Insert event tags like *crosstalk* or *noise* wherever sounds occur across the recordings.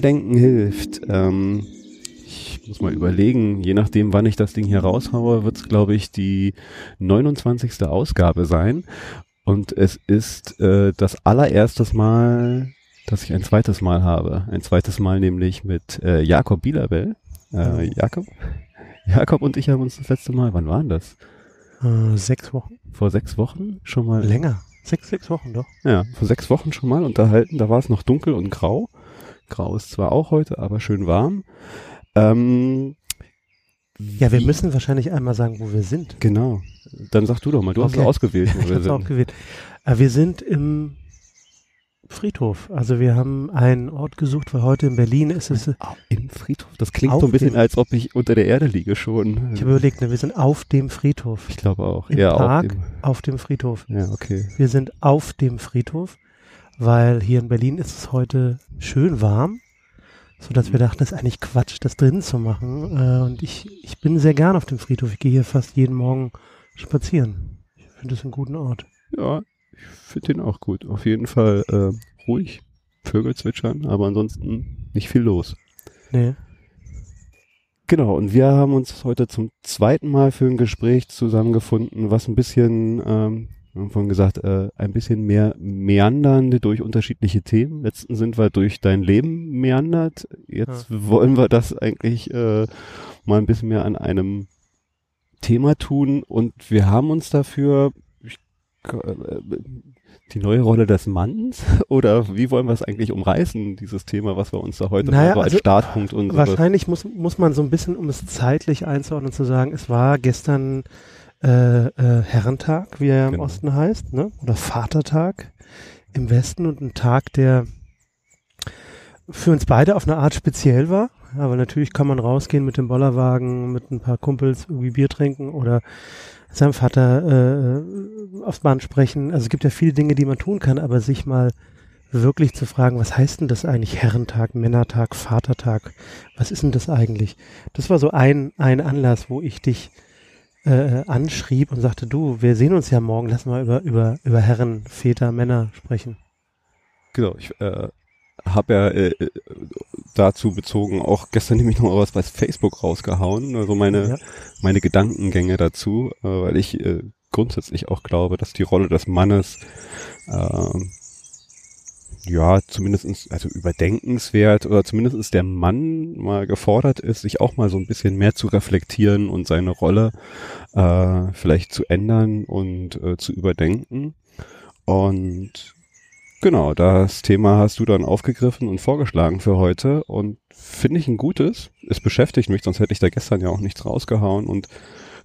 Denken hilft. Ähm, ich muss mal überlegen, je nachdem, wann ich das Ding hier raushaue, wird es, glaube ich, die 29. Ausgabe sein. Und es ist äh, das allererstes Mal, dass ich ein zweites Mal habe. Ein zweites Mal nämlich mit äh, Jakob Bielabel. Äh, Jakob? Jakob und ich haben uns das letzte Mal, wann waren das? Äh, sechs Wochen. Vor sechs Wochen schon mal. Länger. Sechs, sechs Wochen doch. Ja, vor sechs Wochen schon mal unterhalten. Da war es noch dunkel und grau. Grau ist zwar auch heute, aber schön warm. Ähm, Ja, wir müssen wahrscheinlich einmal sagen, wo wir sind. Genau. Dann sag du doch mal, du hast Okay. ausgewählt, wo Ich wir hab's sind. gewählt. Äh, wir sind im Friedhof. Also wir haben einen Ort gesucht, weil heute in Berlin ist es. Im Friedhof? Das klingt so ein bisschen, als ob ich unter der Erde liege schon. Ich habe überlegt, ne, wir sind auf dem Friedhof. Ich glaube auch. Im ja, Park. Auf dem, Auf dem Friedhof. ja, okay. Wir sind auf dem Friedhof, weil hier in Berlin ist es heute schön warm, so dass wir dachten, das ist eigentlich Quatsch, das drinnen zu machen. Äh, und ich, ich bin sehr gern auf dem Friedhof. Ich gehe hier fast jeden Morgen spazieren. Ich finde es einen guten Ort. Ja, ich finde den auch gut. Auf jeden Fall äh, ruhig. Vögel zwitschern, aber ansonsten nicht viel los. Nee. Genau, und wir haben uns heute zum zweiten Mal für ein Gespräch zusammengefunden, was ein bisschen, ähm, vorhin gesagt, äh, ein bisschen mehr meandernde durch unterschiedliche Themen. Letztens sind wir durch dein Leben meandert. Jetzt wollen wir das eigentlich äh, mal ein bisschen mehr an einem Thema tun und wir haben uns dafür ich, äh, die neue Rolle des Manns *laughs* oder wie wollen wir es eigentlich umreißen, dieses Thema, was wir uns da heute Naja, mal so als also Startpunkt unseres Wahrscheinlich muss, muss man so ein bisschen, um es zeitlich einzuordnen, zu sagen, es war gestern äh, äh, Herrentag, wie er ja im Genau. Osten heißt, ne? oder Vatertag im Westen und ein Tag, der für uns beide auf eine Art speziell war. Aber natürlich kann man rausgehen mit dem Bollerwagen, mit ein paar Kumpels irgendwie Bier trinken oder seinem Vater äh, aufs Band sprechen. Also es gibt ja viele Dinge, die man tun kann, aber sich mal wirklich zu fragen, was heißt denn das eigentlich Herrentag, Männertag, Vatertag? Was ist denn das eigentlich? Das war so ein, ein Anlass, wo ich dich äh, anschrieb und sagte, du, wir sehen uns ja morgen, lass mal über, über, über Herren, Väter, Männer sprechen. Genau, ich äh, habe ja äh, äh, dazu bezogen auch gestern nämlich noch was bei Facebook rausgehauen, also meine Ja. meine Gedankengänge dazu, äh, weil ich äh, grundsätzlich auch glaube, dass die Rolle des Mannes äh, ja zumindestens also überdenkenswert oder zumindestens der Mann mal gefordert ist, sich auch mal so ein bisschen mehr zu reflektieren und seine Rolle äh, vielleicht zu ändern und äh, zu überdenken und Genau, das Thema hast du dann aufgegriffen und vorgeschlagen für heute und finde ich ein gutes. Es beschäftigt mich, sonst hätte ich da gestern ja auch nichts rausgehauen und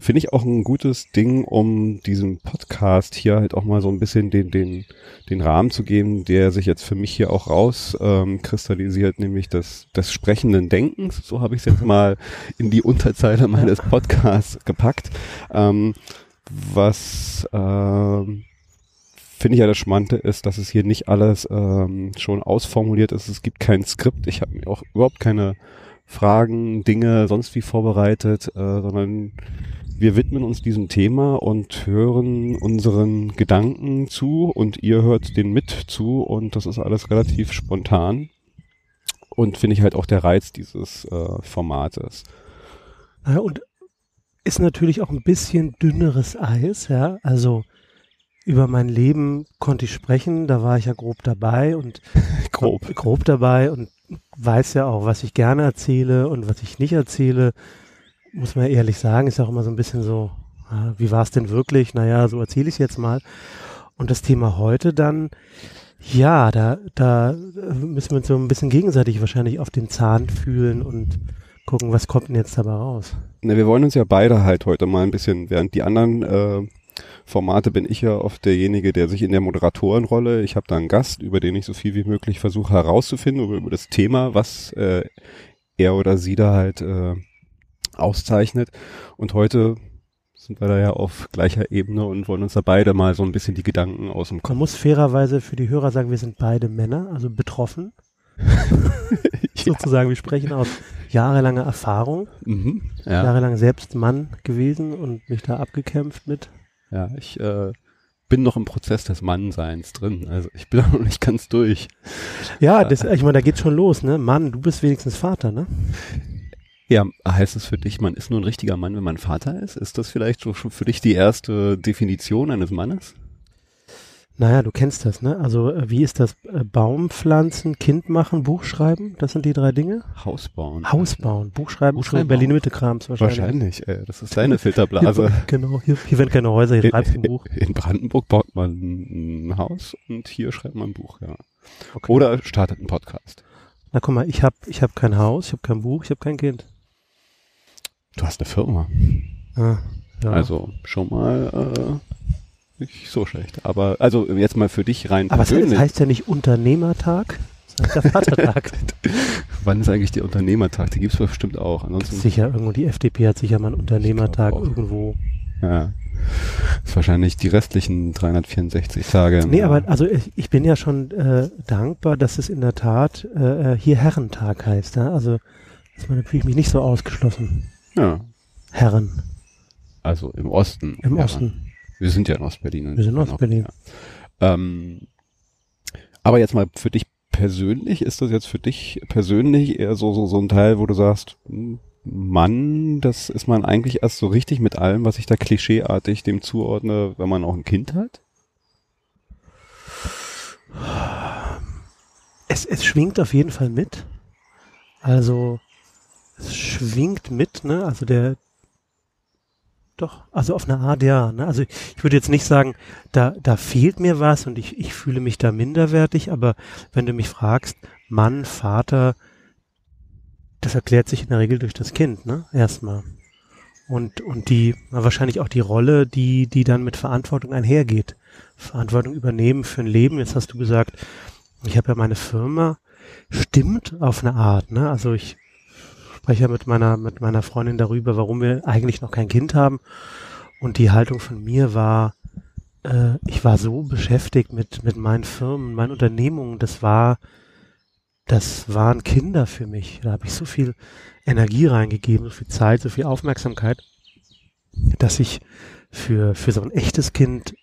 finde ich auch ein gutes Ding, um diesem Podcast hier halt auch mal so ein bisschen den, den, den Rahmen zu geben, der sich jetzt für mich hier auch raus ähm, kristallisiert, nämlich des, des sprechenden Denkens. So habe ich es jetzt mal in die Unterzeile meines Podcasts gepackt. Ähm, was ähm, finde ich ja das Schmante ist, dass es hier nicht alles ähm, schon ausformuliert ist. Es gibt kein Skript. Ich habe mir auch überhaupt keine Fragen, Dinge sonst wie vorbereitet, äh, sondern wir widmen uns diesem Thema und hören unseren Gedanken zu und ihr hört den mit zu und das ist alles relativ spontan und finde ich halt auch der Reiz dieses äh, Formates. Ja, und ist natürlich auch ein bisschen dünneres Eis, ja. Also über mein Leben konnte ich sprechen, da war ich ja grob dabei und *laughs* Grob. grob dabei und weiß ja auch, was ich gerne erzähle und was ich nicht erzähle. Muss man ehrlich sagen, ist auch immer so ein bisschen so, wie war es denn wirklich? Naja, so erzähle ich es jetzt mal. Und das Thema heute dann, ja, da, da äh, müssen wir uns so ein bisschen gegenseitig wahrscheinlich auf den Zahn fühlen und gucken, was kommt denn jetzt dabei raus. Ne, wir wollen uns ja beide halt heute mal ein bisschen, während die anderen äh, Formate bin ich ja oft derjenige, der sich in der Moderatorenrolle, ich habe da einen Gast, über den ich so viel wie möglich versuche herauszufinden, über, über das Thema, was äh, er oder sie da halt äh, auszeichnet. Und heute sind wir da ja auf gleicher Ebene und wollen uns da beide mal so ein bisschen die Gedanken aus dem Man Kopf. muss fairerweise für die Hörer sagen, wir sind beide Männer, also betroffen. *laughs* Sozusagen, wir sprechen aus jahrelanger Erfahrung, Mhm. Ja. jahrelang selbst Mann gewesen und mich da abgekämpft mit. Ja, ich äh, bin noch im Prozess des Mannseins drin. Also ich bin *laughs* noch nicht ganz durch. Ja, das, ich meine, da geht's schon los, ne? Mann, du bist wenigstens Vater, ne? Ja, heißt es für dich, man ist nur ein richtiger Mann, wenn man Vater ist? Ist das vielleicht so schon für dich die erste Definition eines Mannes? Naja, du kennst das, ne? Also äh, wie ist das? Äh, Baum pflanzen, Kind machen, Buch schreiben? Das sind die drei Dinge? Haus bauen. Haus bauen, Buch schreiben, Buch schreiben Berlin Mitte Krams wahrscheinlich. Wahrscheinlich, ey, das ist deine Filterblase. Hier, *laughs* genau, hier, hier werden keine Häuser, hier schreibst du ein Buch. In Brandenburg baut man ein Haus und hier schreibt man ein Buch, ja. Okay. Oder startet einen Podcast. Na guck mal, ich habe ich hab kein Haus, ich habe kein Buch, ich habe kein Kind. Du hast eine Firma. Ah, ja. Also schon mal äh, nicht so schlecht. Aber also jetzt mal für dich rein. Aber es heißt ja nicht Unternehmertag, das heißt der Vatertag. *laughs* Wann ist eigentlich der Unternehmertag? Die gibt es bestimmt auch. Ansonsten sicher, irgendwo die FDP hat sicher mal einen Unternehmertag irgendwo. Ja. Das ist wahrscheinlich die restlichen 364 Tage. Nee, aber also ich, ich bin ja schon äh, dankbar, dass es in der Tat äh, äh hier Herrentag heißt. Ja? Also ist man natürlich mich nicht so ausgeschlossen. Ja. Herren. Also im Osten. Im Herren. Osten. Wir sind ja in Ostberlin. Wir sind in Ostberlin. Ja. Ähm, aber jetzt mal für dich persönlich, ist das jetzt für dich persönlich eher so, so, so ein Teil, wo du sagst, Mann, das ist man eigentlich erst so richtig mit allem, was ich da klischeeartig dem zuordne, wenn man auch ein Kind hat? Es, es schwingt auf jeden Fall mit. Also es schwingt mit, ne? Also der doch, also auf eine Art ja. Ne? Also ich würde jetzt nicht sagen, da, da fehlt mir was und ich, ich fühle mich da minderwertig, aber wenn du mich fragst, Mann, Vater, das erklärt sich in der Regel durch das Kind, ne? Erstmal. Und, und die, wahrscheinlich auch die Rolle, die, die dann mit Verantwortung einhergeht. Verantwortung übernehmen für ein Leben. Jetzt hast du gesagt, ich habe ja meine Firma. Stimmt auf eine Art, ne? Also ich spreche ja mit meiner, mit meiner Freundin darüber, warum wir eigentlich noch kein Kind haben. Und die Haltung von mir war, äh, ich war so beschäftigt mit, mit meinen Firmen, meinen Unternehmungen, das war, das waren Kinder für mich. Da habe ich so viel Energie reingegeben, so viel Zeit, so viel Aufmerksamkeit, dass ich für, für so ein echtes Kind,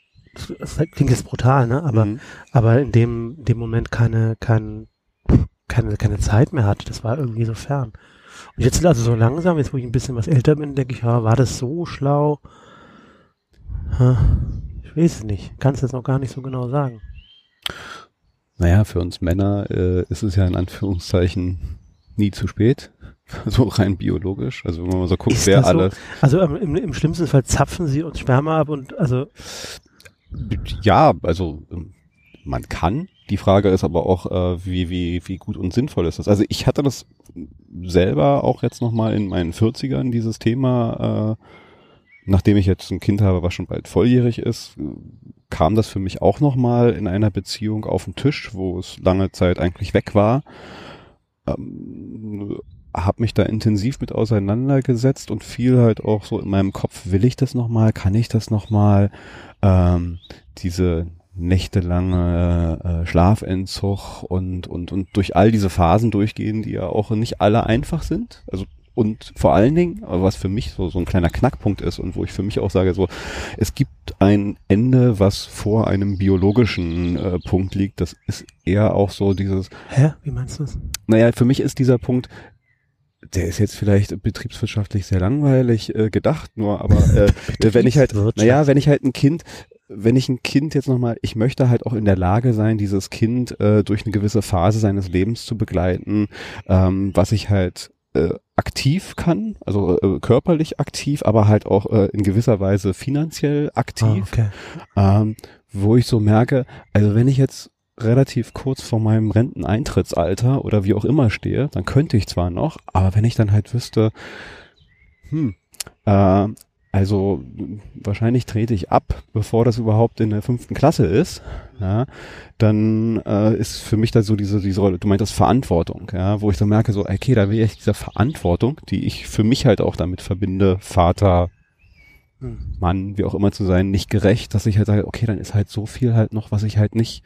das klingt jetzt brutal, ne? Aber, mhm. aber in dem, dem Moment keine, kein, keine, keine Zeit mehr hatte. Das war irgendwie so fern. Und jetzt also so langsam, jetzt wo ich ein bisschen was älter bin, denke ich, ja, war das so schlau? Ich weiß es nicht. Kann es noch gar nicht so genau sagen. Naja, für uns Männer äh, ist es ja in Anführungszeichen nie zu spät. *laughs* So rein biologisch. Also wenn man mal so guckt, ist wer so? alles. Also ähm, im, im schlimmsten Fall zapfen sie uns Sperma ab und also. Ja, also ähm, man kann. Die Frage ist aber auch, äh, wie, wie, wie gut und sinnvoll ist das. Also ich hatte das selber auch jetzt nochmal in meinen 40ern, dieses Thema, äh, nachdem ich jetzt ein Kind habe, was schon bald volljährig ist, kam das für mich auch nochmal in einer Beziehung auf den Tisch, wo es lange Zeit eigentlich weg war. Ähm, habe mich da intensiv mit auseinandergesetzt und viel halt auch so in meinem Kopf, will ich das nochmal, kann ich das nochmal, ähm, diese nächtelange äh, Schlafentzug und, und, und durch all diese Phasen durchgehen, die ja auch nicht alle einfach sind. Also und vor allen Dingen, was für mich so, so ein kleiner Knackpunkt ist und wo ich für mich auch sage, so, es gibt ein Ende, was vor einem biologischen äh, Punkt liegt. Das ist eher auch so dieses. Hä? Wie meinst du das? Naja, für mich ist dieser Punkt, der ist jetzt vielleicht betriebswirtschaftlich sehr langweilig äh, gedacht, nur aber äh, *laughs* wenn ich halt, naja, wenn ich halt ein Kind wenn ich ein Kind jetzt nochmal, ich möchte halt auch in der Lage sein, dieses Kind äh, durch eine gewisse Phase seines Lebens zu begleiten, ähm, was ich halt äh, aktiv kann, also äh, körperlich aktiv, aber halt auch äh, in gewisser Weise finanziell aktiv, ah, okay. ähm, wo ich so merke, also wenn ich jetzt relativ kurz vor meinem Renteneintrittsalter oder wie auch immer stehe, dann könnte ich zwar noch, aber wenn ich dann halt wüsste, hm, äh, also wahrscheinlich trete ich ab, bevor das überhaupt in der fünften Klasse ist. Ja, dann äh, ist für mich da so diese, diese Rolle, du meintest Verantwortung, ja, wo ich dann merke, so, okay, da will ich dieser Verantwortung, die ich für mich halt auch damit verbinde, Vater, hm. Mann, wie auch immer zu sein, nicht gerecht, dass ich halt sage, okay, dann ist halt so viel halt noch, was ich halt nicht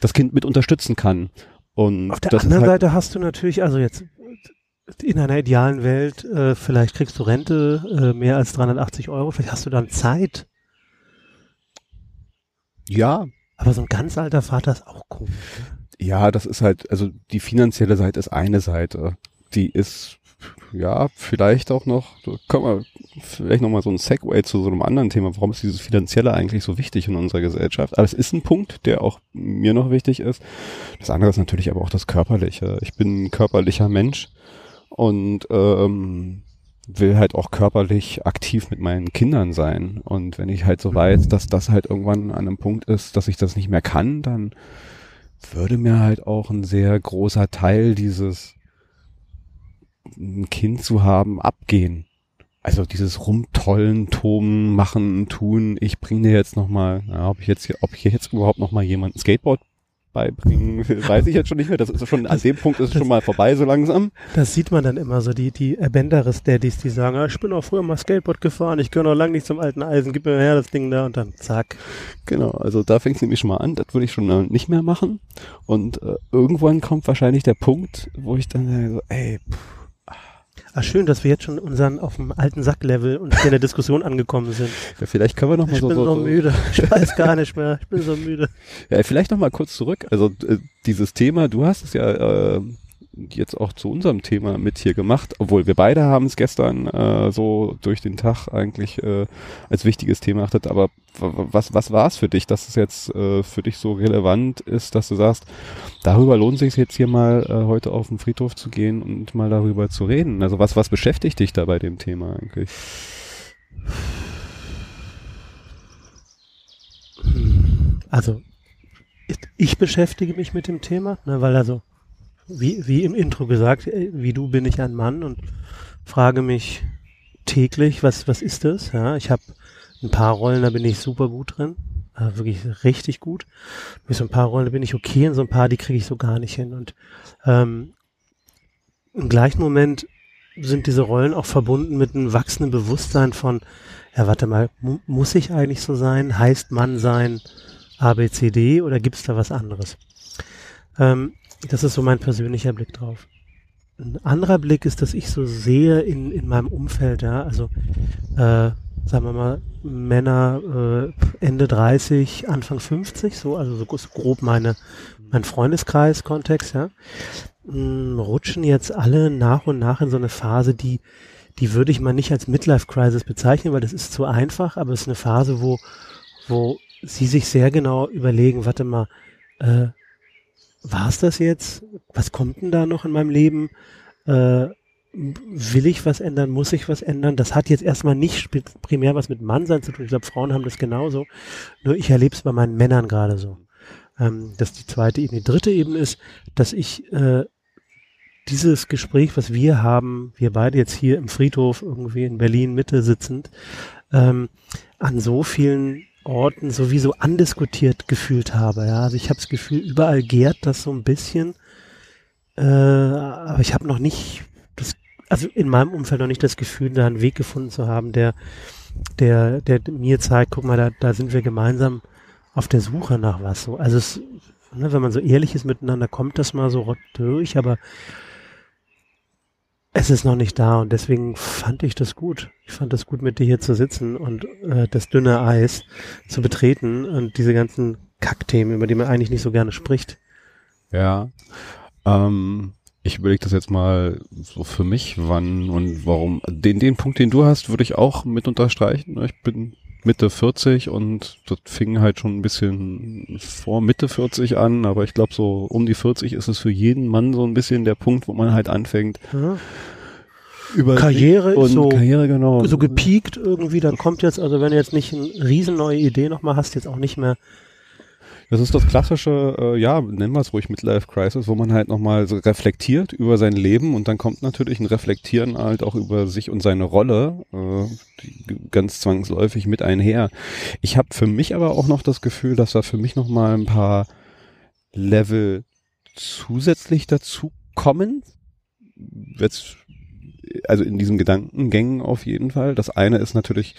das Kind mit unterstützen kann. Und auf der anderen halt Seite hast du natürlich, also jetzt in einer idealen Welt, äh, vielleicht kriegst du Rente äh, mehr als 380 Euro, vielleicht hast du dann Zeit. Ja. Aber so ein ganz alter Vater ist auch komisch. Ne? Ja, das ist halt, also die finanzielle Seite ist eine Seite. Die ist ja, vielleicht auch noch, können wir vielleicht nochmal so ein Segway zu so einem anderen Thema. Warum ist dieses Finanzielle eigentlich so wichtig in unserer Gesellschaft? Aber es ist ein Punkt, der auch mir noch wichtig ist. Das andere ist natürlich aber auch das Körperliche. Ich bin ein körperlicher Mensch und ähm, will halt auch körperlich aktiv mit meinen Kindern sein. Und wenn ich halt so weiß, dass das halt irgendwann an einem Punkt ist, dass ich das nicht mehr kann, dann würde mir halt auch ein sehr großer Teil dieses ein Kind zu haben, abgehen. Also dieses Rumtollen, Toben, Machen, Tun. Ich bringe dir jetzt nochmal, ja, ob ich jetzt, ob ich jetzt überhaupt nochmal jemanden Skateboard beibringen, *laughs* weiß ich jetzt schon nicht mehr. Das ist schon, an dem Punkt ist es schon mal vorbei so langsam. Das sieht man dann immer so, die, die Benderes-Daddies, die sagen, ah, ich bin auch früher mal Skateboard gefahren, ich gehöre noch lange nicht zum alten Eisen, gib mir her das Ding da und dann zack. Genau, also da fängt es nämlich schon mal an, das würde ich schon äh, nicht mehr machen. Und äh, irgendwann kommt wahrscheinlich der Punkt, wo ich dann äh, so, ey, pff, Ah, schön, dass wir jetzt schon unseren auf dem alten Sacklevel und in der Diskussion angekommen sind. Ja, vielleicht können wir noch mal ich so. Ich bin so, so müde. Ich weiß gar nicht mehr. Ich bin so müde. *laughs* Ja, vielleicht noch mal kurz zurück. Also äh, dieses Thema, du hast es ja äh, jetzt auch zu unserem Thema mit hier gemacht, obwohl wir beide haben es gestern äh, so durch den Tag eigentlich äh, als wichtiges Thema achtet. Aber was, was war es für dich, dass es jetzt äh, für dich so relevant ist, dass du sagst, darüber lohnt sich jetzt hier mal äh, heute auf den Friedhof zu gehen und mal darüber zu reden? Also was, was beschäftigt dich da bei dem Thema eigentlich? Also ich beschäftige mich mit dem Thema, ne, weil also wie, wie im Intro gesagt, äh, wie du bin ich ein Mann und frage mich täglich, was, was ist das? Ja, ich habe ein paar Rollen, da bin ich super gut drin. Äh, wirklich richtig gut. Mit so ein paar Rollen bin ich okay und so ein paar, die kriege ich so gar nicht hin. Und ähm, im gleichen Moment sind diese Rollen auch verbunden mit einem wachsenden Bewusstsein von, ja, warte mal, mu muss ich eigentlich so sein? Heißt Mann sein ABCD oder gibt's da was anderes? Ähm, das ist so mein persönlicher Blick drauf. Ein anderer Blick ist, dass ich so sehe in, in meinem Umfeld, ja, also äh, sagen wir mal, Männer äh, Ende 30, Anfang 50, so, also so grob meine, mein Freundeskreis-Kontext, ja, mh, hm, rutschen jetzt alle nach und nach in so eine Phase, die, die würde ich mal nicht als Midlife-Crisis bezeichnen, weil das ist zu einfach, aber es ist eine Phase, wo, wo sie sich sehr genau überlegen, warte mal, äh, war es das jetzt? Was kommt denn da noch in meinem Leben? Äh, will ich was ändern? Muss ich was ändern? Das hat jetzt erstmal nicht primär was mit Mannsein zu tun. Ich glaube, Frauen haben das genauso. Nur ich erlebe es bei meinen Männern gerade so. Ähm, dass die zweite Ebene. Die dritte Ebene ist, dass ich äh, dieses Gespräch, was wir haben, wir beide jetzt hier im Friedhof irgendwie in Berlin Mitte sitzend, ähm, an so vielen Orten sowieso andiskutiert gefühlt habe. Ja, also ich habe das Gefühl, überall gärt das so ein bisschen, äh, aber ich habe noch nicht das, also in meinem Umfeld noch nicht das Gefühl, da einen Weg gefunden zu haben, der, der, der mir zeigt, guck mal, da, da sind wir gemeinsam auf der Suche nach was. So, also es, ne, wenn man so ehrlich ist miteinander, kommt das mal so durch, aber es ist noch nicht da und deswegen fand ich das gut. Ich fand das gut, mit dir hier zu sitzen und äh, das dünne Eis zu betreten und diese ganzen Kackthemen, über die man eigentlich nicht so gerne spricht. Ja. Ähm, ich überlege das jetzt mal so für mich, wann und warum. Den, den Punkt, den du hast, würde ich auch mit unterstreichen. Ich bin Mitte 40 und das fing halt schon ein bisschen vor Mitte 40 an, aber ich glaube so um die 40 ist es für jeden Mann so ein bisschen der Punkt, wo man halt anfängt. Ja. Über Karriere und so, Karriere, genau. so gepiekt irgendwie, dann kommt jetzt, also wenn du jetzt nicht eine riesen neue Idee nochmal hast, jetzt auch nicht mehr das ist das klassische, äh, ja, nennen wir es ruhig Midlife Crisis, wo man halt nochmal so reflektiert über sein Leben und dann kommt natürlich ein Reflektieren halt auch über sich und seine Rolle äh, ganz zwangsläufig mit einher. Ich habe für mich aber auch noch das Gefühl, dass da für mich nochmal ein paar Level zusätzlich dazu kommen. Jetzt also in diesen Gedankengängen auf jeden Fall. Das eine ist natürlich,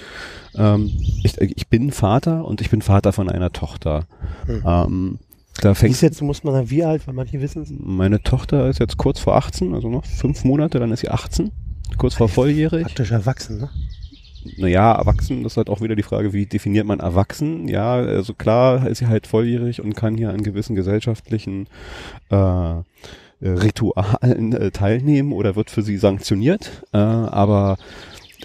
ähm, ich, ich bin Vater und ich bin Vater von einer Tochter. Hm. Ähm, da fängt ist jetzt, muss man sagen, wie alt, weil manche wissen es. Meine Tochter ist jetzt kurz vor 18, also noch fünf Monate, dann ist sie 18, kurz vor volljährig. Praktisch erwachsen, ne? naja, erwachsen ist halt auch wieder die Frage, wie definiert man erwachsen? Ja, also klar ist sie halt volljährig und kann hier an gewissen gesellschaftlichen äh, Ritualen äh, teilnehmen oder wird für sie sanktioniert. Äh, aber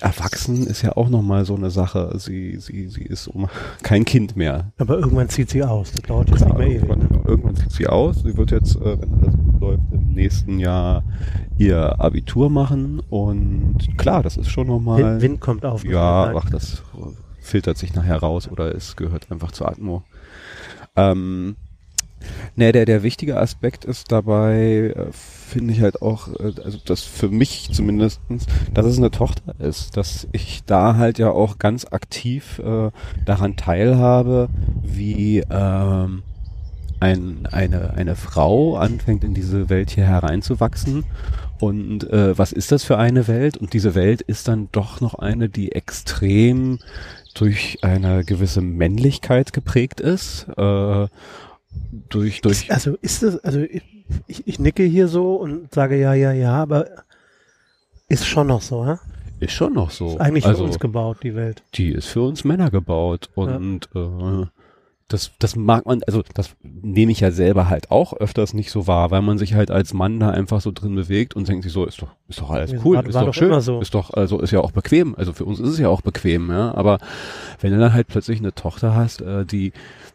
Erwachsen ist ja auch nochmal so eine Sache. Sie, sie, sie ist um *laughs* kein Kind mehr. Aber irgendwann zieht sie aus. Das dauert jetzt Klar, nicht mehr irgendwann, ewig. Irgendwann zieht sie aus. Sie wird jetzt, äh, wenn alles gut läuft, im nächsten Jahr ihr Abitur machen. Und klar, das ist schon nochmal. Wind, Wind kommt auf. Ja, ach, das filtert sich nachher raus oder es gehört einfach zur Atmo. Ähm, Ne, der, der wichtige Aspekt ist dabei, äh, finde ich halt auch, äh, also das für mich zumindestens, dass es eine Tochter ist, dass ich da halt ja auch ganz aktiv äh, daran teilhabe, wie ähm, ein, eine, eine Frau anfängt in diese Welt hier hereinzuwachsen. Und äh, was ist das für eine Welt? Und diese Welt ist dann doch noch eine, die extrem durch eine gewisse Männlichkeit geprägt ist. Äh, durch, durch. Also ist das, also ich, ich nicke hier so und sage ja, ja, ja, aber ist schon noch so, hä? Ist schon noch so. Ist eigentlich also, für uns gebaut, die Welt. Die ist für uns Männer gebaut und ja. äh, das, das mag man, also das nehme ich ja selber halt auch öfters nicht so wahr, weil man sich halt als Mann da einfach so drin bewegt und denkt sich so, ist doch, ist doch alles cool, war, ist war doch, doch schön, so. ist doch, also ist ja auch bequem, also für uns ist es ja auch bequem, ja, aber wenn du dann halt plötzlich eine Tochter hast, äh, die,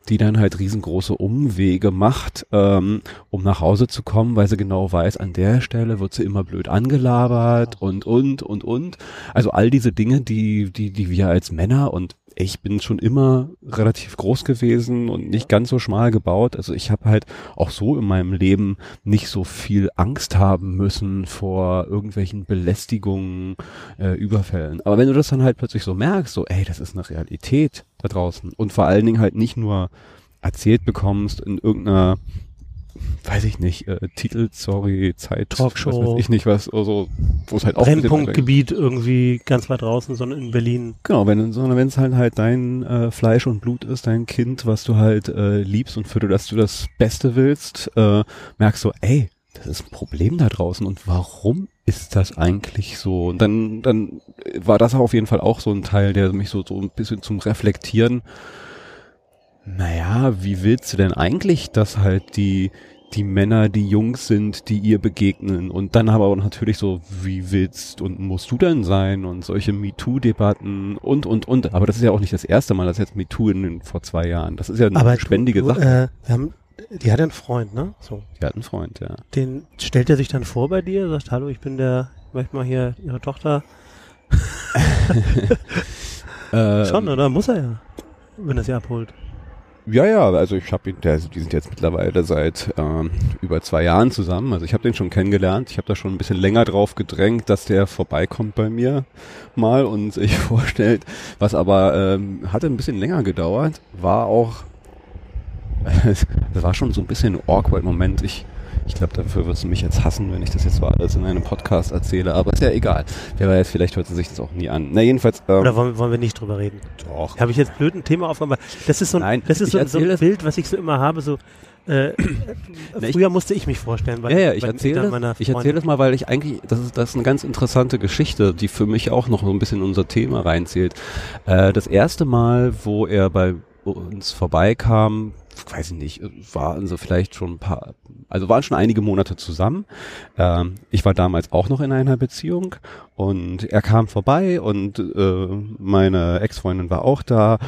die dann halt riesengroße Umwege macht, ähm, um nach Hause zu kommen, weil sie genau weiß, an der Stelle wird sie immer blöd angelabert und, und, und, und. Also all diese Dinge, die, die, die wir als Männer und ich bin schon immer relativ groß gewesen und nicht ganz so schmal gebaut. Also ich habe halt auch so in meinem Leben nicht so viel Angst haben müssen vor irgendwelchen Belästigungen, äh, Überfällen. Aber wenn du das dann halt plötzlich so merkst, so, ey, das ist eine Realität da draußen und vor allen Dingen halt nicht nur erzählt bekommst in irgendeiner weiß ich nicht, äh, Titel, sorry, Zeit, Talkshow, was weiß ich nicht was, also, wo es halt auch Brennpunktgebiet irgendwie ganz weit draußen, sondern in Berlin. Genau, wenn sondern wenn es halt halt dein äh, Fleisch und Blut ist, dein Kind, was du halt äh, liebst und für das du das Beste willst, äh, merkst du, ey, das ist ein Problem da draußen und warum ist das eigentlich so? Und dann, dann war das auf jeden Fall auch so ein Teil, der mich so, so ein bisschen zum Reflektieren naja, wie willst du denn eigentlich, dass halt die, die Männer, die Jungs sind, die ihr begegnen und dann aber auch natürlich so, wie willst und musst du denn sein und solche MeToo-Debatten und, und, und. Aber das ist ja auch nicht das erste Mal, dass jetzt MeToo in den, vor zwei Jahren, das ist ja eine aber spendige du, Sache. Äh, wir haben, die hat einen Freund, ne? So. Die hat einen Freund, ja. Den stellt er sich dann vor bei dir, sagt, hallo, ich bin der, ich möchte mal hier ihre Tochter. *laughs* *laughs* Schon, oder? Muss er ja, wenn er sie abholt. Ja, ja, also ich habe ihn, der, die sind jetzt mittlerweile seit ähm, über zwei Jahren zusammen. Also ich habe den schon kennengelernt. Ich habe da schon ein bisschen länger drauf gedrängt, dass der vorbeikommt bei mir mal und sich *laughs* vorstellt. Was aber ähm, hatte ein bisschen länger gedauert, war auch, *laughs* das war schon so ein bisschen ein awkward Moment. Ich ich glaube, dafür wirst du mich jetzt hassen, wenn ich das jetzt so alles in einem Podcast erzähle, aber ist ja egal. Wer weiß, vielleicht hört sie sich das auch nie an. Na, jedenfalls. Ähm, Oder wollen, wollen wir nicht drüber reden? Doch. Habe ich jetzt blöd ein Thema aufgemacht? Das ist so ein, Nein, das ist so, so ein Bild, was ich so immer habe, so, äh, *clears throat* früher musste ich mich vorstellen. Weil, ja, ja, ich erzähle das, ich erzähle das mal, weil ich eigentlich, das ist, das ist eine ganz interessante Geschichte, die für mich auch noch so ein bisschen in unser Thema reinzählt. Äh, das erste Mal, wo er bei uns vorbeikam, weiß ich nicht, waren so vielleicht schon ein paar, also waren schon einige Monate zusammen. Ähm, ich war damals auch noch in einer Beziehung und er kam vorbei und äh, meine Ex-Freundin war auch da.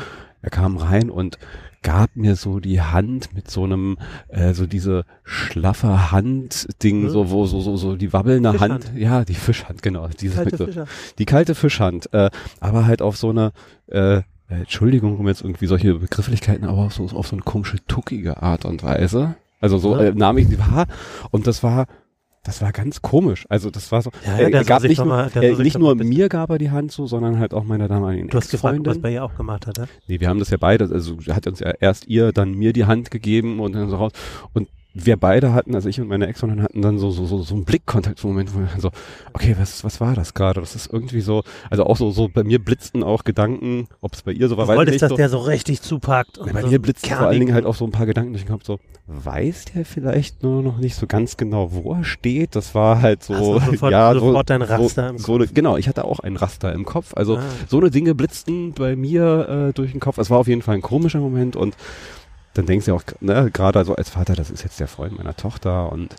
Er kam rein und gab mir so die Hand mit so einem, äh, so diese schlaffe Hand-Ding, mhm. so, wo, so, so, so die wabbelnde Fischhand. Hand, ja, die Fischhand, genau, dieses kalte mit so, die kalte Fischhand, äh, aber halt auf so eine, äh, äh, Entschuldigung, um jetzt irgendwie solche Begrifflichkeiten, aber so, auf so eine komische, tuckige Art und Weise. Also so ja. äh, nahm ich sie wahr und das war, das war ganz komisch. Also das war so, ja, ja, er gab nicht, nur, äh, nicht nur mir gab er die Hand so, sondern halt auch meiner damaligen Du hast gefragt, was bei ihr auch gemacht hat, ja? Nee, wir haben das ja beide, also hat uns ja erst ihr, dann mir die Hand gegeben und dann so raus. Und wir beide hatten, also ich und meine Ex-Freundin hatten dann so, so, so, so einen Blickkontakt-Moment, wo wir so, okay, was, was war das gerade? Das ist irgendwie so, also auch so, so bei mir blitzten auch Gedanken, ob es bei ihr so war, Du wolltest, dass so, der so richtig zupackt. bei so mir blitzten vor allen. Dingen halt auch so ein paar Gedanken durch den Kopf, so, weiß der vielleicht nur noch nicht so ganz genau, wo er steht? Das war halt so, du *laughs* sofort, ja, sofort so, dein Raster so, im so eine, genau, ich hatte auch ein Raster im Kopf, also Ah. so eine Dinge blitzten bei mir äh, durch den Kopf. Es war auf jeden Fall ein komischer Moment und dann denkst du ja auch, ne, gerade so als Vater, das ist jetzt der Freund meiner Tochter und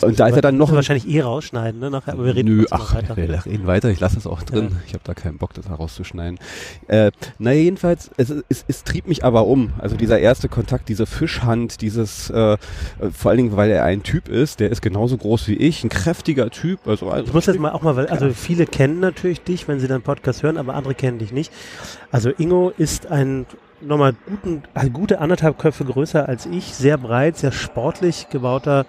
und da ist er dann noch wahrscheinlich eh rausschneiden, ne? Nachher, aber wir reden Nö, ach, weiter. wir reden weiter, ich lasse es auch drin. Ich habe da keinen Bock, das herauszuschneiden. Äh, na jedenfalls, es, es, es trieb mich aber um. Also dieser erste Kontakt, diese Fischhand, dieses, äh, vor allen Dingen, weil er ein Typ ist, der ist genauso groß wie ich, ein kräftiger Typ. Also, also Ich muss jetzt mal auch mal, weil, also viele kennen natürlich dich, wenn sie deinen Podcast hören, aber andere kennen dich nicht. Also Ingo ist ein nochmal guten, also gute anderthalb Köpfe größer als ich, sehr breit, sehr sportlich gebauter,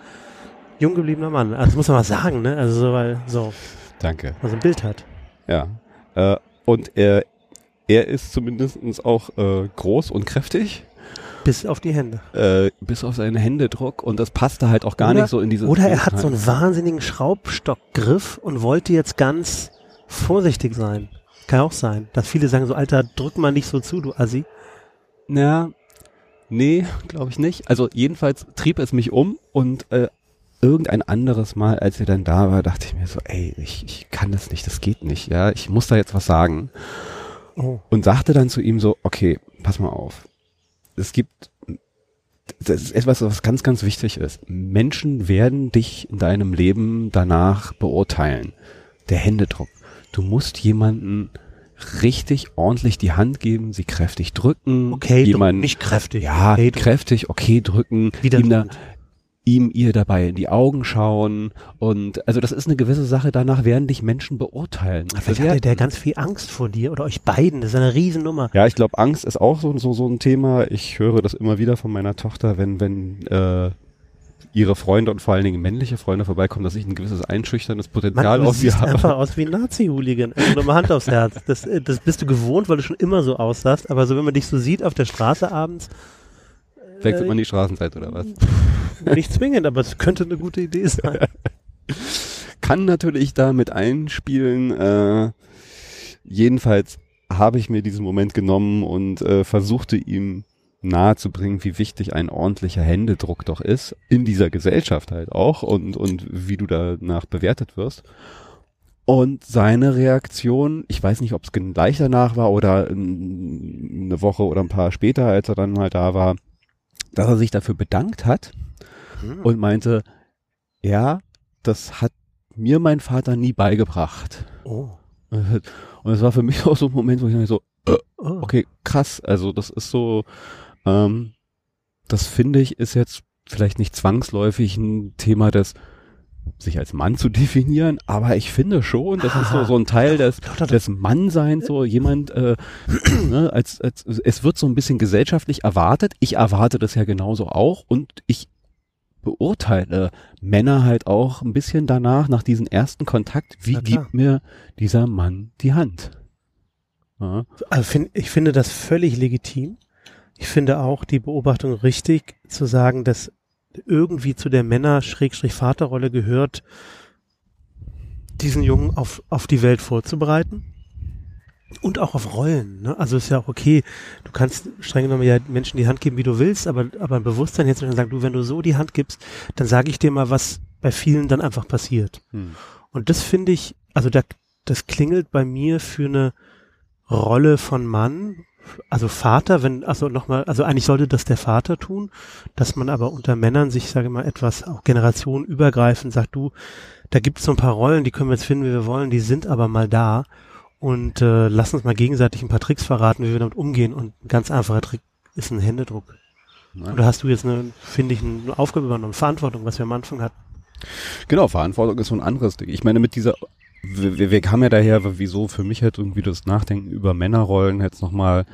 jung gebliebener Mann. Also das muss man mal sagen, ne? Also so, weil so, Danke. man so ein Bild hat. Ja. Äh, und er, er ist zumindestens auch äh, groß und kräftig, Bis auf die Hände. äh, bis auf seinen Händedruck und das passte halt auch gar Oder- nicht so in diese Oder er hat so einen wahnsinnigen Schraubstockgriff und wollte jetzt ganz vorsichtig sein. Kann auch sein. Dass viele sagen so, Alter, drück mal nicht so zu, du Assi. Ja, nee, glaube ich nicht. Also jedenfalls trieb es mich um und äh, irgendein anderes Mal, als er dann da war, dachte ich mir so, ey, ich, ich kann das nicht, das geht nicht, ja, ich muss da jetzt was sagen. Oh. Und sagte dann zu ihm so, okay, pass mal auf. Es gibt, das ist etwas, was ganz, ganz wichtig ist. Menschen werden dich in deinem Leben danach beurteilen. Der Händedruck. Du musst jemanden richtig ordentlich die Hand geben, sie kräftig drücken, Okay, jemanden nicht kräftig. ja, okay, kräftig, okay, drücken, Wieder ihm, da, ihm ihr dabei in die Augen schauen und also das ist eine gewisse Sache, danach werden dich Menschen beurteilen. Vielleicht Wer- hatte der ganz viel Angst vor dir oder euch beiden. Das ist eine Riesennummer. ja, ich glaube, Angst ist auch so, so, so ein Thema. Ich höre das immer wieder von meiner Tochter, wenn, wenn äh, ihre Freunde und vor allen Dingen männliche Freunde vorbeikommen, dass ich ein gewisses einschüchterndes Potenzial Mann, du auf sie siehst habe. einfach aus wie ein Nazi-Hooligan. Also nur mal Hand aufs Herz. Das, äh, das bist du gewohnt, weil du schon immer so aussahst. Aber so, wenn man dich so sieht auf der Straße abends, Wechselt man die Straßenseite oder was? nicht zwingend, aber es könnte eine gute Idee sein. *laughs* Kann natürlich da mit einspielen. Äh, jedenfalls habe ich mir diesen Moment genommen und äh, versuchte ihm nahezubringen, wie wichtig ein ordentlicher Händedruck doch ist, in dieser Gesellschaft halt auch und, und wie du danach bewertet wirst. Und seine Reaktion, ich weiß nicht, ob es gleich danach war oder ähm, eine Woche oder ein paar später, als er dann mal da war, dass er sich dafür bedankt hat und meinte, ja, das hat mir mein Vater nie beigebracht. Oh. *laughs* Und es war für mich auch so ein Moment, wo ich dachte so, oh. okay, krass, also das ist so, ähm, das finde ich ist jetzt vielleicht nicht zwangsläufig ein Thema des sich als Mann zu *laughs* definieren, aber ich finde schon, das ist so, so ein Teil des, des Mannseins, so jemand, äh, *clears throat* ne, als, als, es wird so ein bisschen gesellschaftlich erwartet, ich erwarte das ja genauso auch und ich beurteile Männer halt auch ein bisschen danach, nach diesem ersten Kontakt, wie gibt mir dieser Mann die Hand? Ja. Also find, ich finde das völlig legitim. Ich finde auch die Beobachtung richtig, zu sagen, dass irgendwie zu der Männer-Vaterrolle gehört, diesen Jungen auf, auf die Welt vorzubereiten. Und auch auf Rollen. Ne? Also ist ja auch okay, du kannst streng genommen ja Menschen die Hand geben, wie du willst, aber, aber ein Bewusstsein jetzt schon sagen, du, wenn du so die Hand gibst, dann sage ich dir mal, was bei vielen dann einfach passiert. Hm. Und das finde ich, also da, das klingelt bei mir für eine Rolle von Mann, also Vater, wenn, also nochmal, also eigentlich sollte das der Vater tun, dass man aber unter Männern sich, sage ich mal, etwas auch generationenübergreifend sagt, du, da gibt es so ein paar Rollen, die können wir jetzt finden, wie wir wollen, die sind aber mal da und äh, lass uns mal gegenseitig ein paar Tricks verraten, wie wir damit umgehen und ein ganz einfacher Trick ist ein Händedruck. Nein. Oder hast du jetzt eine, finde ich, eine Aufgabe übernommen, Verantwortung, was wir am Anfang hatten? Genau, Verantwortung ist so ein anderes Ding. Ich meine, mit dieser, wir, wir- kamen ja daher, wieso für mich halt irgendwie das Nachdenken über Männerrollen jetzt nochmal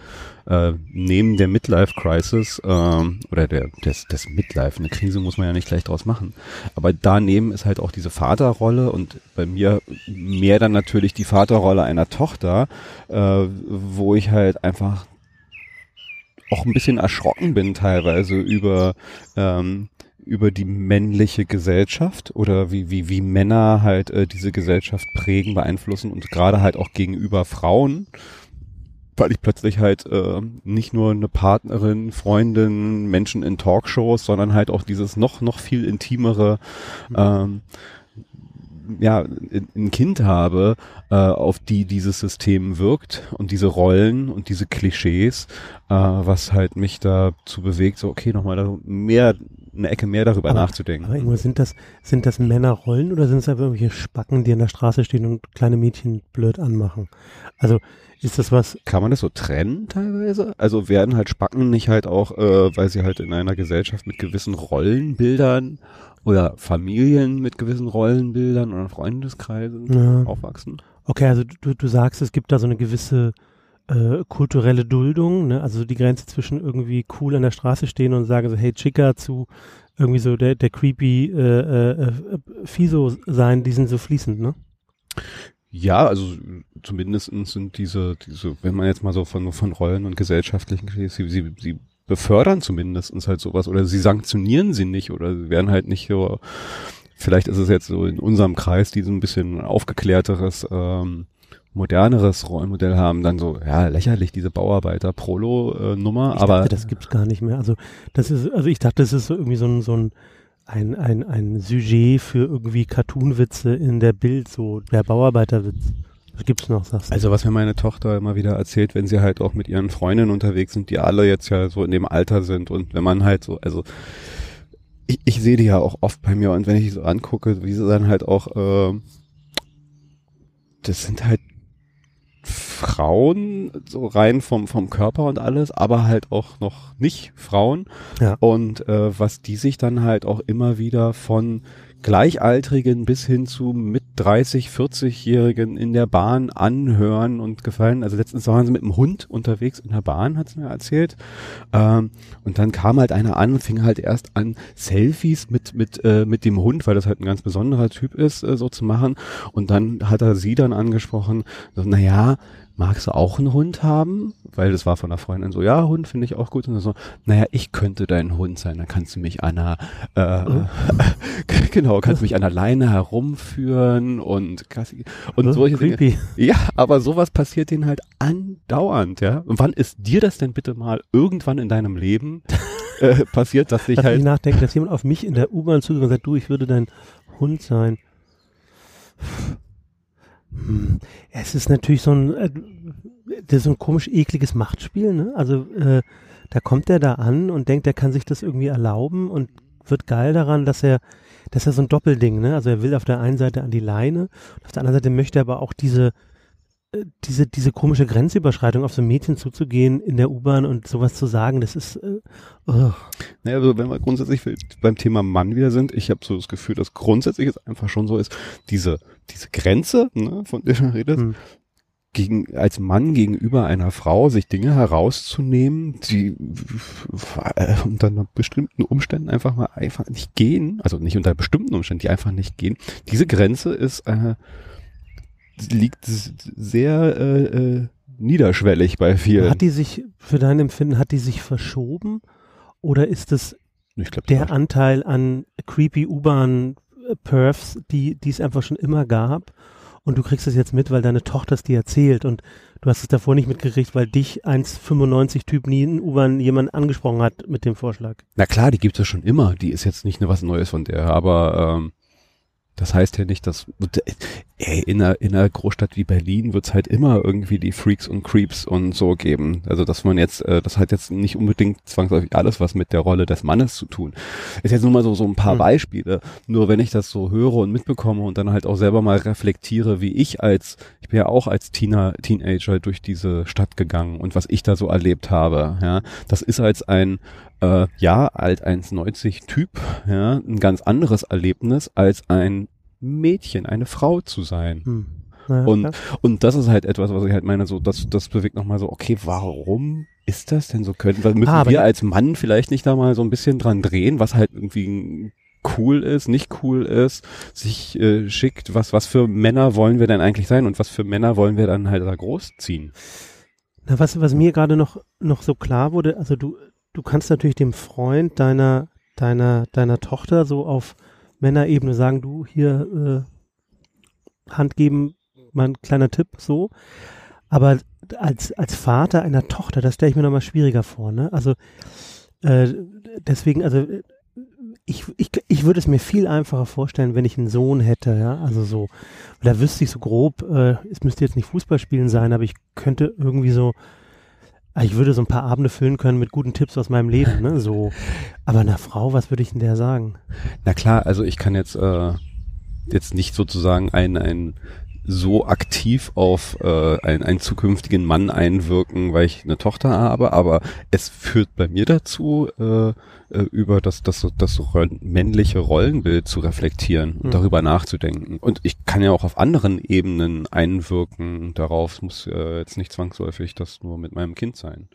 äh, neben der Midlife-Crisis ähm, oder der des, des Midlife, eine Krise muss man ja nicht gleich draus machen. Aber daneben ist halt auch diese Vaterrolle und bei mir mehr dann natürlich die Vaterrolle einer Tochter, äh, wo ich halt einfach auch ein bisschen erschrocken bin teilweise über ähm, über die männliche Gesellschaft oder wie, wie, wie Männer halt äh, diese Gesellschaft prägen, beeinflussen und gerade halt auch gegenüber Frauen, weil ich plötzlich halt äh, nicht nur eine Partnerin, Freundin, Menschen in Talkshows, sondern halt auch dieses noch, noch viel intimere mhm. ähm, ja, ein Kind habe, äh, auf die dieses System wirkt und diese Rollen und diese Klischees, äh, was halt mich dazu bewegt, so okay, nochmal mehr, eine Ecke mehr darüber aber, nachzudenken. Aber irgendwo sind das, sind das Männerrollen oder sind es einfach irgendwelche Spacken, die an der Straße stehen und kleine Mädchen blöd anmachen? Also ist das was? Kann man das so trennen teilweise? Also werden halt Spacken nicht halt auch, äh, weil sie halt in einer Gesellschaft mit gewissen Rollenbildern oder Familien mit gewissen Rollenbildern oder Freundeskreisen ja. aufwachsen. Okay, also du, du sagst, es gibt da so eine gewisse äh, kulturelle Duldung, ne? also die Grenze zwischen irgendwie cool an der Straße stehen und sagen so, hey Chica zu irgendwie so der, der creepy äh, äh, Fiso sein, die sind so fließend, ne? Ja, also zumindest sind diese, diese, wenn man jetzt mal so von, von Rollen und gesellschaftlichen, sie, sie, sie befördern zumindestens halt sowas oder sie sanktionieren sie nicht oder sie werden halt nicht so, vielleicht ist es jetzt so in unserem Kreis, die so ein bisschen aufgeklärteres, ähm, moderneres Rollenmodell haben, dann so, ja, lächerlich, diese Bauarbeiter-Prolo-Nummer, aber. Dachte, das gibt's gar nicht mehr. Also, das ist, also ich dachte, das ist so irgendwie so ein, so ein, ein, ein, ein Sujet für irgendwie Cartoonwitze in der Bild, so der Bauarbeiterwitz. Was gibt's noch, sagst du? Also was mir meine Tochter immer wieder erzählt, wenn sie halt auch mit ihren Freundinnen unterwegs sind, die alle jetzt ja so in dem Alter sind und wenn man halt so, also ich, ich sehe die ja auch oft bei mir und wenn ich so angucke, wie sie dann halt auch, äh, das sind halt Frauen, so rein vom, vom Körper und alles, aber halt auch noch nicht Frauen. Ja. Und äh, was die sich dann halt auch immer wieder von Gleichaltrigen bis hin zu mit 30, 40-Jährigen in der Bahn anhören und gefallen. Also letztens waren sie mit dem Hund unterwegs in der Bahn, hat sie mir erzählt. Ähm, und dann kam halt einer an und fing halt erst an, Selfies mit, mit, äh, mit dem Hund, weil das halt ein ganz besonderer Typ ist, äh, so zu machen. Und dann hat er sie dann angesprochen, so, naja, magst du auch einen Hund haben? Weil das war von der Freundin so, ja, Hund finde ich auch gut. Und so, naja, ich könnte dein Hund sein, dann kannst du mich an einer, äh, oh. *laughs* genau, kannst du mich an der Leine herumführen und, und oh, solche creepy. Dinge. Ja, aber sowas passiert denen halt andauernd, ja. Und wann ist dir das denn bitte mal irgendwann in deinem Leben *laughs* äh, passiert, dass ich halt. Ich nachdenke, dass jemand auf mich in der U-Bahn zugeht und sagt, du, ich würde dein Hund sein. Hm. Es ist natürlich so ein, äh, das ist ein komisch ekliges Machtspiel, ne? Also äh, da kommt er da an und denkt, er kann sich das irgendwie erlauben und wird geil daran, dass er, dass er so ein Doppelding, ne? Also er will auf der einen Seite an die Leine, auf der anderen Seite möchte er aber auch diese diese, diese komische Grenzüberschreitung auf so ein Mädchen zuzugehen in der U-Bahn und sowas zu sagen, das ist. Äh, oh. Naja, also wenn wir grundsätzlich beim Thema Mann wieder sind, ich habe so das Gefühl, dass grundsätzlich es einfach schon so ist, diese, diese Grenze, ne, von der du redest, hm. gegen, als Mann gegenüber einer Frau sich Dinge herauszunehmen, die äh, unter bestimmten Umständen einfach mal einfach nicht gehen, also nicht unter bestimmten Umständen, die einfach nicht gehen. Diese Grenze ist äh, liegt sehr äh, äh, niederschwellig bei vielen. Hat die sich, für dein Empfinden, hat die sich verschoben? Oder ist es glaub, der Anteil an creepy U-Bahn-Perfs, die, die es einfach schon immer gab? Und du kriegst es jetzt mit, weil deine Tochter es dir erzählt und du hast es davor nicht mitgekriegt, weil dich 1,95 Typ nie in U-Bahn jemand angesprochen hat mit dem Vorschlag. Na klar, die gibt es schon immer. Die ist jetzt nicht nur was Neues von der, aber ähm, das heißt ja nicht, dass ey, in, einer, in einer Großstadt wie Berlin wird's halt immer irgendwie die Freaks und Creeps und so geben. Also dass man jetzt, äh, das hat jetzt nicht unbedingt zwangsläufig alles was mit der Rolle des Mannes zu tun. Ist jetzt nur mal so, so ein paar hm. Beispiele. Nur wenn ich das so höre und mitbekomme und dann halt auch selber mal reflektiere, wie ich als, ich bin ja auch als Teen Teenager durch diese Stadt gegangen und was ich da so erlebt habe. Ja, das ist als ein äh, ja, alt 1,90 Typ, ja, ein ganz anderes Erlebnis als ein Mädchen, eine Frau zu sein. Hm. Ja, und, und das ist halt etwas, was ich halt meine, so, das, das bewegt nochmal so, okay, warum ist das denn so? Können, müssen ah, wir als Mann vielleicht nicht da mal so ein bisschen dran drehen, was halt irgendwie cool ist, nicht cool ist, sich äh, schickt, was, was für Männer wollen wir denn eigentlich sein und was für Männer wollen wir dann halt da großziehen? Na, was, was mir gerade noch, noch so klar wurde, also du, du kannst natürlich dem Freund deiner, deiner, deiner Tochter so auf Männerebene sagen, du hier äh, Hand geben, mal ein kleiner Tipp, so. Aber als, als Vater einer Tochter, das stelle ich mir nochmal schwieriger vor, ne? Also äh, deswegen, also ich, ich, ich würde es mir viel einfacher vorstellen, wenn ich einen Sohn hätte, ja, also so, da wüsste ich so grob, äh, es müsste jetzt nicht Fußball spielen sein, aber ich könnte irgendwie so, ich würde so ein paar Abende füllen können mit guten Tipps aus meinem Leben, ne, so. Aber einer Frau, was würde ich denn der sagen? Na klar, also ich kann jetzt, äh, jetzt nicht sozusagen ein, ein so aktiv auf äh, einen, einen zukünftigen Mann einwirken, weil ich eine Tochter habe, aber es führt bei mir dazu, äh, äh, über das, das, das männliche Rollenbild zu reflektieren und mhm. darüber nachzudenken. Und ich kann ja auch auf anderen Ebenen einwirken darauf, muss äh, jetzt nicht zwangsläufig das nur mit meinem Kind sein.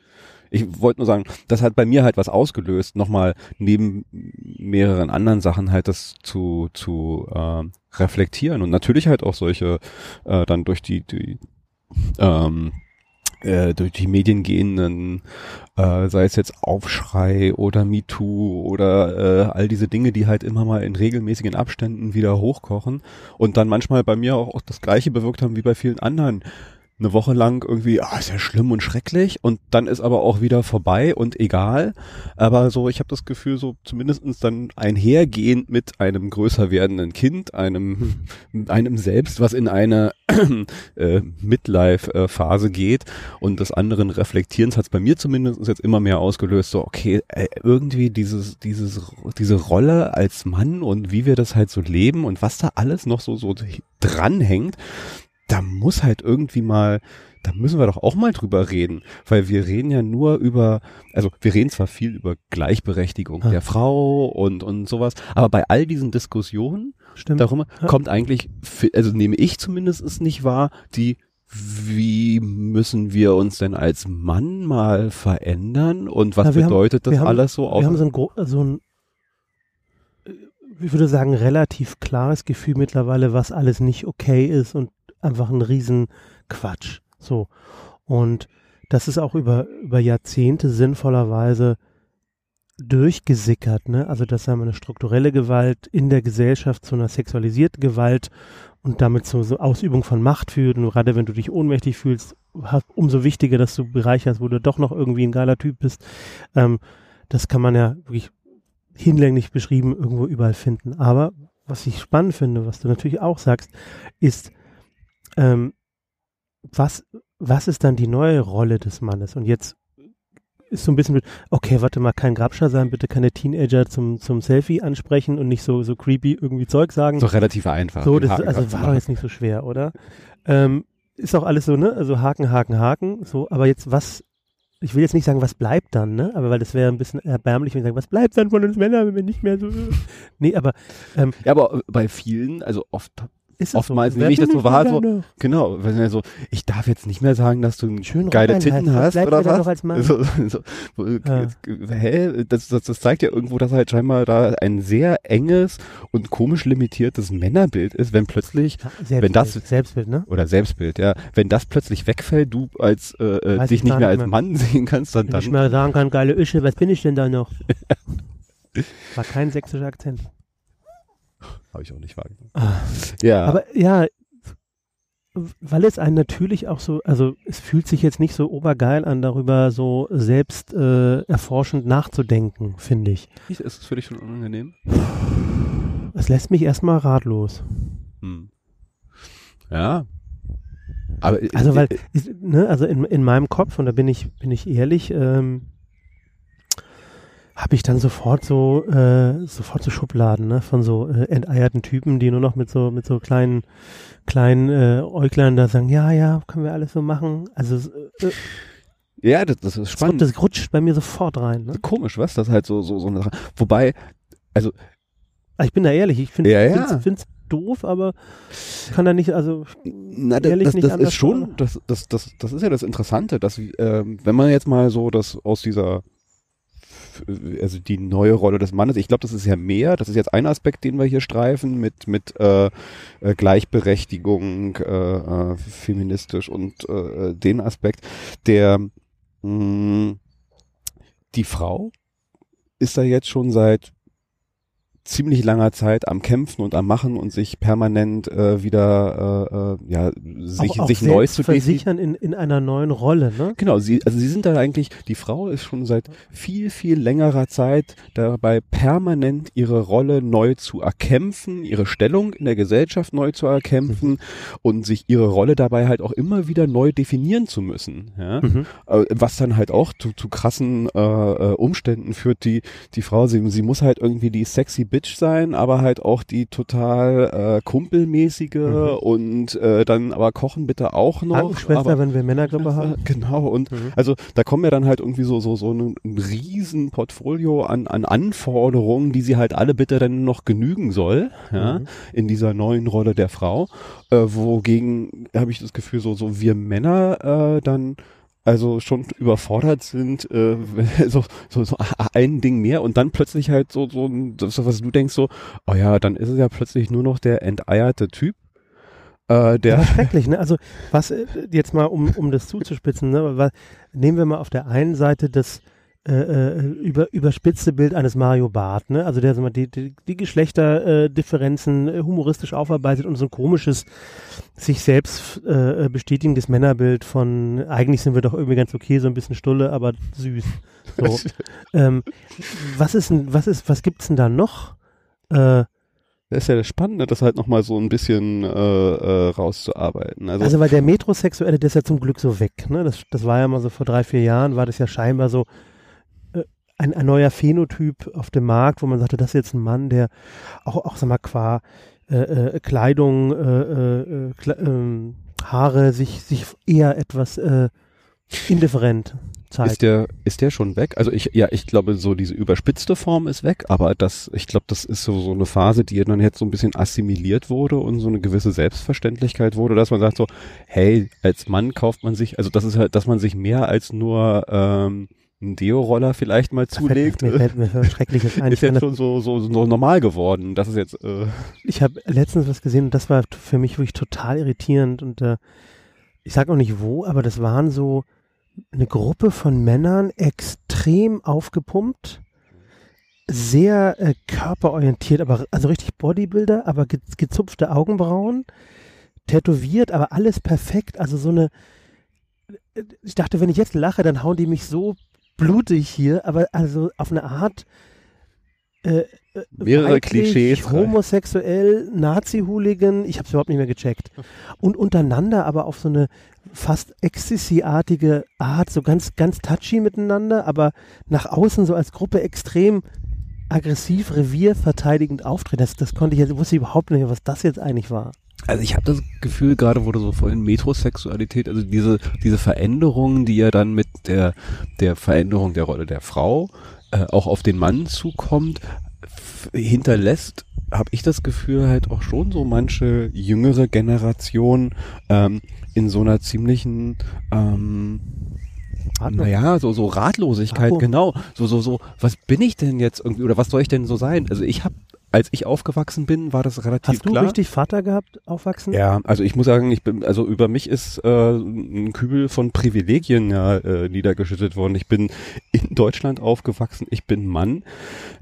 Ich wollte nur sagen, das hat bei mir halt was ausgelöst, nochmal neben mehreren anderen Sachen halt das zu, zu äh, reflektieren und natürlich halt auch solche äh, dann durch die, die ähm, äh, durch die Medien gehenden, äh, sei es jetzt Aufschrei oder MeToo oder äh, all diese Dinge, die halt immer mal in regelmäßigen Abständen wieder hochkochen und dann manchmal bei mir auch, auch das Gleiche bewirkt haben wie bei vielen anderen eine Woche lang irgendwie, ah, ist ja schlimm und schrecklich und dann ist aber auch wieder vorbei und egal. Aber so, ich habe das Gefühl, so zumindestens dann einhergehend mit einem größer werdenden Kind, einem, einem selbst, was in eine *clears throat* äh, Midlife-Phase geht und des anderen Reflektierens hat es bei mir zumindest jetzt immer mehr ausgelöst, so, okay, äh, irgendwie dieses, dieses, diese Rolle als Mann und wie wir das halt so leben und was da alles noch so, so dranhängt, da muss halt irgendwie mal, da müssen wir doch auch mal drüber reden, weil wir reden ja nur über, also wir reden zwar viel über Gleichberechtigung ja. der Frau und und sowas, aber bei all diesen Diskussionen Stimmt. darum ja. kommt eigentlich, also nehme ich zumindest nicht wahr, die wie müssen wir uns denn als Mann mal verändern und was ja, bedeutet haben, das haben, alles so? Wir haben so ein, so ein ich würde sagen, relativ klares Gefühl mittlerweile, was alles nicht okay ist und einfach ein Riesenquatsch. So. Und das ist auch über, über Jahrzehnte sinnvollerweise durchgesickert, ne? Also, dass wir, eine strukturelle Gewalt in der Gesellschaft zu einer sexualisierten Gewalt und damit zu so Ausübung von Macht führt. Und gerade wenn du dich ohnmächtig fühlst, hast, umso wichtiger, dass du Bereich hast, wo du doch noch irgendwie ein geiler Typ bist. Ähm, das kann man ja wirklich hinlänglich beschrieben irgendwo überall finden. Aber was ich spannend finde, was du natürlich auch sagst, ist, ähm, was, was ist dann die neue Rolle des Mannes? Und jetzt ist so ein bisschen, okay, warte mal, kein Grabscher sein, bitte keine Teenager zum, zum Selfie ansprechen und nicht so, so creepy irgendwie Zeug sagen. So relativ einfach. So, das, also war doch jetzt nicht so schwer, oder? Ähm, ist auch alles so, ne? Also Haken, Haken, Haken, so, aber jetzt was, ich will jetzt nicht sagen, was bleibt dann, ne? Aber weil das wäre ein bisschen erbärmlich, wenn ich sage, was bleibt dann von uns Männern, wenn wir nicht mehr so. nee, aber. Ähm, ja, aber bei vielen, also oft Oftmals so? nehme ich das so wahr, so, genau, wenn er so, ich darf jetzt nicht mehr sagen, dass du Schön geile Titten hast, oder was? Als Mann. So, *laughs* so, ja. Hä? Das, das, das zeigt ja irgendwo, dass halt scheinbar da ein sehr enges und komisch limitiertes Männerbild ist, wenn plötzlich, ja, wenn das, Selbstbild, ne? Oder Selbstbild, ja. Wenn das plötzlich wegfällt, du als, äh, äh dich nicht mehr als Mann *laughs* sehen kannst, dann, wenn dann. ich mal sagen kann, geile Ische, was bin ich denn da noch? *laughs* War kein sächsischer Akzent. Habe ich auch nicht wahrgenommen. Ah. Ja. Aber ja, weil es einen natürlich auch so, also es fühlt sich jetzt nicht so obergeil an, darüber so selbst äh, erforschend nachzudenken, finde ich. Ist es für dich schon unangenehm? Es lässt mich erstmal ratlos. Hm. Ja. Aber also weil, ne, also in, in meinem Kopf, und da bin ich, bin ich ehrlich, ähm, habe ich dann sofort so äh, sofort so Schubladen ne, von so äh, enteierten Typen, die nur noch mit so mit so kleinen kleinen äh, Äuglern da sagen, ja ja, können wir alles so machen. Also äh, ja, das, das ist spannend. Das, rutscht bei mir sofort rein. Ne? Komisch, was? Das halt so so so eine Sache. Wobei, also ah, ich bin da ehrlich, ich finde ja, ja. find's doof, aber kann da nicht, also Na, das, das, das ist schon, das, das, das, das ist ja das Interessante, dass ähm, wenn man jetzt mal so das aus dieser also die neue Rolle des Mannes. Ich glaube, das ist ja mehr. Das ist jetzt ein Aspekt, den wir hier streifen mit mit äh, äh, Gleichberechtigung, äh, äh, feministisch und äh, den Aspekt, der mh, die Frau ist da jetzt schon seit ziemlich langer Zeit am Kämpfen und am Machen und sich permanent äh, wieder äh, äh, ja sich, auch, auch sich neu zu versichern in, in einer neuen Rolle, ne? Genau, sie also sie sind da eigentlich die Frau ist schon seit viel viel längerer Zeit dabei permanent ihre Rolle neu zu erkämpfen, ihre Stellung in der Gesellschaft neu zu erkämpfen mhm. und sich ihre Rolle dabei halt auch immer wieder neu definieren zu müssen, ja? Mhm. Äh, was dann halt auch zu, zu krassen äh, äh, Umständen führt, die die Frau sie, sie muss halt irgendwie die sexy Bitch sein, aber halt auch die total äh, kumpelmäßige mhm. und äh, dann aber kochen bitte auch noch. Schwester, wenn wir Männergrippe haben. Genau und mhm. also da kommen ja dann halt irgendwie so so so ein, ein riesen Portfolio an an Anforderungen, die sie halt alle bitte dann noch genügen soll, ja, mhm. in dieser neuen Rolle der Frau, äh, wogegen habe ich das Gefühl so so wir Männer äh, dann also schon überfordert sind, äh, *laughs* so, so, so ein Ding mehr und dann plötzlich halt so, so, so, was du denkst so, oh ja, dann ist es ja plötzlich nur noch der enteierte Typ. Äh, der ja, *laughs* schrecklich, ne? Also was äh, jetzt mal, um, um das zuzuspitzen, ne? Was, nehmen wir mal auf der einen Seite das äh, äh, über, überspitzte Bild eines Mario Barth, ne? Also der so mal die, die, die Geschlechterdifferenzen äh, humoristisch aufarbeitet und so ein komisches, sich selbst äh, bestätigendes Männerbild von eigentlich sind wir doch irgendwie ganz okay, so ein bisschen Stulle, aber süß. So. *laughs* ähm, was ist denn, was ist, was gibt's denn da noch? Äh, das ist ja das Spannende, das halt nochmal so ein bisschen äh, äh, rauszuarbeiten. Also, also weil der Metrosexuelle, der ist ja zum Glück so weg. Ne? Das, das war ja mal so vor drei, vier Jahren, war das ja scheinbar so, ein, ein neuer Phänotyp auf dem Markt, wo man sagte, das ist jetzt ein Mann, der auch, auch sag mal, qua äh, äh, Kleidung, äh, äh, Kle ähm, Haare sich, sich eher etwas äh, indifferent zeigt. Ist der, ist der schon weg? Also ich, ja, ich glaube, so diese überspitzte Form ist weg, aber das, ich glaube, das ist so, so eine Phase, die dann jetzt so ein bisschen assimiliert wurde und so eine gewisse Selbstverständlichkeit wurde, dass man sagt so, hey, als Mann kauft man sich, also das ist halt, dass man sich mehr als nur ähm, einen Deo-Roller vielleicht mal zulegt. Mir fällt mir Schreckliches *laughs* ein. Ist jetzt schon so, so, so normal geworden. Das ist jetzt. Äh ich habe letztens was gesehen und das war für mich wirklich total irritierend und äh, ich sag auch nicht wo, aber das waren so eine Gruppe von Männern extrem aufgepumpt, sehr äh, körperorientiert, aber also richtig Bodybuilder, aber ge gezupfte Augenbrauen, tätowiert, aber alles perfekt. Also so eine ich dachte, wenn ich jetzt lache, dann hauen die mich so blutig hier, aber also auf eine Art äh, äh mehrere Klischees. Homosexuell, Nazi-Hooligan, ich habe es überhaupt nicht mehr gecheckt. Und untereinander aber auf so eine fast Ecstasy-artige Art, so ganz, ganz touchy miteinander, aber nach außen so als Gruppe extrem aggressiv, revierverteidigend auftreten. Das, das konnte ich jetzt, wusste ich überhaupt nicht, was das jetzt eigentlich war. Also ich habe das Gefühl, gerade wurde so vorhin Metrosexualität, also diese, diese Veränderungen, die ja dann mit der, der Veränderung der Rolle der Frau äh, auch auf den Mann zukommt, hinterlässt, habe ich das Gefühl, halt auch schon so manche jüngere Generation ähm, in so einer ziemlichen ähm, naja, so, so Ratlosigkeit, genau. So, so, so, was bin ich denn jetzt irgendwie oder was soll ich denn so sein? Also ich habe als ich aufgewachsen bin, war das relativ klar. Hast du klar. richtig Vater gehabt, aufwachsen? Ja, also ich muss sagen, ich bin, also über mich ist äh, ein Kübel von Privilegien ja äh, niedergeschüttet worden. Ich bin in Deutschland aufgewachsen, ich bin Mann,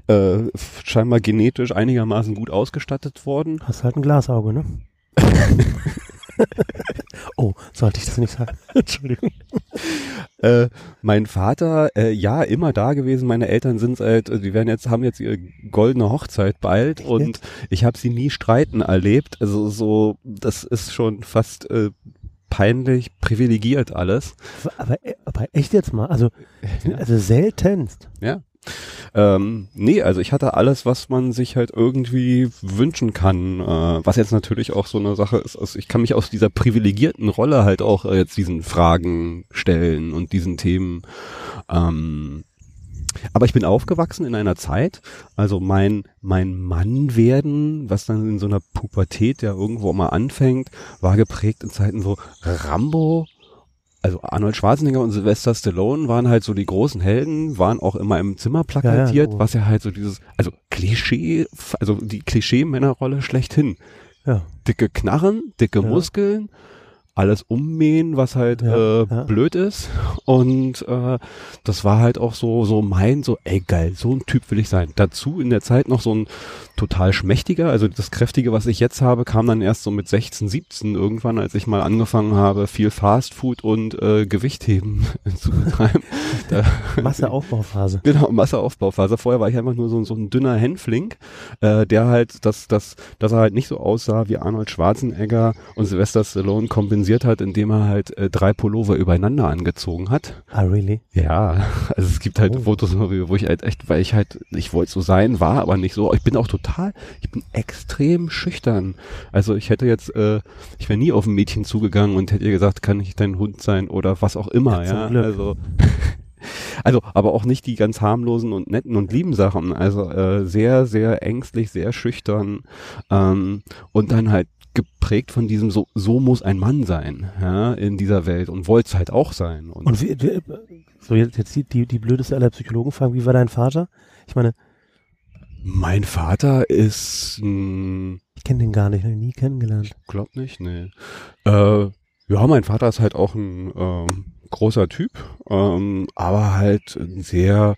äh, scheinbar genetisch einigermaßen gut ausgestattet worden. Hast halt ein Glasauge, ne? *laughs* oh, sollte ich das nicht sagen? *laughs* Entschuldigung. Äh, mein Vater, äh, ja, immer da gewesen. Meine Eltern sind seit, äh, die werden jetzt, haben jetzt ihre goldene Hochzeit bald Echt? und ich habe sie nie streiten erlebt. Also so, das ist schon fast äh, peinlich, privilegiert alles. Aber, aber echt jetzt mal, also, also seltenst. Ja. Ähm, nee, also ich hatte alles, was man sich halt irgendwie wünschen kann, äh, was jetzt natürlich auch so eine Sache ist. Also ich kann mich aus dieser privilegierten Rolle halt auch äh, jetzt diesen Fragen stellen und diesen Themen. Ähm, aber ich bin aufgewachsen in einer Zeit, also mein, mein Mann werden, was dann in so einer Pubertät ja irgendwo mal anfängt, war geprägt in Zeiten so Rambo also Arnold Schwarzenegger und Sylvester Stallone waren halt so die großen Helden, waren auch immer im Zimmer plakatiert, ja, ja, oh. was ja halt so dieses, also Klischee, also die Klischee-Männerrolle schlechthin. Ja. Dicke Knarren, dicke Muskeln, alles ummähen, was halt ja, äh, ja. blöd ist. Und äh, das war halt auch so, so mein, so, ey geil, so ein Typ will ich sein. Dazu in der Zeit noch so ein total schmächtiger, also das Kräftige, was ich jetzt habe, kam dann erst so mit 16, 17 irgendwann, als ich mal angefangen habe, viel Fastfood und äh, Gewichtheben *laughs* zu betreiben. *laughs* Masseaufbauphase. Genau, Masseaufbauphase. Vorher war ich einfach nur so, so ein dünner Hänfling, äh, der halt, dass, dass, dass er halt nicht so aussah wie Arnold Schwarzenegger und Sylvester Stallone kompensiert hat, indem er halt äh, drei Pullover übereinander angezogen hat. Ah, really? Ja, *laughs* also es gibt halt oh. Fotos, wo ich halt echt, weil ich halt, ich wollte so sein, war aber nicht so. Ich bin auch total, ich bin extrem schüchtern. Also ich hätte jetzt, äh, ich wäre nie auf ein Mädchen zugegangen und hätte ihr gesagt, kann ich dein Hund sein oder was auch immer, ja. ja? Also *laughs* also, aber auch nicht die ganz harmlosen und netten und lieben Sachen. Also äh, sehr, sehr ängstlich, sehr schüchtern ähm, und dann halt geprägt von diesem so so muss ein Mann sein ja, in dieser Welt und wollte es halt auch sein. Und, und wie, wie, so jetzt, jetzt die, die, die blödeste aller Psychologen fragen, wie war dein Vater? Ich meine, mein Vater ist ein Ich kenne den gar nicht, noch nie kennengelernt. Ich glaub nicht, nee. Äh, ja, mein Vater ist halt auch ein ähm, großer Typ, ähm, aber halt ein sehr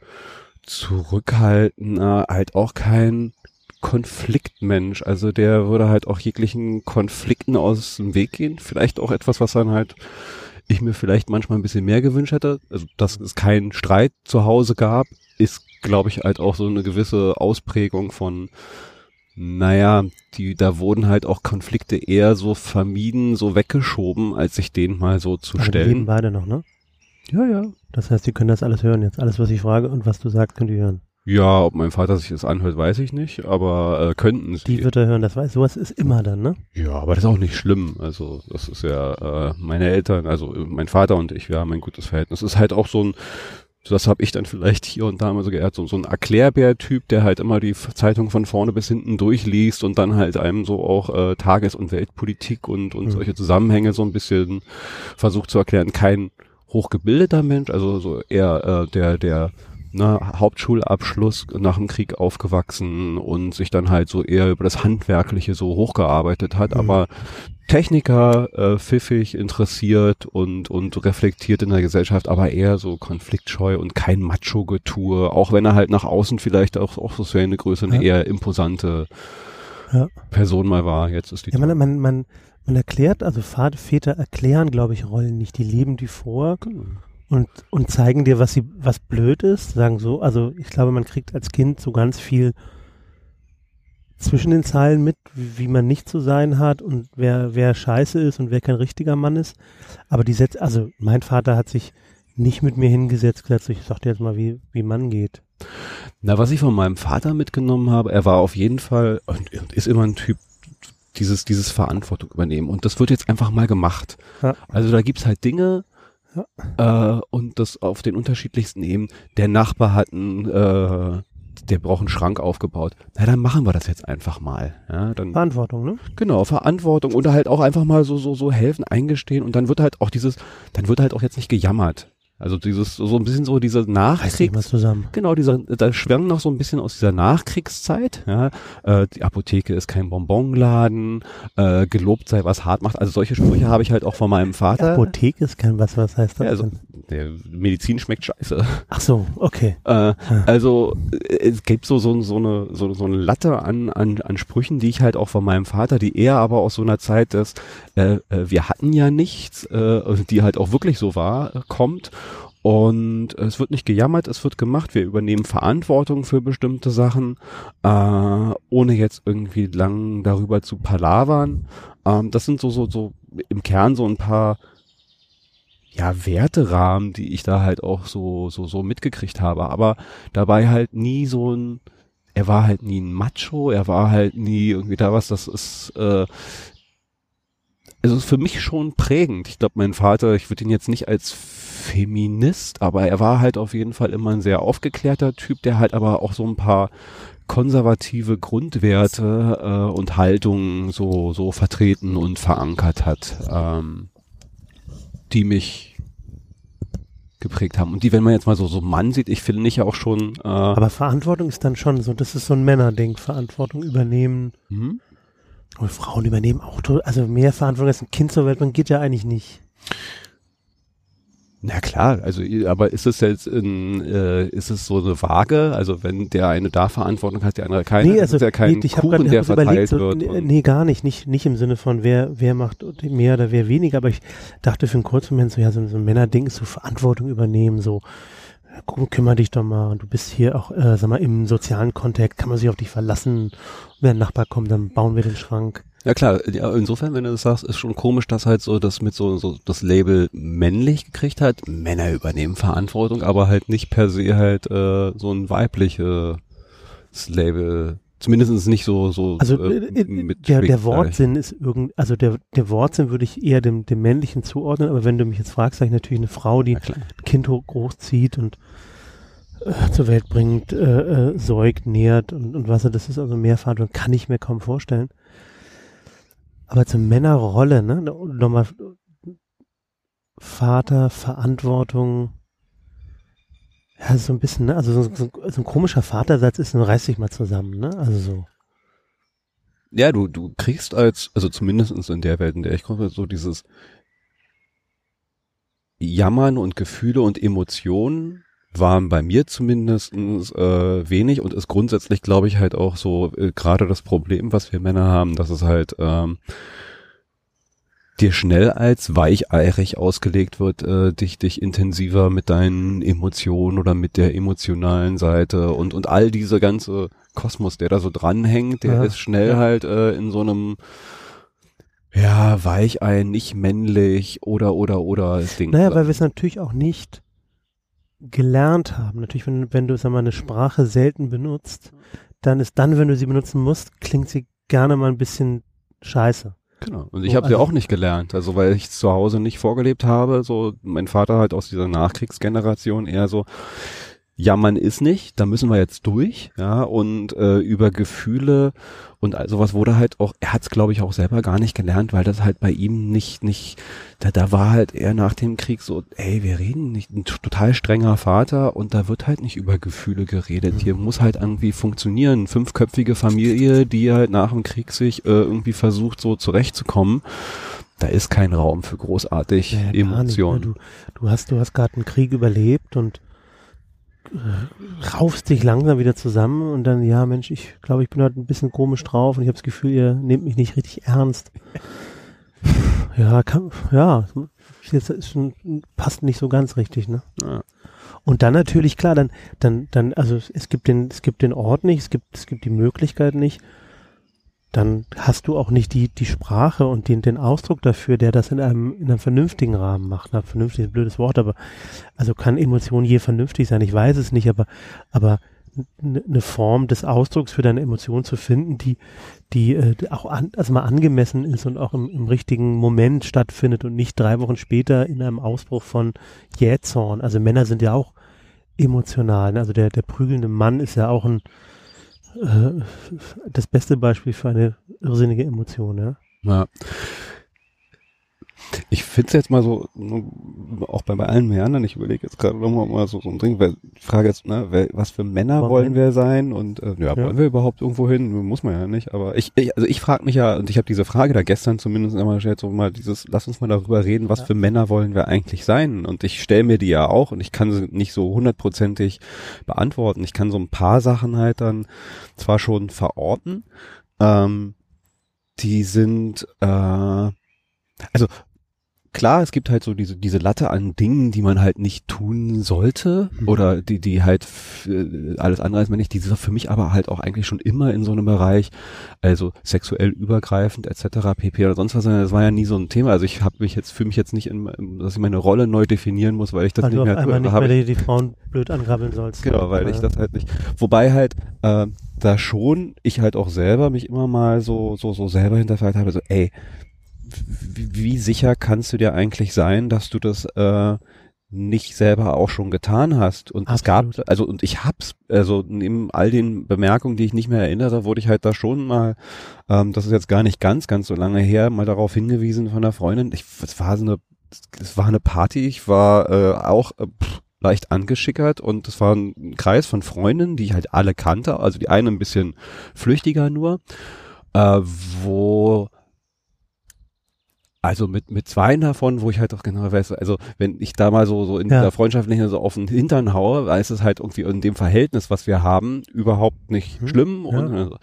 zurückhaltender, halt auch kein Konfliktmensch. Also der würde halt auch jeglichen Konflikten aus dem Weg gehen. Vielleicht auch etwas, was dann halt ich mir vielleicht manchmal ein bisschen mehr gewünscht hätte. Also dass es keinen Streit zu Hause gab, ist, glaube ich, halt auch so eine gewisse Ausprägung von naja, die, da wurden halt auch Konflikte eher so vermieden, so weggeschoben, als sich den mal so zu Aber stellen. Leben beide noch, ne? Ja, ja. Das heißt, die können das alles hören jetzt. Alles, was ich frage und was du sagst, können die hören. Ja, ob mein Vater sich das anhört, weiß ich nicht, aber äh, könnten sie. Die wird er hören, das weiß. Sowas ist immer dann, ne? Ja, aber das ist auch nicht schlimm. Also das ist ja äh, meine Eltern, also mein Vater und ich, wir haben ein gutes Verhältnis. Das ist halt auch so ein das habe ich dann vielleicht hier und da mal so geehrt, so, so ein Erklärbär-Typ, der halt immer die Zeitung von vorne bis hinten durchliest und dann halt einem so auch äh, Tages- und Weltpolitik und, und mhm. solche Zusammenhänge so ein bisschen versucht zu erklären. Kein hochgebildeter Mensch, also so eher äh, der, der ne, Hauptschulabschluss nach dem Krieg aufgewachsen und sich dann halt so eher über das Handwerkliche so hochgearbeitet hat, mhm. aber Techniker, äh, pfiffig, interessiert und, und reflektiert in der Gesellschaft, aber eher so konfliktscheu und kein Macho-Getue, auch wenn er halt nach außen vielleicht auch, auch so eine Größe, eine ja. eher imposante ja. Person mal war. Jetzt ist die ja, man, man, man, man erklärt, also Väter erklären, glaube ich, Rollen nicht, die leben die vor. Genau und, und zeigen dir, was sie, was blöd ist, sagen so. Also ich glaube, man kriegt als Kind so ganz viel zwischen den Zeilen mit, wie, wie man nicht zu sein hat und wer, wer scheiße ist und wer kein richtiger Mann ist. Aber die Sätze, also mein Vater hat sich nicht mit mir hingesetzt, gesagt, ich sag dir jetzt mal, wie, wie Mann geht. Na, was ich von meinem Vater mitgenommen habe, er war auf jeden Fall und, und ist immer ein Typ, dieses, dieses Verantwortung übernehmen. Und das wird jetzt einfach mal gemacht. Ja. Also da gibt's halt Dinge, ja. Äh, und das auf den unterschiedlichsten Ebenen. Der Nachbar hat einen, äh, der braucht einen Schrank aufgebaut. Na, dann machen wir das jetzt einfach mal. Ja, dann, Verantwortung, ne? Genau, Verantwortung und halt auch einfach mal so, so, so helfen, eingestehen und dann wird halt auch dieses, dann wird halt auch jetzt nicht gejammert. Also dieses, so ein bisschen so diese Nachkriegs... zusammen. Genau, dieser, da schwärmen noch so ein bisschen aus dieser Nachkriegszeit. Ja, äh, die Apotheke ist kein Bonbonladen, äh, gelobt sei, was hart macht. Also solche Sprüche habe ich halt auch von meinem Vater. Apotheke ist kein was, was heißt das? Ja, also, der Medizin schmeckt scheiße. Ach so, okay. Äh, also es gibt so, so, so, eine, so, so eine Latte an, an, an Sprüchen, die ich halt auch von meinem Vater, die eher aber aus so einer Zeit des, äh, äh, wir hatten ja nichts, äh, die halt auch wirklich so war, äh, kommt. Und es wird nicht gejammert, es wird gemacht. Wir übernehmen Verantwortung für bestimmte Sachen, äh, ohne jetzt irgendwie lang darüber zu palavern. Ähm, das sind so, so, so im Kern so ein paar ja, Werterahmen, die ich da halt auch so, so, so mitgekriegt habe. Aber dabei halt nie so ein, er war halt nie ein Macho, er war halt nie irgendwie da was, das ist, äh, also für mich schon prägend. Ich glaube, mein Vater, ich würde ihn jetzt nicht als Feminist, aber er war halt auf jeden Fall immer ein sehr aufgeklärter Typ, der halt aber auch so ein paar konservative Grundwerte äh, und Haltungen so so vertreten und verankert hat, ähm, die mich geprägt haben. Und die, wenn man jetzt mal so, so Mann sieht, ich finde nicht ja auch schon. Äh, Aber Verantwortung ist dann schon so, das ist so ein Männerding, Verantwortung übernehmen. hm? Und Frauen übernehmen auch, also mehr Verantwortung als ein Kind zur Welt, man geht ja eigentlich nicht. Na klar, also aber ist es jetzt in, äh, ist es so eine Waage? Also wenn der eine da Verantwortung hat, der andere keine, nee, also ist ja kein nee, ich hab Kuchen, grad- der überlegt, verteilt so, wird. nee, gar nicht, nicht, nicht im Sinne von wer, wer macht mehr oder wer weniger, aber ich dachte für einen kurzen Moment so, ja, so, so ein Männerding ist so Verantwortung übernehmen, so, kümmere dich doch mal, du bist hier auch, äh, sag mal, im sozialen Kontext, kann man sich auf dich verlassen, wenn ein Nachbar kommt, dann bauen wir den Schrank. Ja klar, ja, insofern, wenn du das sagst, ist schon komisch, dass halt so das mit so, so das Label männlich gekriegt hat. Männer übernehmen Verantwortung, aber halt nicht per se halt äh, so ein weibliches Label. Zumindest nicht so so Also äh, äh, äh, mit der, der. Wortsinn ist irgend, also der, der Wortsinn würde ich eher dem, dem männlichen zuordnen, aber wenn du mich jetzt fragst, sage ich natürlich eine Frau, die ein Kind großzieht und äh, zur Welt bringt, äh, äh, säugt, nährt und, und was, das ist also mehr Verantwortung, kann ich mir kaum vorstellen. Aber zur Männerrolle, ne, nochmal Vater, Verantwortung, ja, so ein bisschen, ne, also so, so, so ein komischer Vatersatz ist, nun reiß dich mal zusammen, ne, also so. Ja, du, du kriegst als, also zumindestens in der Welt, in der ich komme, so dieses Jammern und Gefühle und Emotionen waren bei mir zumindestens äh, wenig und ist grundsätzlich, glaube ich, halt auch so äh, gerade das Problem, was wir Männer haben, dass es halt ähm, dir schnell als weicheirig ausgelegt wird, äh, dich, dich intensiver mit deinen Emotionen oder mit der emotionalen Seite und, und all diese ganze Kosmos, der da so dranhängt, der Ja, ist schnell ja. halt äh, in so einem ja, Weichei, nicht männlich oder oder oder Ding. Naja, weil wir es natürlich auch nicht gelernt haben. Natürlich, wenn, wenn du, sag mal, eine Sprache selten benutzt, dann ist dann, wenn du sie benutzen musst, klingt sie gerne mal ein bisschen scheiße. Genau. Und ich habe sie also- auch nicht gelernt, also weil ich zu Hause nicht vorgelebt habe. So mein Vater halt aus dieser Nachkriegsgeneration eher so, ja, man ist nicht, da müssen wir jetzt durch, ja, und äh, über Gefühle und all sowas wurde halt auch, er hat es glaube ich auch selber gar nicht gelernt, weil das halt bei ihm nicht, nicht, da, da war halt eher nach dem Krieg so, ey, wir reden nicht, ein total strenger Vater und da wird halt nicht über Gefühle geredet. Hier muss halt irgendwie funktionieren. Fünfköpfige Familie, die halt nach dem Krieg sich äh, irgendwie versucht, so zurechtzukommen. Da ist kein Raum für großartig nicht, ne? Emotionen. Du, du hast, du hast gerade einen Krieg überlebt und raufst dich langsam wieder zusammen und dann, ja Mensch, ich glaube, ich bin heute ein bisschen komisch drauf und ich habe das Gefühl, ihr nehmt mich nicht richtig ernst. *laughs* Ja, kann, ja, jetzt ist schon, passt nicht so ganz richtig, ne? Ja. Und dann natürlich, klar, dann, dann, dann, also es- es gibt den, es gibt den Ort nicht, es gibt, es gibt die Möglichkeit nicht. Dann hast du auch nicht die, die Sprache und den, den Ausdruck dafür, der das in einem, in einem vernünftigen Rahmen macht. Na, vernünftig ist ein blödes Wort, aber, also kann Emotion je vernünftig sein? Ich weiß es nicht, aber, aber eine ne Form des Ausdrucks für deine Emotion zu finden, die, die äh, auch an, also mal angemessen ist und auch im, im richtigen Moment stattfindet und nicht drei Wochen später in einem Ausbruch von Jähzorn. Also Männer sind ja auch emotional. Ne? Also der, der prügelnde Mann ist ja auch ein äh, das beste Beispiel für eine irrsinnige Emotion, ja. Ja. Ich finde es jetzt mal so, ne, auch bei, bei allen Männern, ich überlege jetzt gerade nochmal mal so, so ein Ding, weil ich frage jetzt, ne, wer, was für Männer Wollen wollen wir wir sein und äh, ja, Ja. wollen wir überhaupt irgendwo hin? Muss man ja nicht, aber ich, ich also ich frage mich ja, und ich habe diese Frage da gestern zumindest einmal gestellt, so mal dieses, lass uns mal darüber reden, was Ja. für Männer wollen wir eigentlich sein? Und ich stelle mir die ja auch und ich kann sie nicht so hundertprozentig beantworten. Ich kann so ein paar Sachen halt dann zwar schon verorten, ähm, die sind, äh, also klar, es gibt halt so diese, diese Latte an Dingen, die man halt nicht tun sollte Mhm. oder die, die halt äh, alles andere als männlich, die sind für mich aber halt auch eigentlich schon immer in so einem Bereich, also sexuell übergreifend etc. pp. oder sonst was, das war ja nie so ein Thema. Also ich habe mich jetzt, fühle mich jetzt nicht, in, dass ich meine Rolle neu definieren muss, weil ich das Weil nicht du auf mehr einmal nicht mehr ich- die, die Frauen blöd angrabbeln sollst. Genau, weil ich Ja. das halt nicht. Wobei halt äh, da schon ich halt auch selber mich immer mal so so so selber hinterfragt habe, so ey, wie, wie sicher kannst du dir eigentlich sein, dass du das äh, nicht selber auch schon getan hast und es gab Absolut. also und ich hab's also neben all den Bemerkungen, die ich nicht mehr erinnere, wurde ich halt da schon mal ähm, das ist jetzt gar nicht ganz ganz so lange her mal darauf hingewiesen von einer Freundin. Ich es war so eine es war eine Party, ich war äh, auch äh, pff, leicht angeschickert und es war ein Kreis von Freundinnen, die ich halt alle kannte, also die eine ein bisschen flüchtiger nur, äh, wo also mit, mit zwei davon, wo ich halt auch genau weiß, also wenn ich da mal so, so in Ja. dieser Freundschaft nicht so auf den Hintern haue, dann ist es halt irgendwie in dem Verhältnis, was wir haben, überhaupt nicht Mhm. schlimm. Ja. Und, also,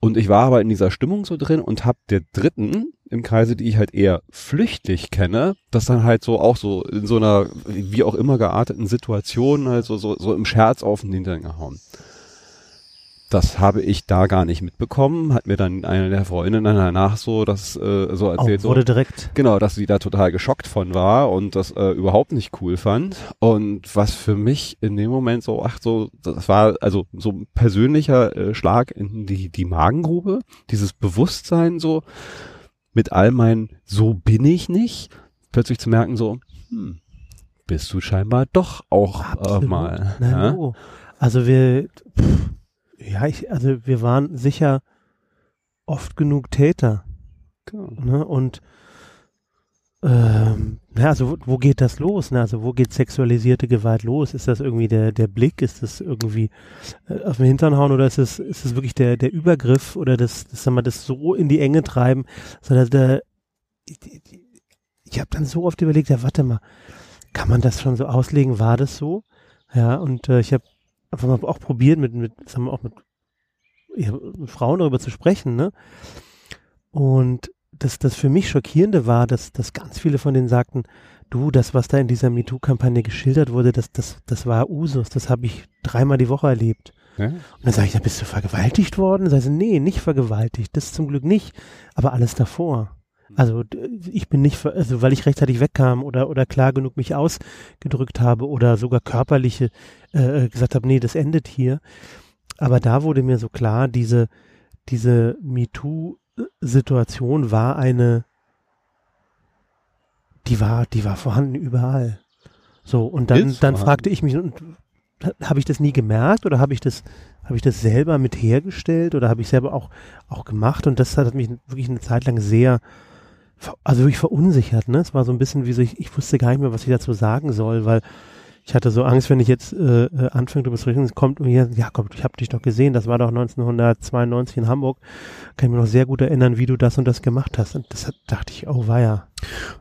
und ich war aber in dieser Stimmung so drin und hab der dritten im Kreise, die ich halt eher flüchtig kenne, das dann halt so auch so in so einer, wie auch immer gearteten Situation, halt so, so, so im Scherz auf den Hintern gehauen. Das habe ich da gar nicht mitbekommen, hat mir dann eine der Freundinnen danach so das äh, so Auch erzählt. so, wurde direkt. Genau, dass sie da total geschockt von war und das äh, überhaupt nicht cool fand. Und was für mich in dem Moment so, ach so, das war also so ein persönlicher äh, Schlag in die, die Magengrube, dieses Bewusstsein so, mit all meinen, so bin ich nicht, plötzlich zu merken so, hm, bist du scheinbar doch auch äh, mal. Na, ja? no. Also wir, pff, ja, ich, also wir waren sicher oft genug Täter. Genau. Ne? Und ähm, na, also wo, wo geht das los? Ne? Also wo geht sexualisierte Gewalt los? Ist das irgendwie der, der Blick? Ist das irgendwie äh, auf den Hintern hauen oder ist es, ist es wirklich der, der Übergriff oder das, das, sagen wir, das so in die Enge treiben? Sondern der, ich, ich, habe dann so oft überlegt, ja, warte mal, kann man das schon so auslegen? War das so? Ja, und äh, ich habe einfach mal auch probiert, mit, mit, sagen wir auch mit, ja, mit Frauen darüber zu sprechen, ne? Und das, das für mich Schockierende war, dass, dass ganz viele von denen sagten, du, das, was da in dieser MeToo-Kampagne geschildert wurde, das, das, das war Usus, das habe ich dreimal die Woche erlebt. Ja? Und dann sage ich, ja, bist du vergewaltigt worden? Sag ich, nee, nicht vergewaltigt, das zum Glück nicht, aber alles davor. Also ich bin nicht, also weil ich rechtzeitig wegkam oder oder klar genug mich ausgedrückt habe oder sogar körperliche äh, gesagt habe, nee, das endet hier. Aber da wurde mir so klar, diese diese MeToo-Situation war eine, die war, die war vorhanden überall. So und dann Ist dann vorhanden. fragte ich mich, und habe ich das nie gemerkt oder habe ich das habe ich das selber mit hergestellt oder habe ich selber auch auch gemacht und das hat mich wirklich eine Zeit lang sehr also wirklich verunsichert, ne? Es war so ein bisschen wie so, ich, ich wusste gar nicht mehr, was ich dazu sagen soll, weil ich hatte so Angst, wenn ich jetzt äh, äh, anfange zu reden, es kommt mir, ja komm, ich habe dich doch gesehen, das war doch 1992 in Hamburg, kann ich mir noch sehr gut erinnern, wie du das und das gemacht hast. Und das hat, dachte ich, oh weia.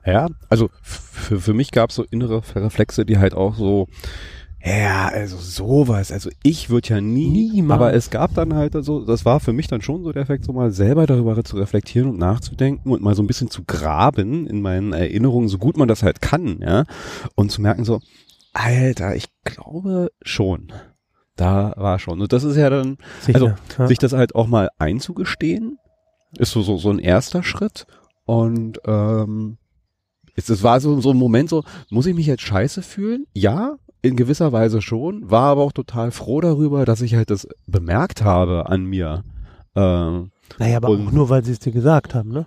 Ja, also für, für mich gab es so innere Reflexe, die halt auch so, ja, also sowas, also ich würde ja nie, Niemals. aber es gab dann halt so, das war für mich dann schon so der Effekt, so mal selber darüber zu reflektieren und nachzudenken und mal so ein bisschen zu graben in meinen Erinnerungen, so gut man das halt kann, ja, und zu merken so, Alter, ich glaube schon. Da war schon. Und das ist ja dann, Sicher. Also, ja. sich das halt auch mal einzugestehen, ist so, so, so ein erster Schritt. Und ähm, es, es war so, so ein Moment so, muss ich mich jetzt scheiße fühlen? Ja, in gewisser Weise schon, war aber auch total froh darüber, dass ich halt das bemerkt habe an mir. Ähm, naja, aber und- auch nur, weil sie es dir gesagt haben, ne?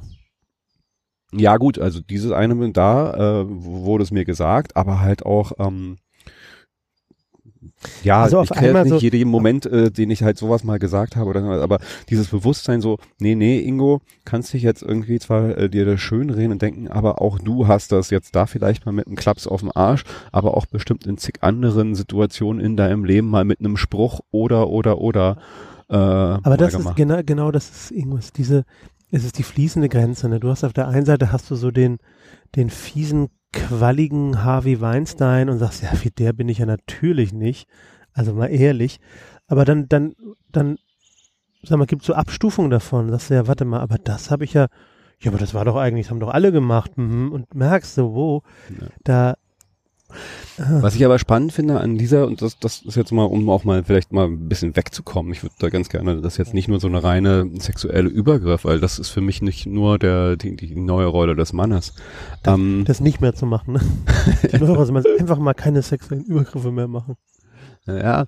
ja gut, also dieses eine Moment da äh, wurde es mir gesagt, aber halt auch ähm, ja, Also auf ich kenne nicht so- jeden Moment, äh, den ich halt sowas mal gesagt habe oder aber dieses Bewusstsein so, nee, nee, Ingo, kannst dich jetzt irgendwie zwar äh, dir das schön reden und denken, aber auch du hast das jetzt da vielleicht mal mit einem Klaps auf dem Arsch, aber auch bestimmt in zig anderen Situationen in deinem Leben mal mit einem Spruch oder oder oder äh, Aber das gemacht. ist genau, genau das ist irgendwas, diese, es ist die fließende Grenze, ne? Du hast auf der einen Seite hast du so den, den fiesen, qualligen Harvey Weinstein und sagst, ja, wie der bin ich ja natürlich nicht. Also mal ehrlich. Aber dann, dann, dann, sag mal, gibt's so Abstufungen davon. Sagst du ja, warte mal, aber das habe ich ja, ja, aber das war doch eigentlich, das haben doch alle gemacht. Mhm. Und merkst du, wo, Ja. da, Was ich aber spannend finde an dieser, und das, das ist jetzt mal, um auch mal vielleicht mal ein bisschen wegzukommen, ich würde da ganz gerne, das jetzt nicht nur so eine reine sexuelle Übergriff, weil das ist für mich nicht nur der, die, die neue Rolle des Mannes. ähm, das nicht mehr zu machen, ne? *laughs* Die Neuros, man einfach mal keine sexuellen Übergriffe mehr machen. Ja,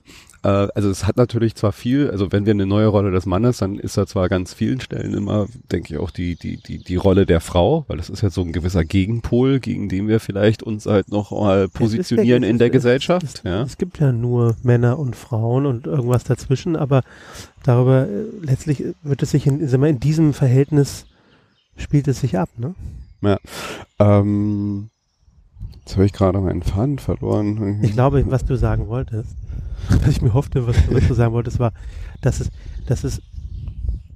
äh, also es hat natürlich zwar viel, also wenn wir eine neue Rolle des Mannes, dann ist da zwar ganz vielen Stellen immer, denke ich, auch die, die, die, die Rolle der Frau, weil das ist ja so ein gewisser Gegenpol, gegen den wir vielleicht uns halt noch mal positionieren Es ist- in der es- Gesellschaft. Es, Ja. es gibt ja nur Männer und Frauen und irgendwas dazwischen, aber darüber äh, letztlich wird es sich in, sag mal, in diesem Verhältnis spielt es sich ab, ne? Ähm, Jetzt habe ich gerade meinen Faden verloren. Ich glaube, was du sagen wolltest, *laughs* was ich mir hoffte, was, was du sagen wolltest, war, dass es, dass es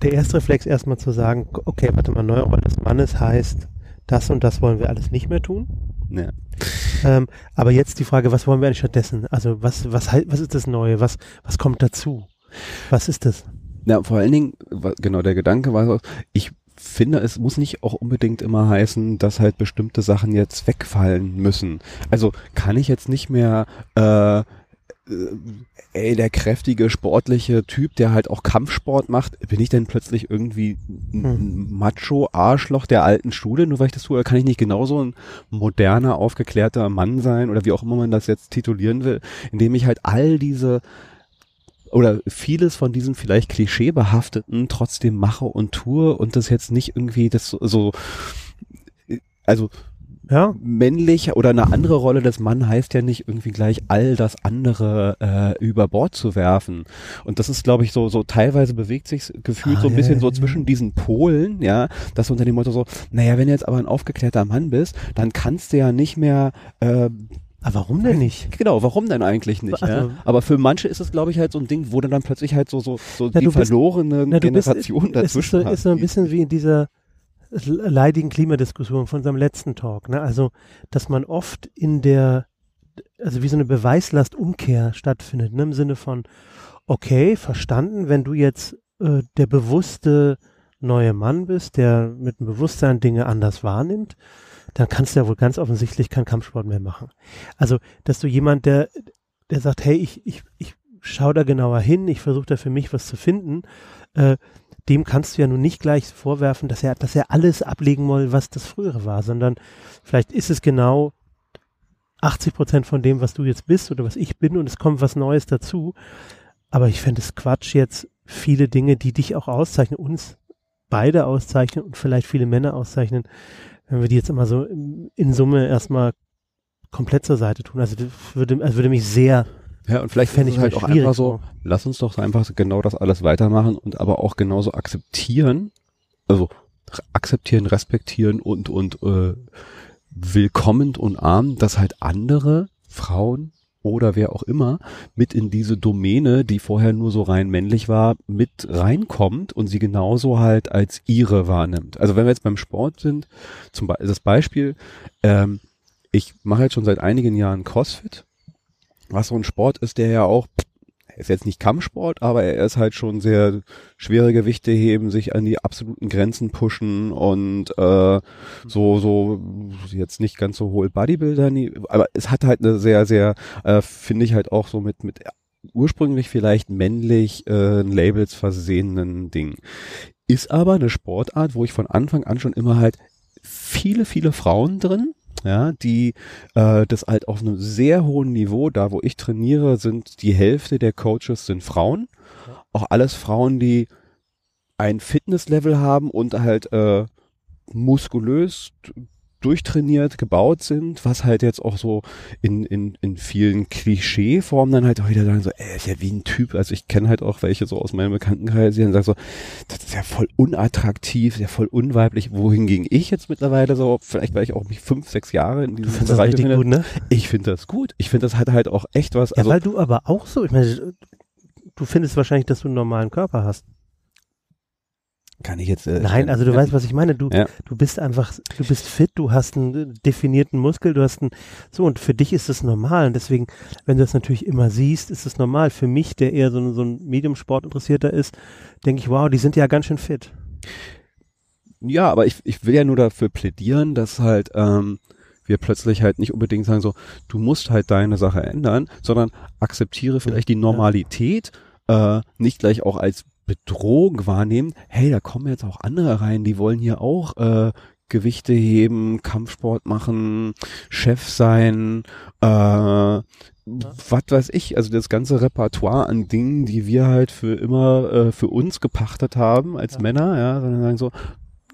der erste Reflex erstmal zu sagen, okay, warte mal, neue Rolle des Mannes heißt, das und das wollen wir alles nicht mehr tun. Ja. Ähm, aber jetzt die Frage, was wollen wir eigentlich stattdessen? Also was, was, was ist das Neue? Was, was kommt dazu? Was ist das? Ja, vor allen Dingen, genau, der Gedanke war so, ich finde, es muss nicht auch unbedingt immer heißen, dass halt bestimmte Sachen jetzt wegfallen müssen. Also kann ich jetzt nicht mehr äh, äh, ey, der kräftige, sportliche Typ, der halt auch Kampfsport macht, bin ich denn plötzlich irgendwie ein hm. Macho-Arschloch der alten Schule, nur weil ich das tue? Oder kann ich nicht genauso ein moderner, aufgeklärter Mann sein oder wie auch immer man das jetzt titulieren will, indem ich halt all diese oder vieles von diesen vielleicht klischeebehafteten trotzdem mache und tue und das jetzt nicht irgendwie das so, so also ja. männlich oder eine andere Rolle des Mann heißt ja nicht irgendwie gleich all das andere äh, über Bord zu werfen. Und das ist, glaube ich, so, so teilweise bewegt sich gefühlt ah, so ein bisschen ja, so zwischen diesen Polen, ja, dass unter dem Motto so, naja, wenn du jetzt aber ein aufgeklärter Mann bist, dann kannst du ja nicht mehr äh, aber warum denn nicht? *laughs* Genau, warum denn eigentlich nicht? Also, ja? Aber für manche ist es, glaube ich, halt so ein Ding, wo dann plötzlich halt so so so ja, die verlorene bist, Generation bist, dazwischen ist so, ist so ein bisschen wie in dieser leidigen Klimadiskussion von unserem letzten Talk. Ne? Also, dass man oft in der, also wie so eine Beweislastumkehr stattfindet, ne? im Sinne von, okay, verstanden, wenn du jetzt äh, der bewusste neue Mann bist, der mit dem Bewusstsein Dinge anders wahrnimmt, dann kannst du ja wohl ganz offensichtlich keinen Kampfsport mehr machen. Also, dass du jemand, der, der sagt, hey, ich, ich, ich schau da genauer hin, ich versuche da für mich was zu finden, äh, dem kannst du ja nun nicht gleich vorwerfen, dass er, dass er alles ablegen will, was das frühere war, sondern vielleicht ist es genau 80 Prozent von dem, was du jetzt bist oder was ich bin und es kommt was Neues dazu. Aber ich fände es Quatsch, jetzt viele Dinge, die dich auch auszeichnen, uns beide auszeichnen und vielleicht viele Männer auszeichnen, wenn wir die jetzt immer so in Summe erstmal komplett zur Seite tun. Also würde, also würde mich sehr ja, und vielleicht fände ich halt auch einfach so, lass uns doch einfach genau das alles weitermachen und aber auch genauso akzeptieren, also akzeptieren, respektieren und, und äh, willkommend und arm, dass halt andere Frauen oder wer auch immer mit in diese Domäne, die vorher nur so rein männlich war, mit reinkommt und sie genauso halt als ihre wahrnimmt. Also wenn wir jetzt beim Sport sind, zum Beispiel das Beispiel, ähm, ich mache jetzt schon seit einigen Jahren CrossFit was so ein Sport ist, der ja auch, ist jetzt nicht Kampfsport, aber er ist halt schon sehr schwere Gewichte heben, sich an die absoluten Grenzen pushen und äh, so, so jetzt nicht ganz so hohe Bodybuilder, aber es hat halt eine sehr, sehr, äh, finde ich halt auch so mit, mit ursprünglich vielleicht männlich äh, Labels versehenen Ding. Ist aber eine Sportart, wo ich von Anfang an schon immer halt viele, viele Frauen drin ja, die äh, das halt auf einem sehr hohen Niveau, da wo ich trainiere, sind die Hälfte der Coaches sind Frauen. Auch alles Frauen, die ein Fitnesslevel haben und halt äh, muskulös durchtrainiert gebaut sind, was halt jetzt auch so in, in, in vielen Klischeeformen dann halt auch wieder sagen so, ey, ist ja wie ein Typ, also ich kenne halt auch welche so aus meinem Bekanntenkreis, die dann sagen so, das ist ja voll unattraktiv, ja voll unweiblich, wohingegen ich jetzt mittlerweile so, vielleicht weil ich auch mich fünf, sechs Jahre in diesem Bereich finde, gut, ne? ich finde das gut, ich finde das hat halt auch echt was. Ja, also, weil du aber auch so, ich meine, du findest wahrscheinlich, dass du einen normalen Körper hast kann ich jetzt. Äh, Nein, also du äh, weißt, was ich meine. Du, ja. du bist einfach, du bist fit, du hast einen definierten Muskel, du hast einen, so und für dich ist es normal. Und deswegen, wenn du das natürlich immer siehst, ist es normal. Für mich, der eher so, ein, so ein Medium-Sport interessierter ist, denke ich, wow, die sind ja ganz schön fit. Ja, aber ich, ich will ja nur dafür plädieren, dass halt, ähm, wir plötzlich halt nicht unbedingt sagen so, du musst halt deine Sache ändern, sondern akzeptiere vielleicht die Normalität, äh, nicht gleich auch als Bedrohung wahrnehmen, hey, da kommen jetzt auch andere rein, die wollen hier auch äh, Gewichte heben, Kampfsport machen, Chef sein, äh, ja. was weiß ich, also das ganze Repertoire an Dingen, die wir halt für immer äh, für uns gepachtet haben als ja. Männer, ja, sondern sagen so,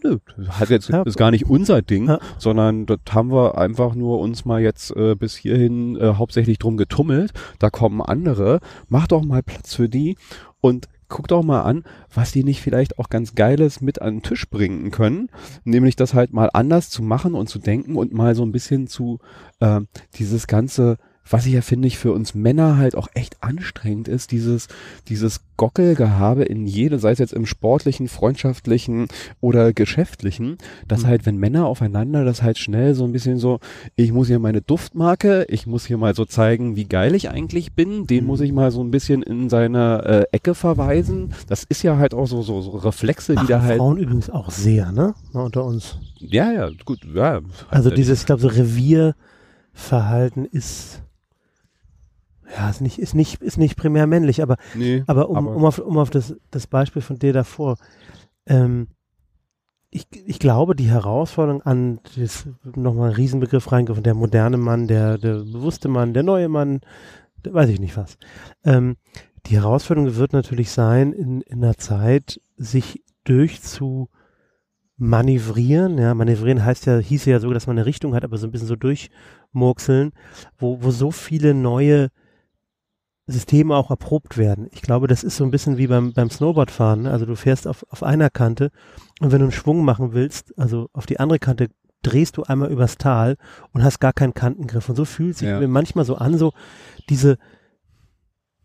nö, hat jetzt ja. ist gar nicht unser Ding, sondern das haben wir einfach nur uns mal jetzt äh, bis hierhin äh, hauptsächlich drum getummelt. Da kommen andere, mach doch mal Platz für die und guck doch mal an, was die nicht vielleicht auch ganz Geiles mit an den Tisch bringen können, nämlich das halt mal anders zu machen und zu denken und mal so ein bisschen zu äh, dieses ganze was ich ja finde ich für uns Männer halt auch echt anstrengend ist, dieses, dieses Gockelgehabe in jede, sei es jetzt im sportlichen, freundschaftlichen oder geschäftlichen, dass mhm. halt, wenn Männer aufeinander das halt schnell so ein bisschen so, ich muss hier meine Duftmarke, ich muss hier mal so zeigen, wie geil ich eigentlich bin, den mhm. muss ich mal so ein bisschen in seine äh, Ecke verweisen. Das ist ja halt auch so, so, so Reflexe, die da halt. Frauen übrigens auch sehr, ne? Unter uns. Ja, ja, gut, ja. Also dieses, ich glaube, so Revierverhalten ist ja, ist nicht, ist nicht, ist nicht primär männlich, aber, nee, aber, um, aber um auf, um auf das, das Beispiel von dir davor, ähm, ich, ich glaube, die Herausforderung an das nochmal ein Riesenbegriff reingegriffen, der moderne Mann, der, der bewusste Mann, der neue Mann, der, weiß ich nicht was. Ähm, die Herausforderung wird natürlich sein, in, in einer Zeit sich durchzu manövrieren, ja, manövrieren heißt ja, hieß ja so, dass man eine Richtung hat, aber so ein bisschen so durchmurkseln, wo, wo so viele neue Systeme auch erprobt werden. Ich glaube, das ist so ein bisschen wie beim, beim Snowboardfahren. Ne? Also du fährst auf, auf einer Kante und wenn du einen Schwung machen willst, also auf die andere Kante, drehst du einmal übers Tal und hast gar keinen Kantengriff. Und so fühlt sich ja. mir manchmal so an, so diese,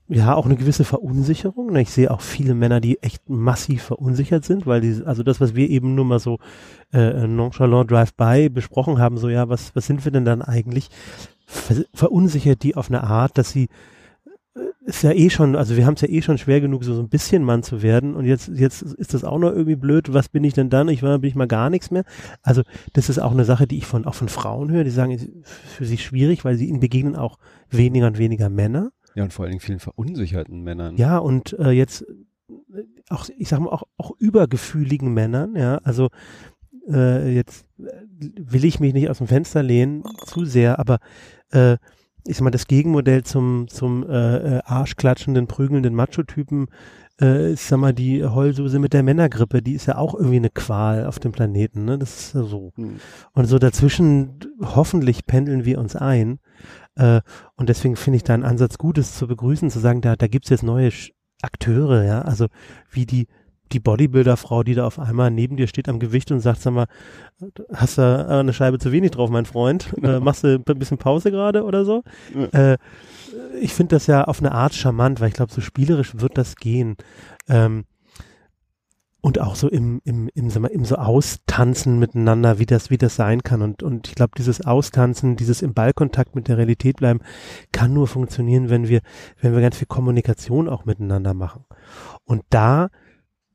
ja, auch eine gewisse Verunsicherung. Ne? Ich sehe auch viele Männer, die echt massiv verunsichert sind, weil die, also das, was wir eben nur mal so äh, nonchalant Drive-by besprochen haben, so ja, was, was sind wir denn dann eigentlich? Ver verunsichert die auf eine Art, dass sie ist ja eh schon, also wir haben es ja eh schon schwer genug, so, so ein bisschen Mann zu werden und jetzt, jetzt ist das auch noch irgendwie blöd, was bin ich denn dann? Ich war, bin ich mal gar nichts mehr. Also das ist auch eine Sache, die ich von, auch von Frauen höre, die sagen, ist für sie schwierig, weil sie ihnen begegnen auch weniger und weniger Männer. Ja, und vor allen Dingen vielen verunsicherten Männern. Ja, und äh, jetzt auch, ich sag mal, auch, auch übergefühligen Männern, ja, also äh, jetzt will ich mich nicht aus dem Fenster lehnen, zu sehr, aber äh, ich sag mal, das Gegenmodell zum, zum äh, äh, arschklatschenden, prügelnden Macho-Typen, äh, ich sag mal, die Heulsuse mit der Männergrippe, die ist ja auch irgendwie eine Qual auf dem Planeten, ne? Das ist ja so. Mhm. Und so dazwischen, hoffentlich pendeln wir uns ein. Äh, und deswegen finde ich da einen Ansatz gut, es zu begrüßen, zu sagen, da, da gibt's jetzt neue Akteure, ja, also wie die die Bodybuilder-Frau, die da auf einmal neben dir steht am Gewicht und sagt, sag mal, hast du eine Scheibe zu wenig drauf, mein Freund? Genau. Äh, machst du ein bisschen Pause gerade oder so? Ja. Äh, ich finde das ja auf eine Art charmant, weil ich glaube, so spielerisch wird das gehen. Ähm, und auch so im, im, im, im, im so Austanzen miteinander, wie das, wie das sein kann. Und, und ich glaube, dieses Austanzen, dieses im Ballkontakt mit der Realität bleiben, kann nur funktionieren, wenn wir, wenn wir ganz viel Kommunikation auch miteinander machen. Und da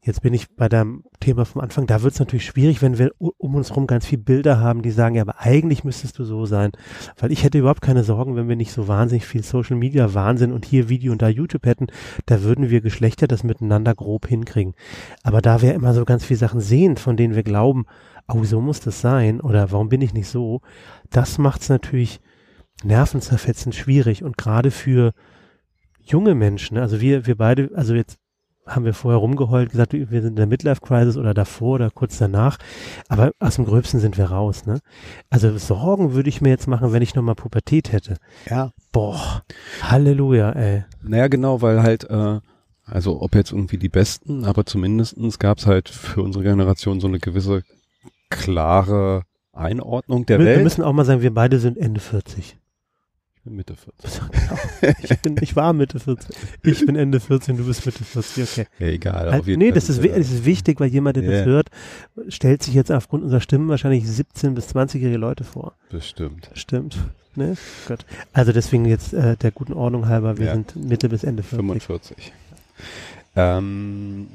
Jetzt bin ich bei deinem Thema vom Anfang. Da wird es natürlich schwierig, wenn wir um uns herum ganz viele Bilder haben, die sagen, ja, aber eigentlich müsstest du so sein. Weil ich hätte überhaupt keine Sorgen, wenn wir nicht so wahnsinnig viel Social Media Wahnsinn und hier Video und da YouTube hätten. Da würden wir Geschlechter das miteinander grob hinkriegen. Aber da wir immer so ganz viele Sachen sehen, von denen wir glauben, oh, so muss das sein oder warum bin ich nicht so, das macht es natürlich nervenzerfetzend schwierig und gerade für junge Menschen, also wir, wir beide, also jetzt haben wir vorher rumgeheult, gesagt, wir sind in der Midlife-Crisis oder davor oder kurz danach. Aber aus dem Gröbsten sind wir raus, ne? Also Sorgen würde ich mir jetzt machen, wenn ich nochmal Pubertät hätte. Ja. Boah. Halleluja, ey. Naja, genau, weil halt, äh, also ob jetzt irgendwie die Besten, aber zumindestens gab es halt für unsere Generation so eine gewisse klare Einordnung der wir, Welt. Wir müssen auch mal sagen, wir beide sind Ende 40 bin Mitte 40. *laughs* ich, bin, ich war Mitte 40. Ich bin Ende 14, du bist Mitte 40, okay. Ja, egal. Halt, nee, das ist, das ist wichtig, weil jemand, der yeah. das hört, stellt sich jetzt aufgrund unserer Stimmen wahrscheinlich 17- bis 20-jährige Leute vor. Bestimmt. Stimmt. Ne? Gut. Also deswegen jetzt äh, der guten Ordnung halber, wir ja. sind Mitte bis Ende 40. 45. Ähm,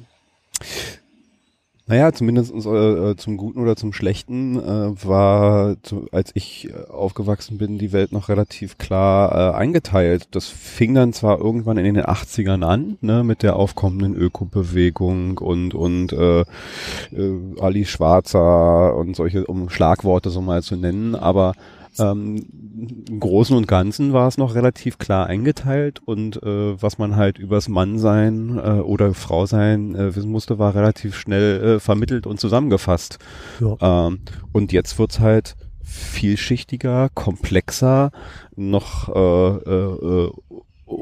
naja, zumindest äh, zum Guten oder zum Schlechten äh, war, zu, als ich äh, aufgewachsen bin, die Welt noch relativ klar äh, eingeteilt. Das fing dann zwar irgendwann in den 80ern an, ne, mit der aufkommenden Ökobewegung und und äh, äh, Ali Schwarzer und solche, um Schlagworte so mal zu nennen, aber ähm, Im Großen und Ganzen war es noch relativ klar eingeteilt und äh, was man halt übers Mannsein äh, oder Frausein äh, wissen musste, war relativ schnell äh, vermittelt und zusammengefasst. Ja. Ähm, und jetzt wird's halt vielschichtiger, komplexer, noch äh, äh,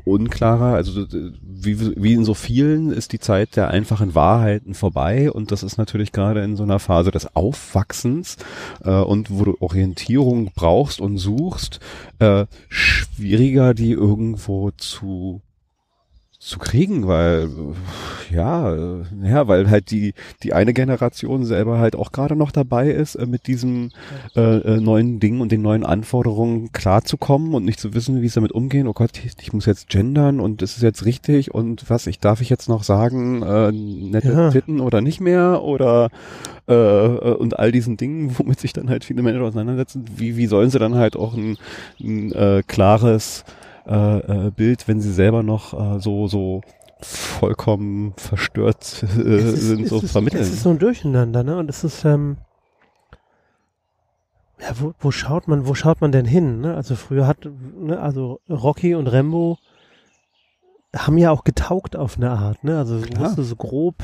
unklarer. Also wie, wie in so vielen ist die Zeit der einfachen Wahrheiten vorbei und das ist natürlich gerade in so einer Phase des Aufwachsens äh, und wo du Orientierung brauchst und suchst, äh, schwieriger die irgendwo zu zu kriegen, weil ja, ja, weil halt die die eine Generation selber halt auch gerade noch dabei ist, äh, mit diesem äh, äh, neuen Ding und den neuen Anforderungen klarzukommen und nicht zu wissen, wie es damit umgehen. Oh Gott, ich, ich muss jetzt gendern und ist es jetzt richtig und was ich darf ich jetzt noch sagen, äh, nette ja. Titten oder nicht mehr oder äh, äh, und all diesen Dingen, *laughs* womit sich dann halt viele Menschen auseinandersetzen. Wie wie sollen sie dann halt auch ein, ein äh, klares äh, äh, Bild, wenn sie selber noch äh, so so vollkommen verstört äh, ist, sind, so ist, vermitteln. Es ist so ein Durcheinander, ne? Und es ist ähm, ja, wo, wo schaut man, wo schaut man denn hin? Ne? Also früher hat, ne, also Rocky und Rambo haben ja auch getaugt auf eine Art, ne? Also du wusste so grob,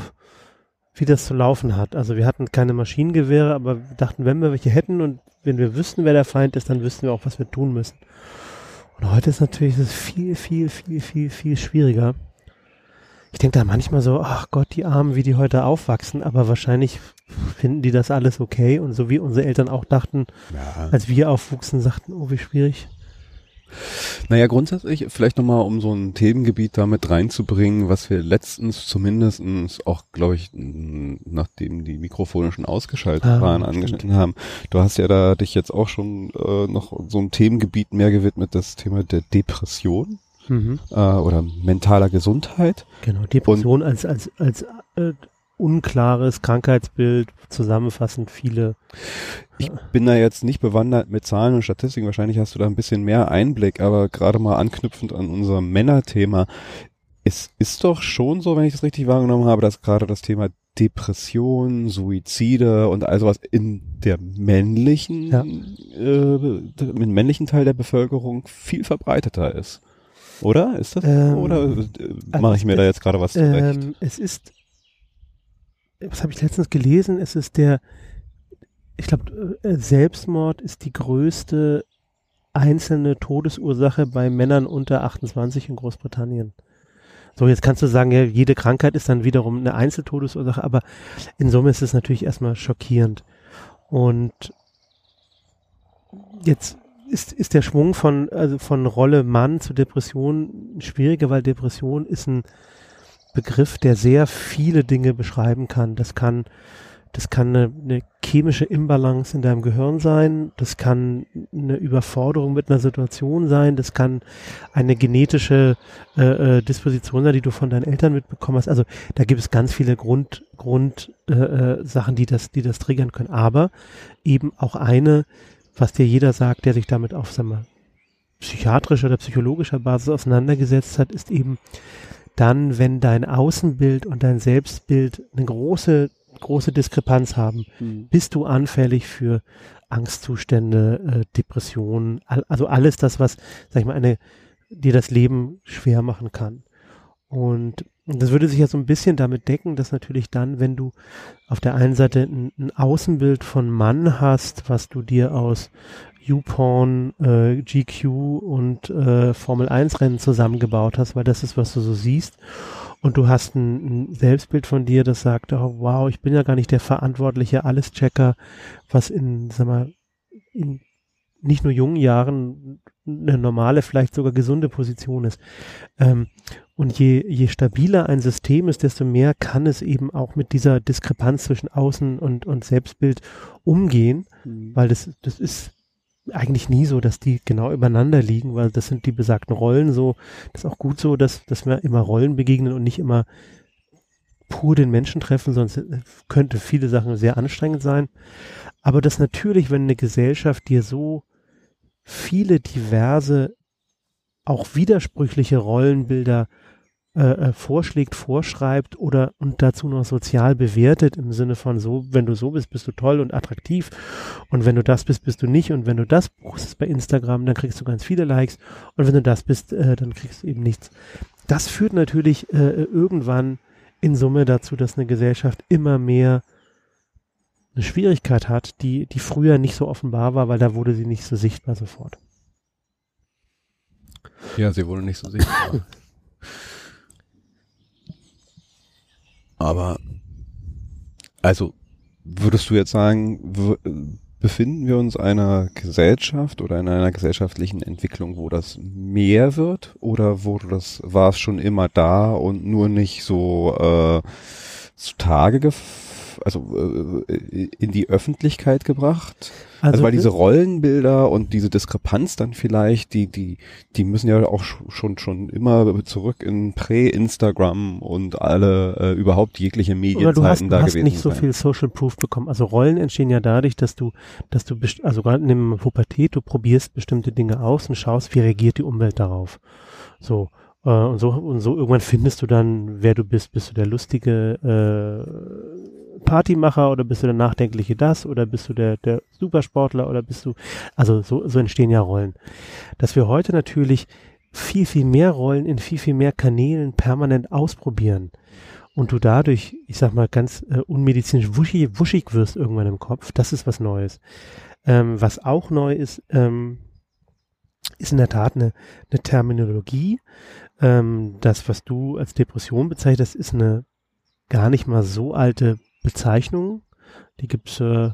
wie das zu laufen hat. Also wir hatten keine Maschinengewehre, aber wir dachten, wenn wir welche hätten und wenn wir wüssten, wer der Feind ist, dann wüssten wir auch, was wir tun müssen. Und heute ist natürlich das viel, viel, viel, viel, viel schwieriger. Ich denke da manchmal so, ach Gott, die Armen, wie die heute aufwachsen, aber wahrscheinlich finden die das alles okay und so wie unsere Eltern auch dachten, ja. als wir aufwuchsen, sagten, oh, wie schwierig. Naja, grundsätzlich vielleicht nochmal, um so ein Themengebiet damit reinzubringen, was wir letztens zumindestens auch, glaube ich, nachdem die Mikrofone schon ausgeschaltet ah, waren, angeschnitten haben. Du hast ja da dich jetzt auch schon äh, noch so ein Themengebiet mehr gewidmet, das Thema der Depression. Mhm. Äh, oder mentaler Gesundheit. Genau, Depression Und, als, als, als äh, unklares Krankheitsbild, zusammenfassend viele. Ich bin da jetzt nicht bewandert mit Zahlen und Statistiken, wahrscheinlich hast du da ein bisschen mehr Einblick, aber gerade mal anknüpfend an unser Männerthema, es ist doch schon so, wenn ich das richtig wahrgenommen habe, dass gerade das Thema Depression, Suizide und all sowas in der männlichen, ja. äh, im männlichen Teil der Bevölkerung viel verbreiteter ist. Oder? Ist das? Ähm, oder äh, mache ich mir da jetzt gerade was zurecht? Ähm, es ist was habe ich letztens gelesen? Es ist der, ich glaube, äh, Selbstmord ist die größte einzelne Todesursache bei Männern unter 28 in Großbritannien. So, jetzt kannst du sagen, ja, jede Krankheit ist dann wiederum eine Einzeltodesursache, aber in Summe ist es natürlich erstmal schockierend. Und jetzt ist, ist der Schwung von, also von Rolle Mann zu Depression schwieriger, weil Depression ist ein Begriff, der sehr viele Dinge beschreiben kann. Das kann, das kann eine, eine chemische Imbalance in deinem Gehirn sein. Das kann eine Überforderung mit einer Situation sein. Das kann eine genetische äh, äh, Disposition sein, die du von deinen Eltern mitbekommen hast. Also da gibt es ganz viele Grund, Grund äh, äh, Sachen, die das, die das triggern können. Aber eben auch eine, was dir jeder sagt, der sich damit auf, sag mal, psychiatrischer oder psychologischer Basis auseinandergesetzt hat, ist eben dann, wenn dein Außenbild und dein Selbstbild eine große, große Diskrepanz haben, mhm. bist du anfällig für Angstzustände, äh, Depressionen, all, also alles das, was, sag ich mal, eine, dir das Leben schwer machen kann. Und, das würde sich ja so ein bisschen damit decken, dass natürlich dann, wenn du auf der einen Seite ein, ein Außenbild von Mann hast, was du dir aus YouPorn, äh, GQ und äh, Formel 1 Rennen zusammengebaut hast, weil das ist, was du so siehst. Und du hast ein, ein Selbstbild von dir, das sagt, oh, wow, ich bin ja gar nicht der verantwortliche Alles-Checker, was in, sag mal, in nicht nur jungen Jahren eine normale, vielleicht sogar gesunde Position ist. Ähm, und je, je stabiler ein System ist, desto mehr kann es eben auch mit dieser Diskrepanz zwischen Außen und, und Selbstbild umgehen, mhm. weil das, das ist eigentlich nie so, dass die genau übereinander liegen, weil das sind die besagten Rollen so. Das ist auch gut so, dass, dass wir immer Rollen begegnen und nicht immer pur den Menschen treffen, sonst könnte viele Sachen sehr anstrengend sein. Aber das natürlich, wenn eine Gesellschaft dir so viele diverse, auch widersprüchliche Rollenbilder äh, äh, vorschlägt, vorschreibt oder und dazu noch sozial bewertet im Sinne von so, wenn du so bist, bist du toll und attraktiv und wenn du das bist, bist du nicht und wenn du das postest bei Instagram, dann kriegst du ganz viele Likes und wenn du das bist, äh, dann kriegst du eben nichts. Das führt natürlich äh, irgendwann in Summe dazu, dass eine Gesellschaft immer mehr eine Schwierigkeit hat, die, die früher nicht so offenbar war, weil da wurde sie nicht so sichtbar sofort. Ja, sie wurde nicht so sichtbar. *laughs* Aber, also, würdest du jetzt sagen, befinden wir uns einer Gesellschaft oder in einer gesellschaftlichen Entwicklung, wo das mehr wird? Oder wo das war es schon immer da und nur nicht so äh, zutage also äh, in die Öffentlichkeit gebracht? Also, also weil diese Rollenbilder und diese Diskrepanz dann vielleicht, die, die, die müssen ja auch schon, schon immer zurück in Prä-Instagram und alle, äh, überhaupt jegliche Medienzeiten da gewesen. Du hast nicht so viel Social Proof bekommen. Also Rollen entstehen ja dadurch, dass du, dass du, also gerade in der Pubertät, du probierst bestimmte Dinge aus und schaust, wie reagiert die Umwelt darauf. So. Äh, und so, und so irgendwann findest du dann, wer du bist. Bist du der lustige, äh, Partymacher oder bist du der nachdenkliche das oder bist du der, der Supersportler oder bist du, also so, so entstehen ja Rollen. Dass wir heute natürlich viel, viel mehr Rollen in viel, viel mehr Kanälen permanent ausprobieren und du dadurch, ich sag mal, ganz äh, unmedizinisch wuschig, wuschig wirst irgendwann im Kopf, das ist was Neues. Ähm, was auch neu ist, ähm, ist in der Tat eine, eine Terminologie. Ähm, das, was du als Depression bezeichnest, ist eine gar nicht mal so alte Bezeichnungen. Die gibt's, äh,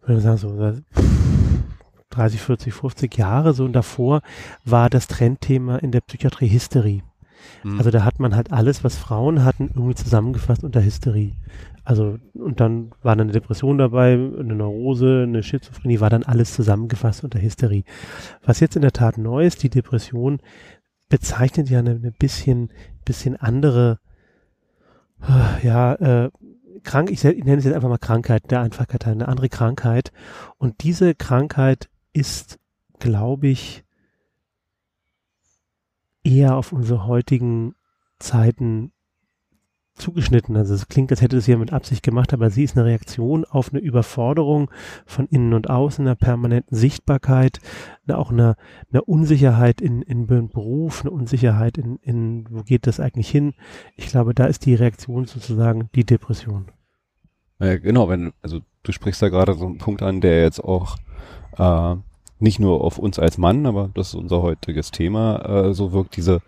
würde ich sagen, so 30, 40, 50 Jahre so und davor war das Trendthema in der Psychiatrie Hysterie. Mhm. Also da hat man halt alles, was Frauen hatten, irgendwie zusammengefasst unter Hysterie. Also und dann war dann eine Depression dabei, eine Neurose, eine Schizophrenie, war dann alles zusammengefasst unter Hysterie. Was jetzt in der Tat neu ist, die Depression bezeichnet ja eine, eine bisschen, bisschen andere, ja, äh, krank, ich, nenne es jetzt einfach mal Krankheit, der Einfachkeit, eine andere Krankheit. Und diese Krankheit ist, glaube ich, eher auf unsere heutigen Zeiten zugeschnitten. Also es klingt, als hätte es jemand mit Absicht gemacht, aber sie ist eine Reaktion auf eine Überforderung von innen und außen, einer permanenten Sichtbarkeit, eine, auch eine, eine Unsicherheit in, in Beruf, eine Unsicherheit in, in, wo geht das eigentlich hin? Ich glaube, da ist die Reaktion sozusagen die Depression. Äh, genau, wenn, also du sprichst da gerade so einen Punkt an, der jetzt auch äh, nicht nur auf uns als Mann, aber das ist unser heutiges Thema, äh, so wirkt diese,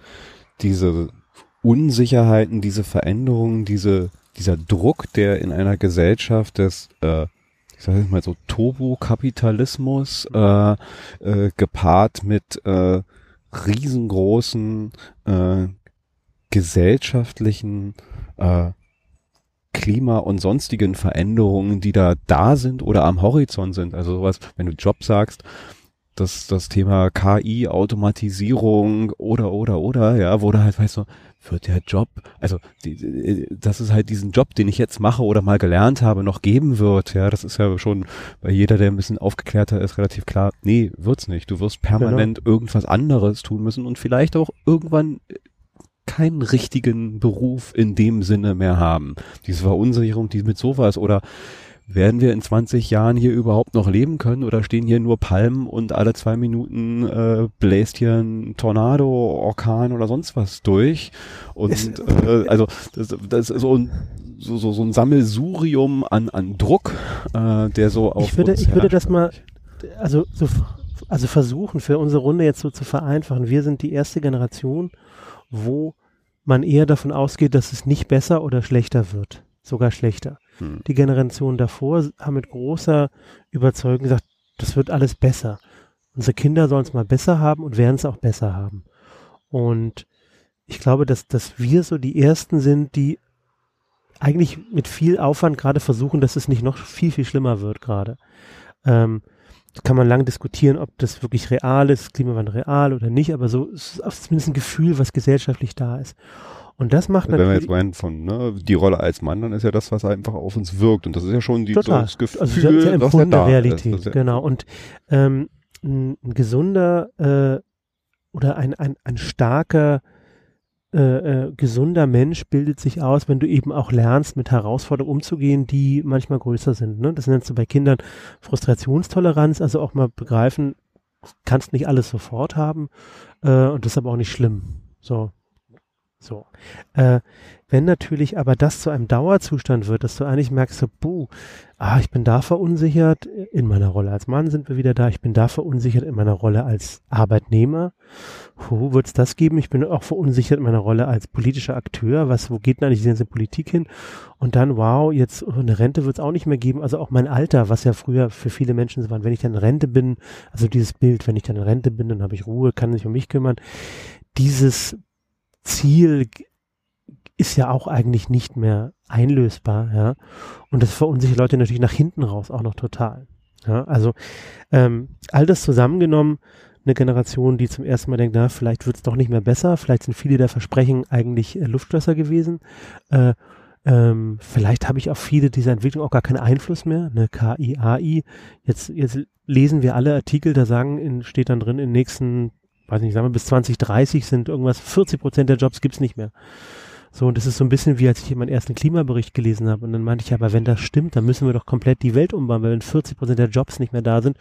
diese Unsicherheiten, diese Veränderungen, diese, dieser Druck, der in einer Gesellschaft des, äh, ich sage mal so, Turbo-Kapitalismus äh, äh, gepaart mit äh, riesengroßen äh, gesellschaftlichen äh, Klima und sonstigen Veränderungen, die da da sind oder am Horizont sind. Also sowas, wenn du Job sagst, das, das Thema KI, Automatisierung oder, oder, oder, ja, wo du halt weißt so, wird der Job, also die, dass es halt diesen Job, den ich jetzt mache oder mal gelernt habe, noch geben wird, ja, das ist ja schon bei jeder, der ein bisschen aufgeklärter ist, relativ klar, nee, wird's nicht. Du wirst permanent genau. irgendwas anderes tun müssen und vielleicht auch irgendwann keinen richtigen Beruf in dem Sinne mehr haben. Diese Verunsicherung, die mit sowas oder werden wir in 20 Jahren hier überhaupt noch leben können oder stehen hier nur Palmen und alle zwei Minuten äh, bläst hier ein Tornado, Orkan oder sonst was durch und äh, also das, das ist so ein so, so, so ein Sammelsurium an, an Druck, äh, der so auf Ich würde, ich würde das mal, also, so, also versuchen für unsere Runde jetzt so zu vereinfachen. Wir sind die erste Generation, wo man eher davon ausgeht, dass es nicht besser oder schlechter wird, sogar schlechter. Hm. Die Generation davor haben mit großer Überzeugung gesagt, das wird alles besser. Unsere Kinder sollen es mal besser haben und werden es auch besser haben. Und ich glaube, dass, dass wir so die Ersten sind, die eigentlich mit viel Aufwand gerade versuchen, dass es nicht noch viel, viel schlimmer wird gerade. Ähm, kann man lange diskutieren, ob das wirklich real ist, Klimawandel real oder nicht, aber so ist zumindest ein Gefühl, was gesellschaftlich da ist. Und das macht also Wenn wir jetzt meinen von ne, die Rolle als Mann, dann ist ja das, was einfach auf uns wirkt. Und das ist ja schon die, Total. das Gefühl, also sehr, sehr ja da Realität. Ist. Genau. Und ähm, ein, ein gesunder äh, oder ein, ein, ein starker äh, äh, gesunder Mensch bildet sich aus, wenn du eben auch lernst, mit Herausforderungen umzugehen, die manchmal größer sind. Ne? Das nennst du bei Kindern Frustrationstoleranz, also auch mal begreifen, kannst nicht alles sofort haben äh, und das ist aber auch nicht schlimm. So. So. Äh, wenn natürlich aber das zu einem Dauerzustand wird, dass du eigentlich merkst, so, buh, ah, ich bin da verunsichert, in meiner Rolle als Mann sind wir wieder da, ich bin da verunsichert in meiner Rolle als Arbeitnehmer, wo wird es das geben? Ich bin auch verunsichert in meiner Rolle als politischer Akteur, was, wo geht denn eigentlich die ganze Politik hin? Und dann, wow, jetzt eine Rente wird es auch nicht mehr geben, also auch mein Alter, was ja früher für viele Menschen so war, wenn ich dann in Rente bin, also dieses Bild, wenn ich dann in Rente bin, dann habe ich Ruhe, kann mich um mich kümmern, dieses Ziel ist ja auch eigentlich nicht mehr einlösbar, ja. Und das verunsichert Leute natürlich nach hinten raus auch noch total. Ja, also ähm, all das zusammengenommen, eine Generation, die zum ersten Mal denkt, na, vielleicht wird es doch nicht mehr besser, vielleicht sind viele der Versprechen eigentlich äh, Luftschlösser gewesen. Äh, ähm, vielleicht habe ich auf viele dieser Entwicklung auch gar keinen Einfluss mehr. Eine KI, AI. Jetzt, jetzt lesen wir alle Artikel, da sagen, in, steht dann drin, in den nächsten, weiß nicht, sagen wir bis 2030 sind irgendwas, 40 Prozent der Jobs gibt's nicht mehr. So, und das ist so ein bisschen wie, als ich meinen ersten Klimabericht gelesen habe. Und dann meinte ich, aber wenn das stimmt, dann müssen wir doch komplett die Welt umbauen, weil wenn 40 Prozent der Jobs nicht mehr da sind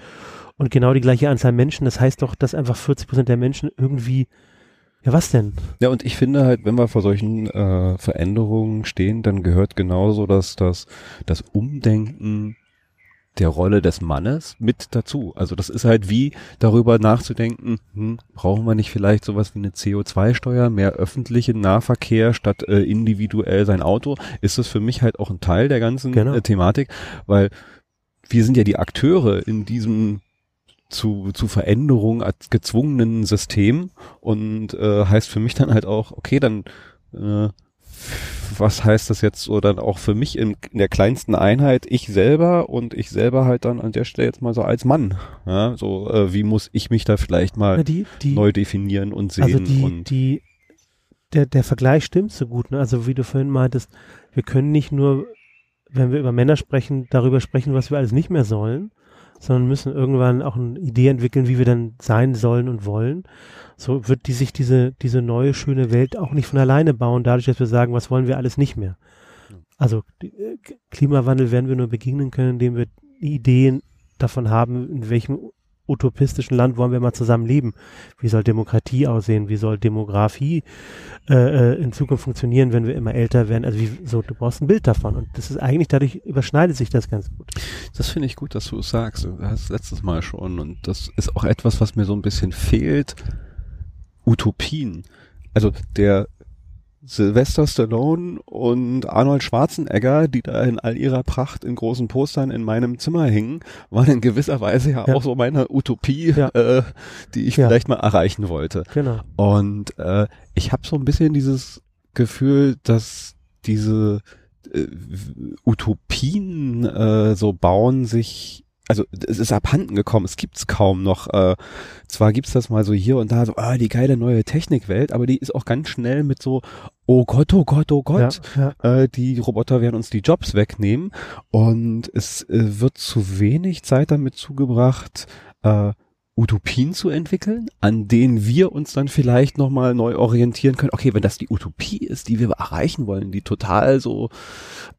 und genau die gleiche Anzahl Menschen, das heißt doch, dass einfach 40 Prozent der Menschen irgendwie ja, was denn? Ja, und ich finde halt, wenn wir vor solchen äh, Veränderungen stehen, dann gehört genauso dass das, das Umdenken der Rolle des Mannes mit dazu. Also das ist halt wie darüber nachzudenken, hm, brauchen wir nicht vielleicht sowas wie eine CO2-Steuer, mehr öffentlichen Nahverkehr statt äh, individuell sein Auto? Ist das für mich halt auch ein Teil der ganzen genau. äh, Thematik, weil wir sind ja die Akteure in diesem zu, zu Veränderung als gezwungenen System und äh, heißt für mich dann halt auch, okay, dann äh, was heißt das jetzt so dann auch für mich in, in, der kleinsten Einheit, ich selber und ich selber halt dann an der Stelle jetzt mal so als Mann. Ja, so äh, wie muss ich mich da vielleicht mal die, die, neu definieren und sehen. Also die, und die, der, der Vergleich stimmt so gut, ne? Also wie du vorhin meintest, wir können nicht nur, wenn wir über Männer sprechen, darüber sprechen, was wir alles nicht mehr sollen, sondern müssen irgendwann auch eine Idee entwickeln, wie wir dann sein sollen und wollen. So wird die sich diese, diese neue schöne Welt auch nicht von alleine bauen, dadurch, dass wir sagen, was wollen wir alles nicht mehr. Also äh, Klimawandel werden wir nur begegnen können, indem wir Ideen davon haben, in welchem utopistischen Land wollen wir mal zusammen leben? Wie soll Demokratie aussehen? Wie soll Demografie äh, äh, in Zukunft funktionieren, wenn wir immer älter werden? Also wie, so, du brauchst ein Bild davon. Und das ist eigentlich, dadurch überschneidet sich das ganz gut. Das finde ich gut, dass du es sagst. Du hast letztes Mal schon. Und das ist auch etwas, was mir so ein bisschen fehlt. Utopien. Also der Sylvester Stallone und Arnold Schwarzenegger, die da in all ihrer Pracht in großen Postern in meinem Zimmer hingen, waren in gewisser Weise ja, ja. auch so meine Utopie, ja. äh, die ich vielleicht mal erreichen wollte. Genau. Und äh, ich habe so ein bisschen dieses Gefühl, dass diese äh, Utopien äh, so bauen sich also es ist abhanden gekommen, es gibt's kaum noch. Äh, zwar gibt's das mal so hier und da, so, ah, die geile neue Technikwelt, aber die ist auch ganz schnell mit so, oh Gott, oh Gott, oh Gott, ja, ja. Äh, die Roboter werden uns die Jobs wegnehmen. Und es äh, wird zu wenig Zeit damit zugebracht, äh, Utopien zu entwickeln, an denen wir uns dann vielleicht nochmal neu orientieren können. Okay, wenn das die Utopie ist, die wir erreichen wollen, die total so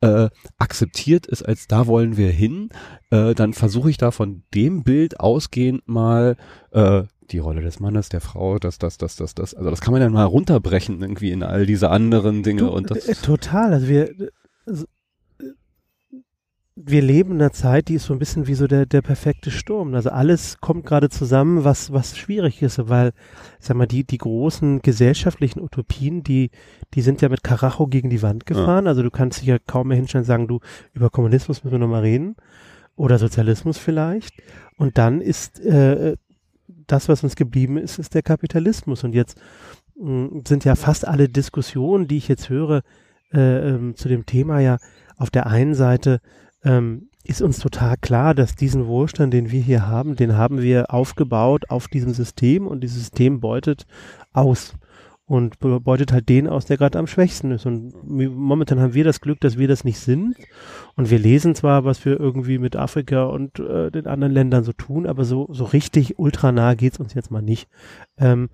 äh, akzeptiert ist, als da wollen wir hin, äh, dann versuche ich da von dem Bild ausgehend mal äh, die Rolle des Mannes, der Frau, das, das, das, das, das. Also das kann man dann mal runterbrechen irgendwie in all diese anderen Dinge. Du, und das äh, total. Also wir also wir leben in einer Zeit, die ist so ein bisschen wie so der, der perfekte Sturm. Also alles kommt gerade zusammen, was, was schwierig ist, weil, sag mal, die, die großen gesellschaftlichen Utopien, die, die sind ja mit Karacho gegen die Wand gefahren. Ja. Also du kannst dich ja kaum mehr hinstellen und sagen, du, über Kommunismus müssen wir nochmal reden. Oder Sozialismus vielleicht. Und dann ist, äh, das, was uns geblieben ist, ist der Kapitalismus. Und jetzt mh, hm, sind ja fast alle Diskussionen, die ich jetzt höre, äh, ähm, zu dem Thema ja auf der einen Seite ähm, ist uns total klar, dass diesen Wohlstand, den wir hier haben, den haben wir aufgebaut auf diesem System und dieses System beutet aus und beutet halt den aus, der gerade am schwächsten ist. Und momentan haben wir das Glück, dass wir das nicht sind. Und wir lesen zwar, was wir irgendwie mit Afrika und äh, den anderen Ländern so tun, aber so, so richtig ultranah geht's uns jetzt mal nicht. Ähm,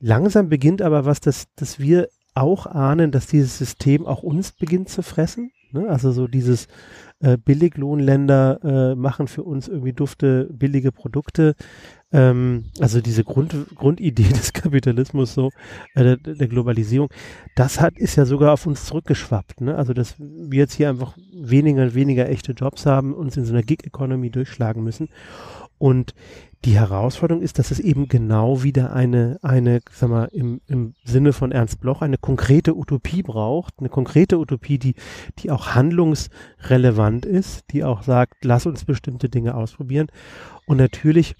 langsam beginnt aber was, dass, dass wir auch ahnen, dass dieses System auch uns beginnt zu fressen Ne? Also so dieses äh, Billiglohnländer äh, machen für uns irgendwie dufte, billige Produkte. Ähm, also diese Grund, Grundidee *laughs* des Kapitalismus, so äh, der, der, Globalisierung, das hat ist ja sogar auf uns zurückgeschwappt. Ne? Also dass wir jetzt hier einfach weniger und weniger echte Jobs haben, uns in so einer Gig-Economy durchschlagen müssen. Und die Herausforderung ist, dass es eben genau wieder eine, eine, sag mal, im, im Sinne von Ernst Bloch, eine konkrete Utopie braucht, eine konkrete Utopie, die, die auch handlungsrelevant ist, die auch sagt, lass uns bestimmte Dinge ausprobieren. Und natürlich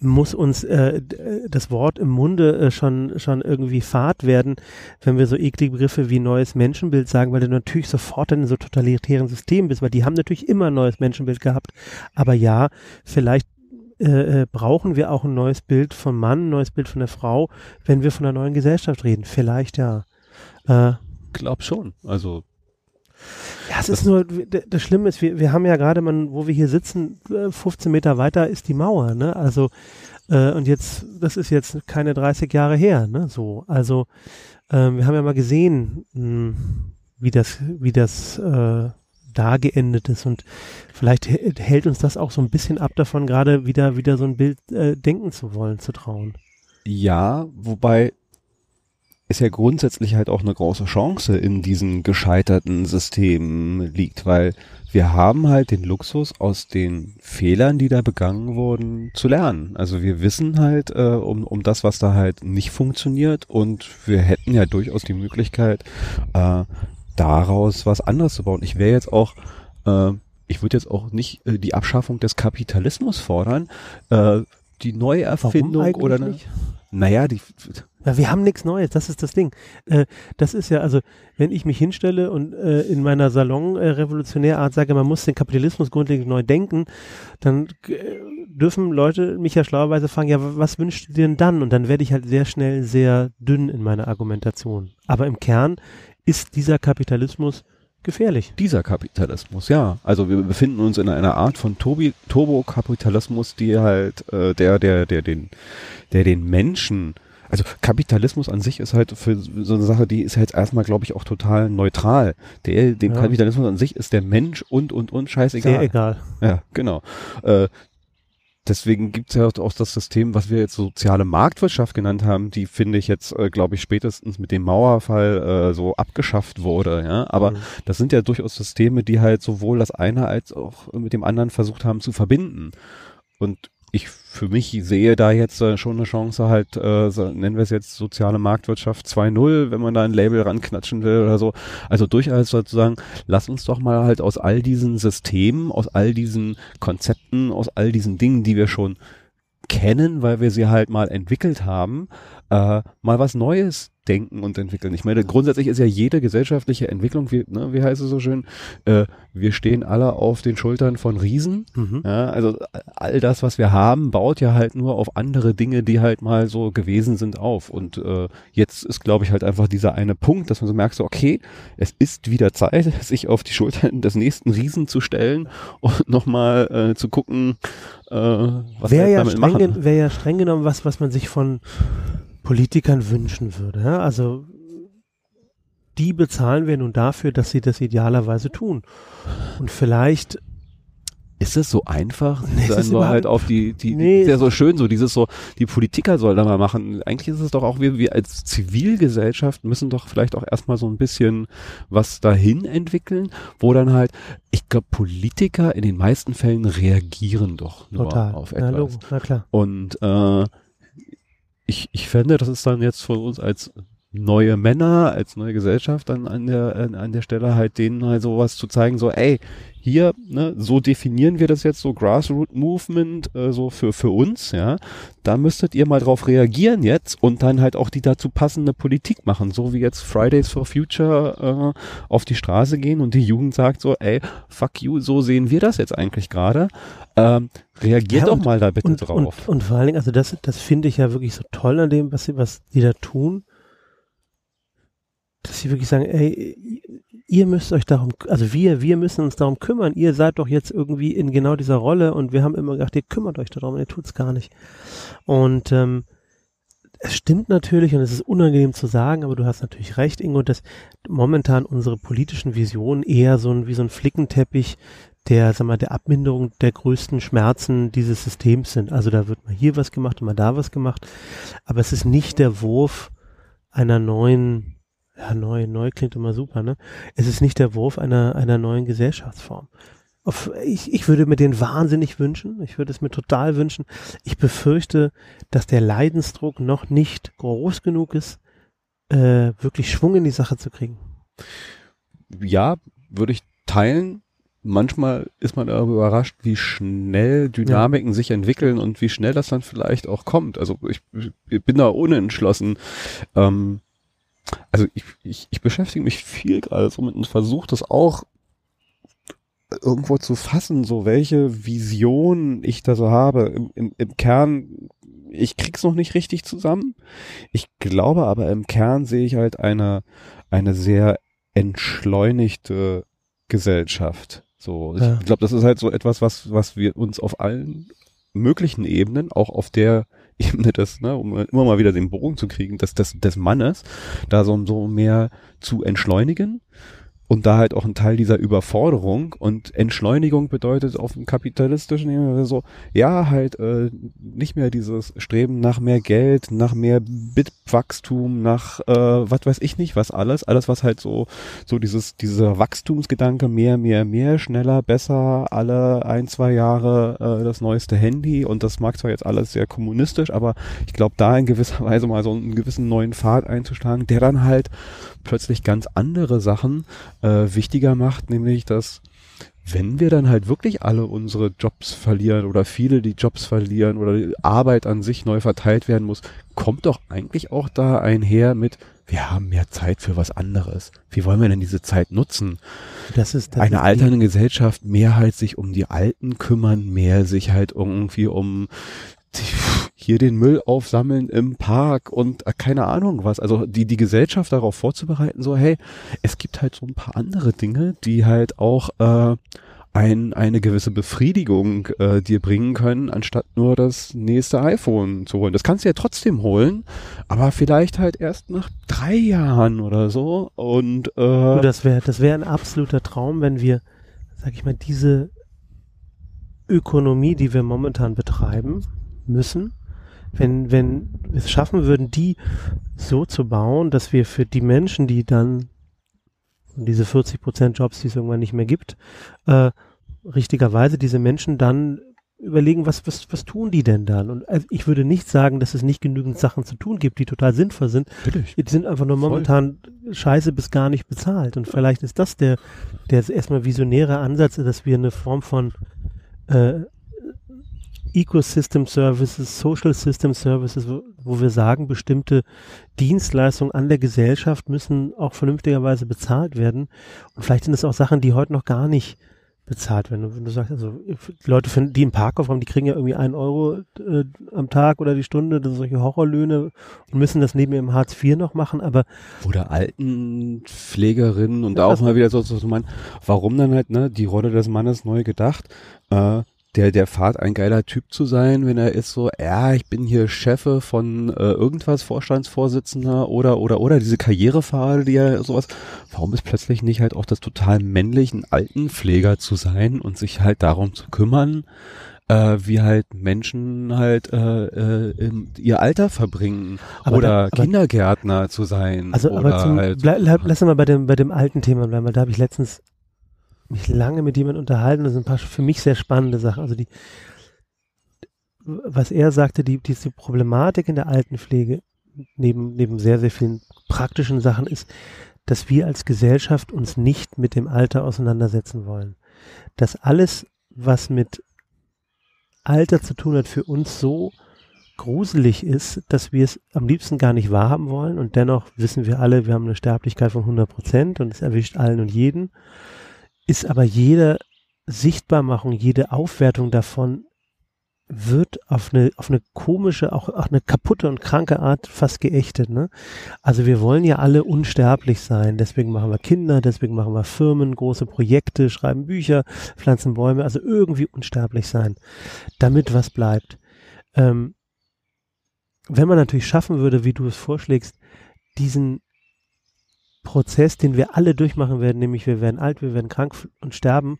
muss uns äh, das Wort im Munde äh, schon schon irgendwie fad werden, wenn wir so eklige Begriffe wie neues Menschenbild sagen, weil du natürlich sofort in so totalitären System bist, weil die haben natürlich immer ein neues Menschenbild gehabt. Aber ja, vielleicht äh, äh, brauchen wir auch ein neues Bild vom Mann, ein neues Bild von der Frau, wenn wir von einer neuen Gesellschaft reden. Vielleicht ja. Äh, Glaub schon. Also ja, es ist nur, das Schlimme ist, wir, wir haben ja gerade, man, wo wir hier sitzen, 15 äh, Meter weiter ist die Mauer, ne? Also, äh, und jetzt, das ist jetzt keine 30 Jahre her, ne? So, also, äh, wir haben ja mal gesehen, mh, hm, wie das, wie das äh, da geendet ist und vielleicht hält uns das auch so ein bisschen ab davon, gerade wieder, wieder so ein Bild äh, denken zu wollen, zu trauen. Ja, wobei es ja grundsätzlich halt auch eine große Chance in diesen gescheiterten Systemen liegt, weil wir haben halt den Luxus aus den Fehlern, die da begangen wurden, zu lernen. Also wir wissen halt äh, um, um das, was da halt nicht funktioniert und wir hätten ja durchaus die Möglichkeit, äh, daraus was anderes zu bauen. Ich wäre jetzt auch äh, ich würde jetzt auch nicht äh, die Abschaffung des Kapitalismus fordern, äh, die Neuerfindung oder ne, naja, die ja, wir haben nichts Neues, das ist das Ding. Äh, das ist ja, also, wenn ich mich hinstelle und äh, in meiner Salon-Revolutionärart sage, man muss den Kapitalismus grundlegend neu denken, dann äh, dürfen Leute mich ja schlauerweise fragen, ja, was wünschst du dir denn dann? Und dann werde ich halt sehr schnell sehr dünn in meiner Argumentation. Aber im Kern ist dieser Kapitalismus gefährlich. Dieser Kapitalismus, ja. Also wir befinden uns in einer Art von Turbo-Kapitalismus, die halt, äh, der, der, der den, der den Menschen also Kapitalismus an sich ist halt für so eine Sache, die ist halt erstmal, glaube ich, auch total neutral. Der, dem ja. Kapitalismus an sich ist der Mensch und, und, und scheißegal. Sehr egal. Ja, genau. Äh, deswegen gibt es ja auch das System, was wir jetzt soziale Marktwirtschaft genannt haben, die finde ich jetzt, äh, glaube ich, spätestens mit dem Mauerfall äh, so abgeschafft wurde. Ja, aber mhm. das sind ja durchaus Systeme, die halt sowohl das eine als auch mit dem anderen versucht haben zu verbinden. Und ich für mich sehe da jetzt äh, schon eine Chance halt, äh, nennen wir es jetzt soziale Marktwirtschaft 2.0, wenn man da ein Label ranknatschen will oder so. Also durchaus sozusagen, lass uns doch mal halt aus all diesen Systemen, aus all diesen Konzepten, aus all diesen Dingen, die wir schon kennen, weil wir sie halt mal entwickelt haben, äh, mal was Neues denken und entwickeln. Ich meine, grundsätzlich ist ja jede gesellschaftliche Entwicklung, wie, ne, wie heißt es so schön, äh, wir stehen alle auf den Schultern von Riesen. Mhm. Ja, also all das, was wir haben, baut ja halt nur auf andere Dinge, die halt mal so gewesen sind, auf. Und äh, jetzt ist, glaube ich, halt einfach dieser eine Punkt, dass man so merkt, so, okay, es ist wieder Zeit, *laughs* sich auf die Schultern des nächsten Riesen zu stellen und nochmal äh, zu gucken, äh, was wäre ja, streng, wär ja streng genommen was, was man sich von Politikern wünschen würde. Also die bezahlen wir nun dafür, dass sie das idealerweise tun. Und vielleicht ist es so einfach? *laughs* Nee, dann so halt auf *laughs* die, die, nee, ist ja so schön, so dieses so, die Politiker sollen da mal machen. Eigentlich ist es doch auch, wir, wir als Zivilgesellschaft müssen doch vielleicht auch erstmal so ein bisschen was dahin entwickeln, wo dann halt, ich glaube, Politiker in den meisten Fällen reagieren doch nur Total. auf etwas. Na. Na klar. Und äh, ich, ich fände, das ist dann jetzt von uns als neue Männer, als neue Gesellschaft dann an der, an, an der Stelle halt denen halt sowas zu zeigen, so, ey, hier, ne, so definieren wir das jetzt so Grassroot Movement, äh, so für, für uns, ja. Da müsstet ihr mal drauf reagieren jetzt und dann halt auch die dazu passende Politik machen, so wie jetzt Fridays for Future äh, auf die Straße gehen und die Jugend sagt so, ey, fuck you, so sehen wir das jetzt eigentlich gerade. Ähm, reagiert ja, doch mal da bitte und, drauf. Und, und vor allen Dingen, also das, das finde ich ja wirklich so toll an dem, was sie, was die da tun dass sie wirklich sagen, ey, ihr müsst euch darum, also wir, wir müssen uns darum kümmern. Ihr seid doch jetzt irgendwie in genau dieser Rolle und wir haben immer gedacht, ihr kümmert euch darum und ihr tut's gar nicht. Und ähm, es stimmt natürlich und es ist unangenehm zu sagen, aber du hast natürlich recht, Ingo, dass momentan unsere politischen Visionen eher so ein, wie so ein Flickenteppich der, sag mal, der Abminderung der größten Schmerzen dieses Systems sind. Also da wird mal hier was gemacht und mal da was gemacht, aber es ist nicht der Wurf einer neuen, ja, neu, neu klingt immer super, ne? Es ist nicht der Wurf einer, einer neuen Gesellschaftsform. Auf, ich, ich würde mir den wahnsinnig wünschen. Ich würde es mir total wünschen. Ich befürchte, dass der Leidensdruck noch nicht groß genug ist, äh, wirklich Schwung in die Sache zu kriegen. Ja, würde ich teilen. Manchmal ist man aber überrascht, wie schnell Dynamiken ja. sich entwickeln und wie schnell das dann vielleicht auch kommt. Also ich, ich bin da unentschlossen. Ähm, also ich, ich, ich beschäftige mich viel gerade so mit und versuche das auch irgendwo zu fassen, so welche Vision ich da so habe. Im, im, im Kern, ich krieg's noch nicht richtig zusammen. Ich glaube aber im Kern sehe ich halt eine, eine sehr entschleunigte Gesellschaft. So, ich ja. glaube, das ist halt so etwas, was, was wir uns auf allen möglichen Ebenen, auch auf der Ebene des, ne, um immer mal wieder den Bogen zu kriegen, des, des, des Mannes, da so, so mehr zu entschleunigen und da halt auch ein Teil dieser Überforderung und Entschleunigung bedeutet auf dem kapitalistischen Ebene so, ja, halt äh, nicht mehr dieses Streben nach mehr Geld, nach mehr Bitwachstum, nach äh, was weiß ich nicht, was alles, alles was halt so so dieses dieser Wachstumsgedanke mehr, mehr, mehr, schneller, besser, alle ein, zwei Jahre äh, das neueste Handy. Und das mag zwar jetzt alles sehr kommunistisch, aber ich glaube da in gewisser *laughs* Weise mal so einen gewissen neuen Pfad einzuschlagen, der dann halt plötzlich ganz andere Sachen äh, wichtiger macht, nämlich dass wenn wir dann halt wirklich alle unsere Jobs verlieren oder viele die Jobs verlieren oder die Arbeit an sich neu verteilt werden muss, kommt doch eigentlich auch da einher mit, wir haben mehr Zeit für was anderes. Wie wollen wir denn diese Zeit nutzen? Das ist das eine alternde Gesellschaft, mehr halt sich um die Alten kümmern, mehr sich halt irgendwie um *laughs* hier den Müll aufsammeln im Park und äh, keine Ahnung was. Also die, die Gesellschaft darauf vorzubereiten, so hey, es gibt halt so ein paar andere Dinge, die halt auch äh, ein, eine gewisse Befriedigung äh, dir bringen können, anstatt nur das nächste iPhone zu holen. Das kannst du ja trotzdem holen, aber vielleicht halt erst nach drei Jahren oder so. Und äh, das wäre das wäre ein absoluter Traum, wenn wir, sag ich mal, diese Ökonomie, die wir momentan betreiben, müssen, wenn, wenn wir es schaffen würden, die so zu bauen, dass wir für die Menschen, die dann diese 40 Prozent Jobs, die es irgendwann nicht mehr gibt, äh, richtigerweise diese Menschen dann überlegen, was, was, was tun die denn dann? Und also ich würde nicht sagen, dass es nicht genügend Sachen zu tun gibt, die total sinnvoll sind. Natürlich. Die sind einfach nur momentan Voll. scheiße bis gar nicht bezahlt. Und vielleicht ist das der, der erstmal visionäre Ansatz, dass wir eine Form von äh, Ecosystem Services, Social System Services, wo, wo, wir sagen, bestimmte Dienstleistungen an der Gesellschaft müssen auch vernünftigerweise bezahlt werden. Und vielleicht sind es auch Sachen, die heute noch gar nicht bezahlt werden. Wenn du sagst, also Leute, finden, die im Park aufräumen, die kriegen ja irgendwie einen Euro äh, am Tag oder die Stunde, das sind solche Horrorlöhne und müssen das neben ihrem Hartz IV noch machen, aber oder Altenpflegerinnen und da auch mal wieder so, so, so mein, warum dann halt, ne, die Rolle des Mannes neu gedacht, äh, der, der Fahrt ein geiler Typ zu sein, wenn er ist so, ja, ich bin hier Chefe von äh, irgendwas, Vorstandsvorsitzender oder, oder, oder diese Karrierepfade, die ja sowas. Warum ist plötzlich nicht halt auch das total männlichen Altenpfleger zu sein und sich halt darum zu kümmern, äh, wie halt Menschen halt äh, äh, ihr Alter verbringen aber oder da, Kindergärtner zu sein. Also aber zum, halt, bleib, lass mal bei dem bei dem alten Thema bleiben, weil da habe ich letztens mich lange mit jemandem unterhalten. Das sind ein paar für mich sehr spannende Sachen. Also die, was er sagte, die, diese Problematik in der Altenpflege neben, neben sehr, sehr vielen praktischen Sachen ist, dass wir als Gesellschaft uns nicht mit dem Alter auseinandersetzen wollen. Dass alles, was mit Alter zu tun hat, für uns so gruselig ist, dass wir es am liebsten gar nicht wahrhaben wollen und dennoch wissen wir alle, wir haben eine Sterblichkeit von 100 Prozent und es erwischt allen und jeden ist aber jede Sichtbarmachung, jede Aufwertung davon wird auf eine, auf eine komische, auch, auch eine kaputte und kranke Art fast geächtet. Ne? Also wir wollen ja alle unsterblich sein. Deswegen machen wir Kinder, deswegen machen wir Firmen, große Projekte, schreiben Bücher, pflanzen Bäume, also irgendwie unsterblich sein, damit was bleibt. Ähm, wenn man natürlich schaffen würde, wie du es vorschlägst, diesen Prozess, den wir alle durchmachen werden, nämlich wir werden alt, wir werden krank und sterben,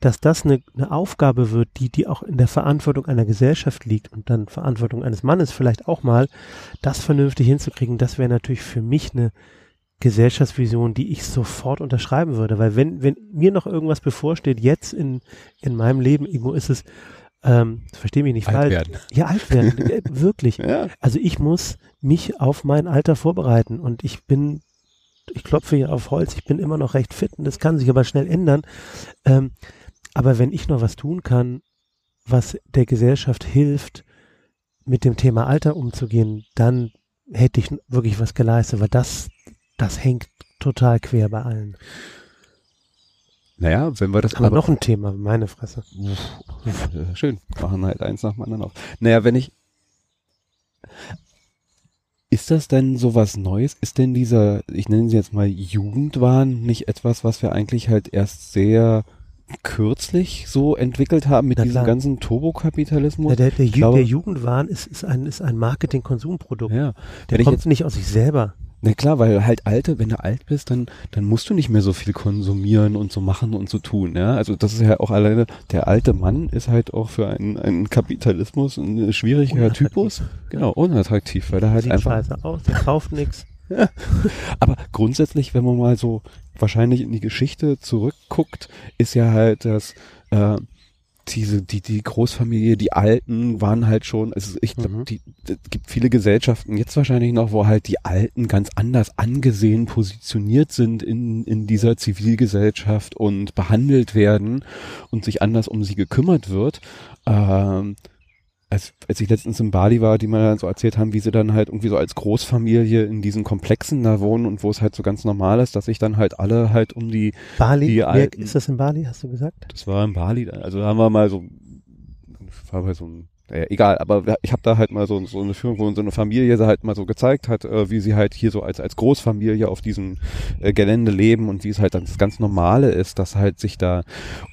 dass das eine, eine Aufgabe wird, die, die auch in der Verantwortung einer Gesellschaft liegt und dann Verantwortung eines Mannes vielleicht auch mal, das vernünftig hinzukriegen, das wäre natürlich für mich eine Gesellschaftsvision, die ich sofort unterschreiben würde. Weil wenn, wenn mir noch irgendwas bevorsteht, jetzt in, in meinem Leben, irgendwo ist es, ähm, verstehe mich nicht alt falsch. Werden. Ja, alt werden. *laughs* Äh, wirklich. Ja. Also ich muss mich auf mein Alter vorbereiten und ich bin, ich klopfe hier auf Holz, ich bin immer noch recht fit und das kann sich aber schnell ändern. Ähm, aber wenn ich noch was tun kann, was der Gesellschaft hilft, mit dem Thema Alter umzugehen, dann hätte ich wirklich was geleistet, weil das, das hängt total quer bei allen. Naja, wenn wir das aber, aber noch ein Thema, meine Fresse. Schön, machen halt eins nach dem anderen auf. Naja, wenn ich ist das denn sowas Neues? Ist denn dieser, ich nenne sie jetzt mal Jugendwahn, nicht etwas, was wir eigentlich halt erst sehr kürzlich so entwickelt haben mit Na diesem klar. ganzen Turbokapitalismus. Ja, der, der, glaube, der, Jugendwahn ist, ist ein, ist ein Marketing-Konsumprodukt. Ja. Der kommt jetzt, nicht aus sich selber. Na klar, weil halt alte, wenn du alt bist, dann, dann musst du nicht mehr so viel konsumieren und so machen und so tun, ja. Also das ist ja auch alleine, der alte Mann ist halt auch für einen, einen Kapitalismus ein schwieriger Typus. Genau, unattraktiv, weil er halt Sieht einfach. scheiße aus, der kauft nichts. Ja. Aber grundsätzlich, wenn man mal so wahrscheinlich in die Geschichte zurückguckt, ist ja halt das, äh, diese, die, die Großfamilie, die Alten waren halt schon, also ich glaube, mhm. die, die gibt viele Gesellschaften jetzt wahrscheinlich noch, wo halt die Alten ganz anders angesehen, positioniert sind in, in dieser Zivilgesellschaft und behandelt werden und sich anders um sie gekümmert wird. Ähm, als, als ich letztens in Bali war, die mir dann so erzählt haben, wie sie dann halt irgendwie so als Großfamilie in diesen Komplexen da wohnen und wo es halt so ganz normal ist, dass sich dann halt alle halt um die Bali, die alten, ist das in Bali, hast du gesagt? Das war in Bali, also da haben wir mal so, war bei so ein äh, egal, aber ich habe da halt mal so, so eine Führung, wo so eine Familie halt mal so gezeigt hat, äh, wie sie halt hier so als, als Großfamilie auf diesem äh, Gelände leben und wie es halt dann das ganz Normale ist, dass halt sich da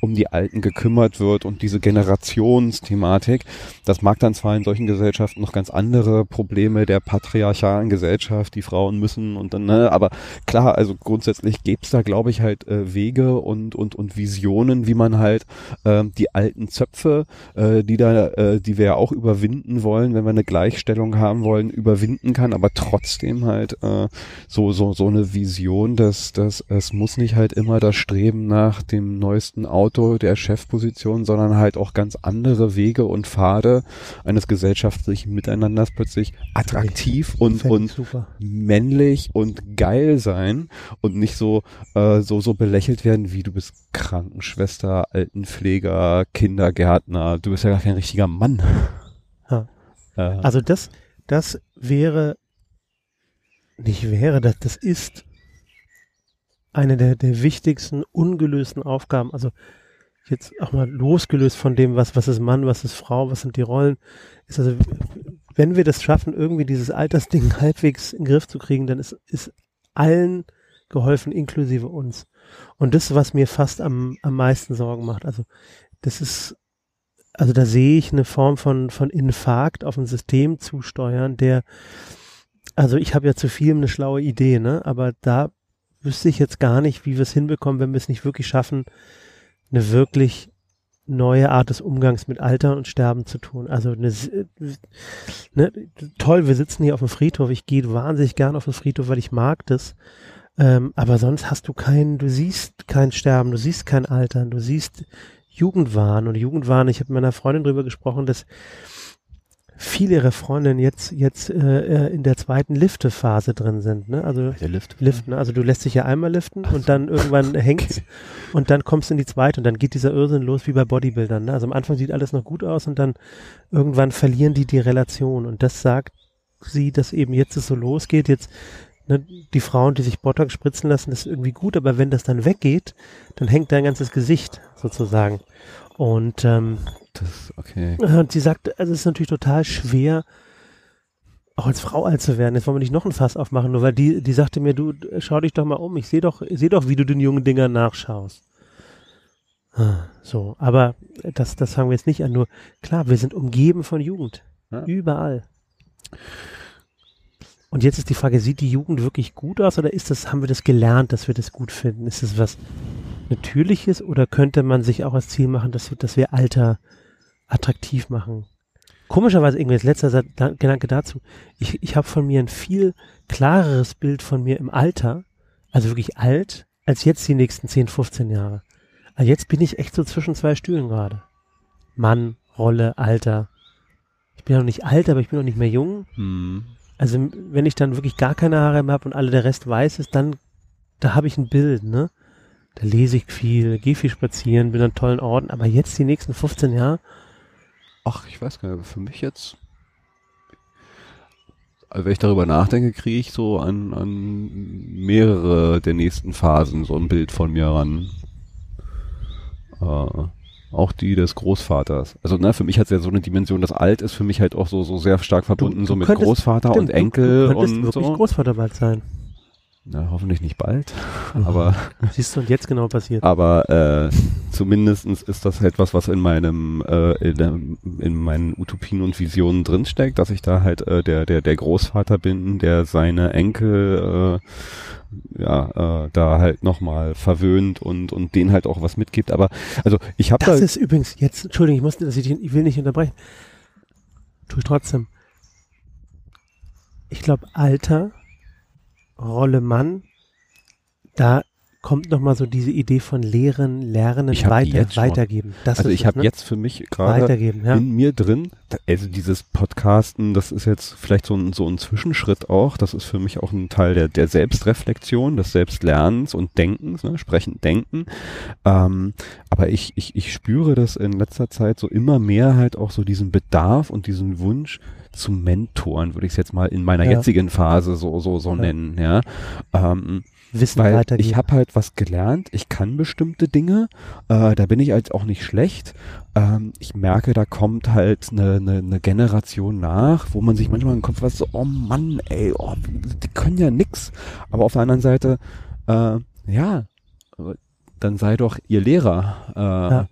um die Alten gekümmert wird und diese Generationsthematik. Das mag dann zwar in solchen Gesellschaften noch ganz andere Probleme der patriarchalen Gesellschaft, die Frauen müssen und dann, ne, aber klar, also grundsätzlich gäbe es da, glaube ich, halt äh, Wege und, und, und Visionen, wie man halt äh, die alten Zöpfe, äh, die da, äh, die ja auch überwinden wollen, wenn wir eine Gleichstellung haben wollen, überwinden kann, aber trotzdem halt äh, so so so eine Vision, dass dass es muss nicht halt immer das Streben nach dem neuesten Auto der Chefposition, sondern halt auch ganz andere Wege und Pfade eines gesellschaftlichen Miteinanders plötzlich attraktiv und und super. männlich und geil sein und nicht so äh, so so belächelt werden, wie du bist Krankenschwester, Altenpfleger, Kindergärtner, du bist ja gar kein richtiger Mann. Ja. Also das, das wäre, nicht wäre, das, das ist eine der, der wichtigsten ungelösten Aufgaben. Also jetzt auch mal losgelöst von dem, was, was ist Mann, was ist Frau, was sind die Rollen, ist also, wenn wir das schaffen, irgendwie dieses Altersding *laughs* halbwegs in den Griff zu kriegen, dann ist, ist allen geholfen, inklusive uns. Und das, was mir fast am, am meisten Sorgen macht. Also, das ist also da sehe ich eine Form von, von Infarkt auf ein System zusteuern, der, also ich habe ja zu viel eine schlaue Idee, ne? Aber da wüsste ich jetzt gar nicht, wie wir es hinbekommen, wenn wir es nicht wirklich schaffen, eine wirklich neue Art des Umgangs mit Alter und Sterben zu tun. Also eine, ne, toll, wir sitzen hier auf dem Friedhof. Ich gehe wahnsinnig gern auf den Friedhof, weil ich mag das. Ähm, aber sonst hast du keinen, du siehst kein Sterben, du siehst kein Altern, du siehst Jugendwahn und Jugendwahn. Ich habe mit meiner Freundin drüber gesprochen, dass viele ihrer Freundinnen jetzt jetzt äh, äh in der zweiten Liftephase drin sind. Ne? Also der Lift. Liften. Also du lässt dich ja einmal liften und dann irgendwann *laughs* hängt's okay. und dann kommst du in die zweite und dann geht dieser Irrsinn los wie bei Bodybuildern. Ne? Also am Anfang sieht alles noch gut aus und dann irgendwann verlieren die die Relation und das sagt sie, dass eben jetzt es so losgeht. Jetzt ne, die Frauen, die sich Botox spritzen lassen, das ist irgendwie gut, aber wenn das dann weggeht, dann hängt dein ganzes Gesicht sozusagen. Und ähm, das, okay. Und sie sagt, also es ist natürlich total schwer, auch als Frau alt zu werden. Jetzt wollen wir nicht noch ein Fass aufmachen, nur weil die, die sagte mir, du schau dich doch mal um, ich sehe doch, ich sehe doch, wie du den jungen Dingern nachschaust. Ah, so, aber das, das fangen wir jetzt nicht an. Nur klar, wir sind umgeben von Jugend. Ja. Überall. Und jetzt ist die Frage, sieht die Jugend wirklich gut aus oder ist das, haben wir das gelernt, dass wir das gut finden? Ist das was Natürliches oder könnte man sich auch als Ziel machen, dass, wir- dass wir Alter attraktiv machen? Komischerweise irgendwie als letzter Gedanke dazu. Ich, ich habe von mir ein viel klareres Bild von mir im Alter, also wirklich alt, als jetzt die nächsten 10, 15 Jahre. Also jetzt bin ich echt so zwischen zwei Stühlen gerade. Mann, Rolle, Alter. Ich bin ja noch nicht alt, aber ich bin noch nicht mehr jung. Hm. Also wenn ich dann wirklich gar keine Haare mehr habe und alle der Rest weiß ist, dann da habe ich ein Bild, ne? Da lese ich viel, gehe viel spazieren, bin an tollen Orten, aber jetzt die nächsten 15 Jahre, Ach, ich weiß gar nicht, aber für mich jetzt. Also wenn ich darüber nachdenke, kriege ich so an, an mehrere der nächsten Phasen so ein Bild von mir ran. Äh, auch die des Großvaters. Also ne, für mich hat es ja so eine Dimension, das Alt ist für mich halt auch so, so sehr stark verbunden, du so mit könntest- Großvater stimmt, und Enkel du könntest und wirklich so. Großvater bald sein. Na, hoffentlich nicht bald, *laughs* aber *laughs* Siehst du, und jetzt genau passiert. Aber äh, zumindestens ist das etwas, was in meinem äh, in, dem- in meinen Utopien und Visionen drinsteckt, dass ich da halt äh, der der der Großvater bin, der seine Enkel äh, ja äh, da halt nochmal verwöhnt und und denen halt auch was mitgibt. Aber also ich habe da Das ist übrigens jetzt, Entschuldigung, ich musste, dass ich, ich will nicht unterbrechen. Tue ich trotzdem. Ich glaube, Alter, Rolle Mann, da kommt nochmal so diese Idee von Lehren, Lernen, weiter, weitergeben. Das also ich habe ne? jetzt für mich gerade ja. in mir drin, also dieses Podcasten, das ist jetzt vielleicht so ein, so ein Zwischenschritt auch, das ist für mich auch ein Teil der, der Selbstreflexion, des Selbstlernens und Denkens, ne, sprechend Denken. Ähm, aber ich, ich, ich spüre das in letzter Zeit so immer mehr halt auch so diesen Bedarf und diesen Wunsch zu Mentoren, würde ich es jetzt mal in meiner Ja. jetzigen Phase so, so, so Ja. nennen, ja. Ähm, Wissen weil weitergeben. ich habe halt was gelernt, ich kann bestimmte Dinge, äh, da bin ich halt auch nicht schlecht. Ähm, ich merke, da kommt halt eine ne, ne Generation nach, wo man sich manchmal im Kopf was so, oh Mann, ey, oh, die können ja nix. Aber auf der anderen Seite, äh, ja, dann sei doch ihr Lehrer. Äh, Ja.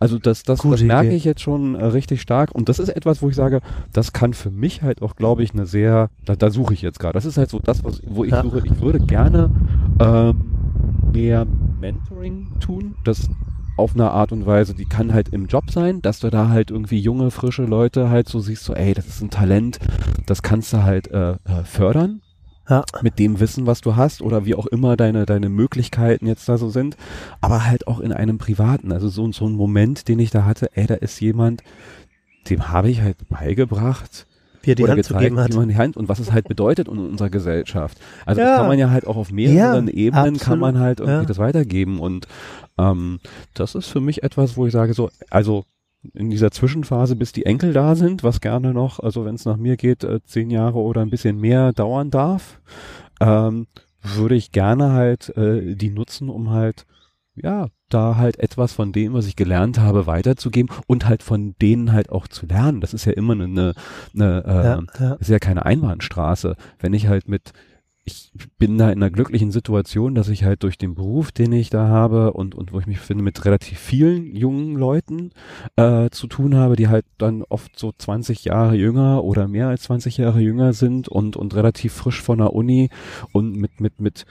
Also das, das, Gute das merke Idee. ich jetzt schon äh, richtig stark und das ist etwas, wo ich sage, das kann für mich halt auch, glaube ich, eine sehr, da, da suche ich jetzt gerade. Das ist halt so das, was, wo ich Ja. suche. Ich würde gerne ähm, mehr Mentoring tun, das auf eine Art und Weise, die kann halt im Job sein, dass du da halt irgendwie junge, frische Leute halt so siehst, so ey, das ist ein Talent, das kannst du halt äh, äh, fördern Ja. mit dem Wissen, was du hast oder wie auch immer deine, deine Möglichkeiten jetzt da so sind, aber halt auch in einem privaten, also so, so ein Moment, den ich da hatte, ey, da ist jemand, dem habe ich halt beigebracht, wie er die Hand zu gezeigt, geben hat. die Hand und was es halt bedeutet in unserer Gesellschaft. Also Ja. das kann man ja halt auch auf mehreren Ja, Ebenen kann absolut. man halt irgendwie Ja. das weitergeben und ähm, das ist für mich etwas, wo ich sage so, also in dieser Zwischenphase, bis die Enkel da sind, was gerne noch, also wenn es nach mir geht, äh, zehn Jahre oder ein bisschen mehr dauern darf, ähm, würde ich gerne halt äh, die nutzen, um halt ja, da halt etwas von dem, was ich gelernt habe, weiterzugeben und halt von denen halt auch zu lernen. Das ist ja immer eine, eine, eine äh, ja, ja. ist ja keine Einbahnstraße. Wenn ich halt mit, ich bin da in einer glücklichen Situation, dass ich halt durch den Beruf, den ich da habe und, und wo ich mich finde, mit relativ vielen jungen Leuten äh, zu tun habe, die halt dann oft so 20 Jahre jünger oder mehr als 20 Jahre jünger sind und, und relativ frisch von der Uni und mit, mit, mit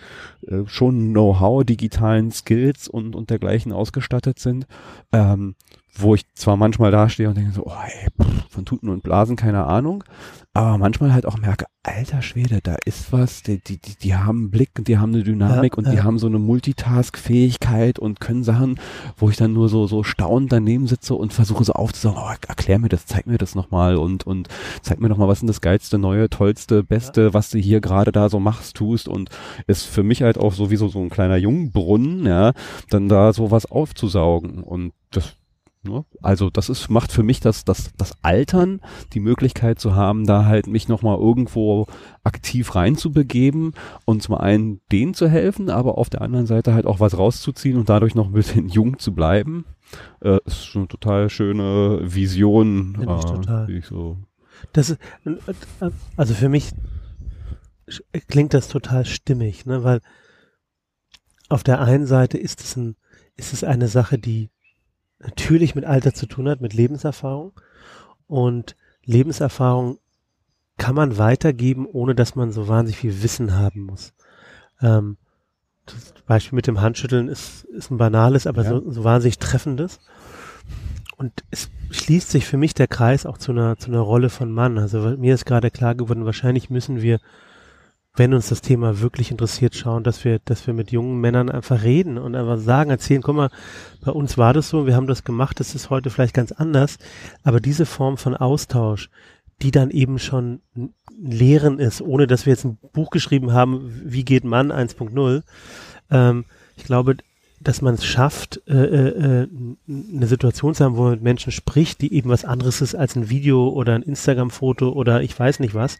äh, schon Know-how, digitalen Skills und, und dergleichen ausgestattet sind. Ähm, wo ich zwar manchmal dastehe und denke so, oh, ey, pff, von Tuten und Blasen keine Ahnung, aber manchmal halt auch merke, alter Schwede, da ist was, die, die, die, die haben einen Blick und die haben eine Dynamik Ja, und die ja. haben so eine Multitask-Fähigkeit und können Sachen, wo ich dann nur so, so staunend daneben sitze und versuche so aufzusagen, oh, erklär mir das, zeig mir das nochmal und, und zeig mir nochmal, was ist denn das geilste, neue, tollste, beste, was du hier gerade da so machst, tust und ist für mich halt auch sowieso so ein kleiner Jungbrunnen, ja, dann da sowas aufzusaugen und das? Also das ist, macht für mich das, das, das Altern, die Möglichkeit zu haben, da halt mich nochmal irgendwo aktiv reinzubegeben und zum einen denen zu helfen, aber auf der anderen Seite halt auch was rauszuziehen und dadurch noch ein bisschen *laughs* jung zu bleiben. Äh, ist schon eine total schöne Vision. Äh, total. die ich so Das ist, also für mich klingt das total stimmig, ne, weil auf der einen Seite ist es ein, ist es eine Sache, die natürlich mit Alter zu tun hat, mit Lebenserfahrung und Lebenserfahrung kann man weitergeben, ohne dass man so wahnsinnig viel Wissen haben muss. Ähm, das Beispiel mit dem Handschütteln ist, ist ein banales, aber Ja. so, so wahnsinnig treffendes. Und es schließt sich für mich der Kreis auch zu einer, zu einer Rolle von Mann. Also mir ist gerade klar geworden, wahrscheinlich müssen wir, wenn uns das Thema wirklich interessiert, schauen, dass wir, dass wir mit jungen Männern einfach reden und einfach sagen, erzählen, guck mal, bei uns war das so, wir haben das gemacht, das ist heute vielleicht ganz anders. Aber diese Form von Austausch, die dann eben schon Lehren ist, ohne dass wir jetzt ein Buch geschrieben haben, wie geht Mann 1.0. Ähm, ich glaube, dass man es schafft, äh, äh, äh, eine Situation zu haben, wo man mit Menschen spricht, die eben was anderes ist als ein Video oder ein Instagram-Foto oder ich weiß nicht was.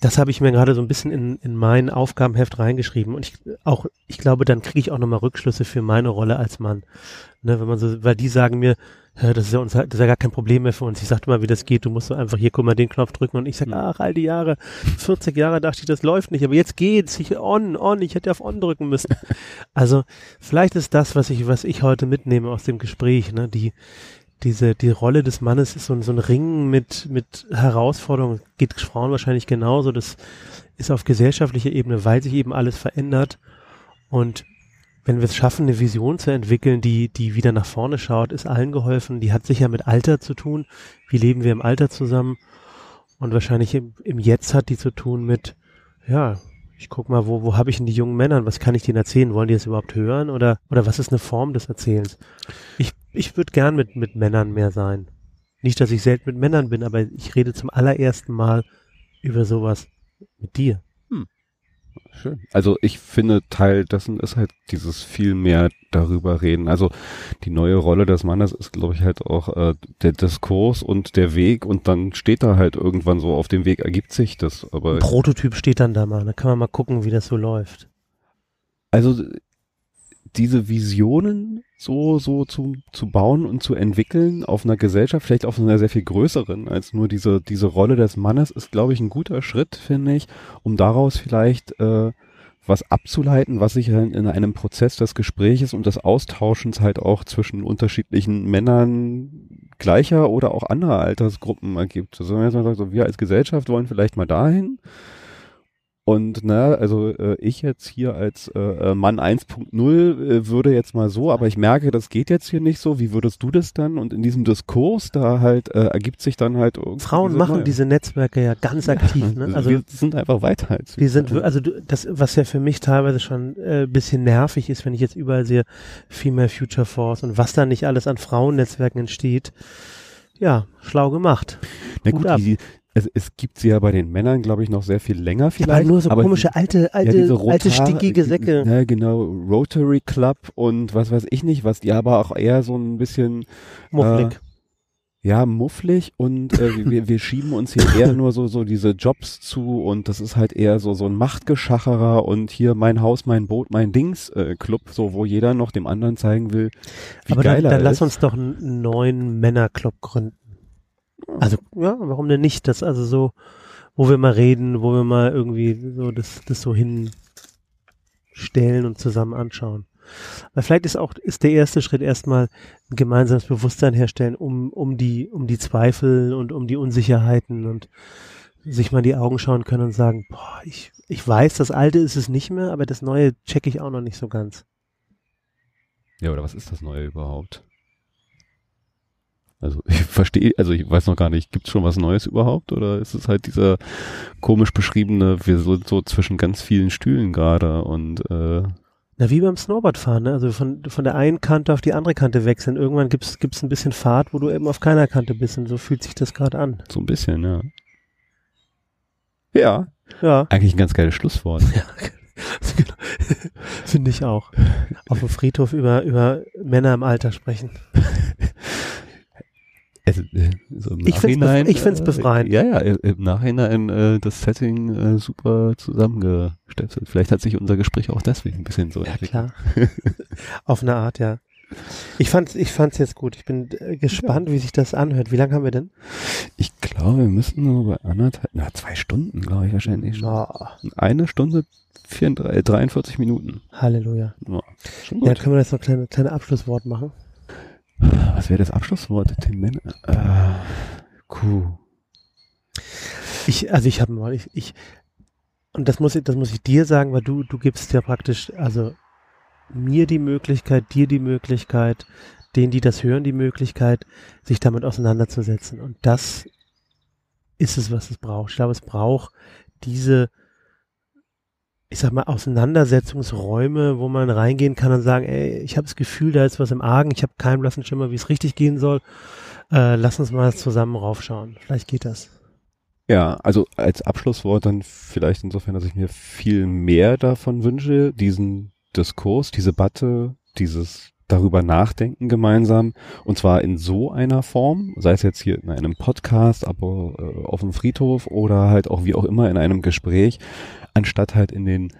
Das habe ich mir gerade so ein bisschen in, in mein Aufgabenheft reingeschrieben und ich auch, ich glaube, dann kriege ich auch nochmal Rückschlüsse für meine Rolle als Mann. Ne, wenn man so, weil die sagen mir, ja, das ist ja uns, das ist ja gar kein Problem mehr für uns. Ich sagte mal, wie das geht. Du musst so einfach hier, guck mal, den Knopf drücken und ich sag, ach, all die Jahre, 40 Jahre dachte ich, das läuft nicht, aber jetzt geht's. Ich on, on, ich hätte auf on drücken müssen. *laughs* Also, vielleicht ist das, was ich, was ich heute mitnehme aus dem Gespräch, ne, die, diese, die Rolle des Mannes ist so, ein- so ein Ringen mit, mit Herausforderungen. Geht Frauen wahrscheinlich genauso. Das ist auf gesellschaftlicher Ebene, weil sich eben alles verändert. Und wenn wir es schaffen, eine Vision zu entwickeln, die, die wieder nach vorne schaut, ist allen geholfen. Die hat sicher mit Alter zu tun. Wie leben wir im Alter zusammen? Und wahrscheinlich im, im Jetzt hat die zu tun mit, ja, ich guck mal, wo, wo habe ich denn die jungen Männer? Was kann ich denen erzählen? Wollen die das überhaupt hören? Oder, oder was ist eine Form des Erzählens? Ich, ich würde gern mit, mit Männern mehr sein. Nicht, dass ich selten mit Männern bin, aber ich rede zum allerersten Mal über sowas mit dir. Schön. Also ich finde, Teil dessen ist halt dieses viel mehr darüber reden. Also die neue Rolle des Mannes ist, glaube ich, halt auch äh, der Diskurs und der Weg und dann steht da halt irgendwann so, auf dem Weg ergibt sich das. Aber Ein Prototyp steht dann da mal. Da kann man mal gucken, wie das so läuft. also diese Visionen so, so zu, zu bauen und zu entwickeln auf einer Gesellschaft, vielleicht auf einer sehr viel größeren als nur diese, diese Rolle des Mannes, ist, glaube ich, ein guter Schritt, finde ich, um daraus vielleicht äh, was abzuleiten, was sich dann in einem Prozess des Gespräches und des Austauschens halt auch zwischen unterschiedlichen Männern gleicher oder auch anderer Altersgruppen ergibt. Also wenn man sagt, so, wir als Gesellschaft wollen vielleicht mal dahin, und na, also äh, ich jetzt hier als äh, äh, Mann 1.0 äh, würde jetzt mal so, aber ich merke, das geht jetzt hier nicht so. Wie würdest du das dann? Und in diesem Diskurs da halt äh, ergibt sich dann halt irgendwie Frauen diese machen neue- diese Netzwerke ja ganz aktiv. Ne? Also, Also wir sind einfach weiter als Wir sind, wir- also du, das, was ja für mich teilweise schon äh, bisschen nervig ist, wenn ich jetzt überall sehe, Female Future Force und was da nicht alles an Frauennetzwerken entsteht. Ja, schlau gemacht. Na gut, ab. die, es, es gibt sie ja bei den Männern, glaube ich, noch sehr viel länger vielleicht. aber nur so aber komische alte, alte, ja, diese alte Rotar- stinkige Säcke. Ja, genau, Rotary Club und was weiß ich nicht, was die aber auch eher so ein bisschen Mufflig. ja, mufflig und äh, wir, wir schieben uns hier eher nur so, so diese Jobs zu und das ist halt eher so, so ein Machtgeschacherer und hier mein Haus, mein Boot, mein Dings äh, Club, so wo jeder noch dem anderen zeigen will, wie aber dann, geil dann ist. lass uns doch einen neuen Männerclub gründen. Also, ja, warum denn nicht? Das also so, wo wir mal reden, wo wir mal irgendwie so das, das so hinstellen und zusammen anschauen. Weil vielleicht ist auch, ist der erste Schritt erstmal ein gemeinsames Bewusstsein herstellen, um, um die, um die Zweifel und um die Unsicherheiten und sich mal in die Augen schauen können und sagen, boah, ich, ich weiß, das Alte ist es nicht mehr, aber das Neue checke ich auch noch nicht so ganz. Ja, oder was ist das Neue überhaupt? Also ich verstehe, also ich weiß noch gar nicht, gibt's schon was Neues überhaupt oder ist es halt dieser komisch beschriebene, wir sind so zwischen ganz vielen Stühlen gerade und äh, Na, wie beim Snowboardfahren, ne? Also von, von der einen Kante auf die andere Kante wechseln. Irgendwann gibt's gibt's ein bisschen Fahrt, wo du eben auf keiner Kante bist und so fühlt sich das gerade an. so ein bisschen, ja. Ja, Ja, eigentlich ein ganz geiles Schlusswort. *laughs* genau. *laughs* finde ich auch. Auf dem Friedhof über, über Männer im Alter sprechen. *laughs* Also, äh, so im Ich bef- Nachhinein, ich find's befreiend. Äh, ja, ja, im Nachhinein äh, das Setting äh, super zusammengestöpselt. Vielleicht hat sich unser Gespräch auch deswegen ein bisschen so Ja, entwickelt. klar. *laughs* auf eine Art, ja. Ich fand's, ich fand's jetzt gut. Ich bin äh, gespannt, wie sich das anhört. Wie lange haben wir denn? Ich glaube, wir müssen nur bei anderthalb, na, zwei Stunden, glaube ich, wahrscheinlich schon. Oh, Eine Stunde 34, 43 Minuten. Halleluja. Ja, Ja, können wir jetzt noch ein kleine, kleine Abschlusswort machen? Was wäre das Abschlusswort, Tim? Äh, Kuh. Ich, also ich habe mal, ich, ich, und das muss ich, das muss ich dir sagen, weil du, du gibst ja praktisch, also mir die Möglichkeit, dir die Möglichkeit, denen, die das hören, die Möglichkeit, sich damit auseinanderzusetzen. Und das ist es, was es braucht. Ich glaube, es braucht diese, ich sag mal, Auseinandersetzungsräume, wo man reingehen kann und sagen, ey, ich habe das Gefühl, da ist was im Argen, ich habe keinen blassen Schimmer, wie es richtig gehen soll. Äh, lass uns mal zusammen raufschauen. Vielleicht geht das. Ja, also als Abschlusswort dann vielleicht insofern, dass ich mir viel mehr davon wünsche, diesen Diskurs, diese Debatte, dieses darüber nachdenken gemeinsam und zwar in so einer Form, sei es jetzt hier in einem Podcast, aber äh, auf dem Friedhof oder halt auch wie auch immer in einem Gespräch, anstatt halt in den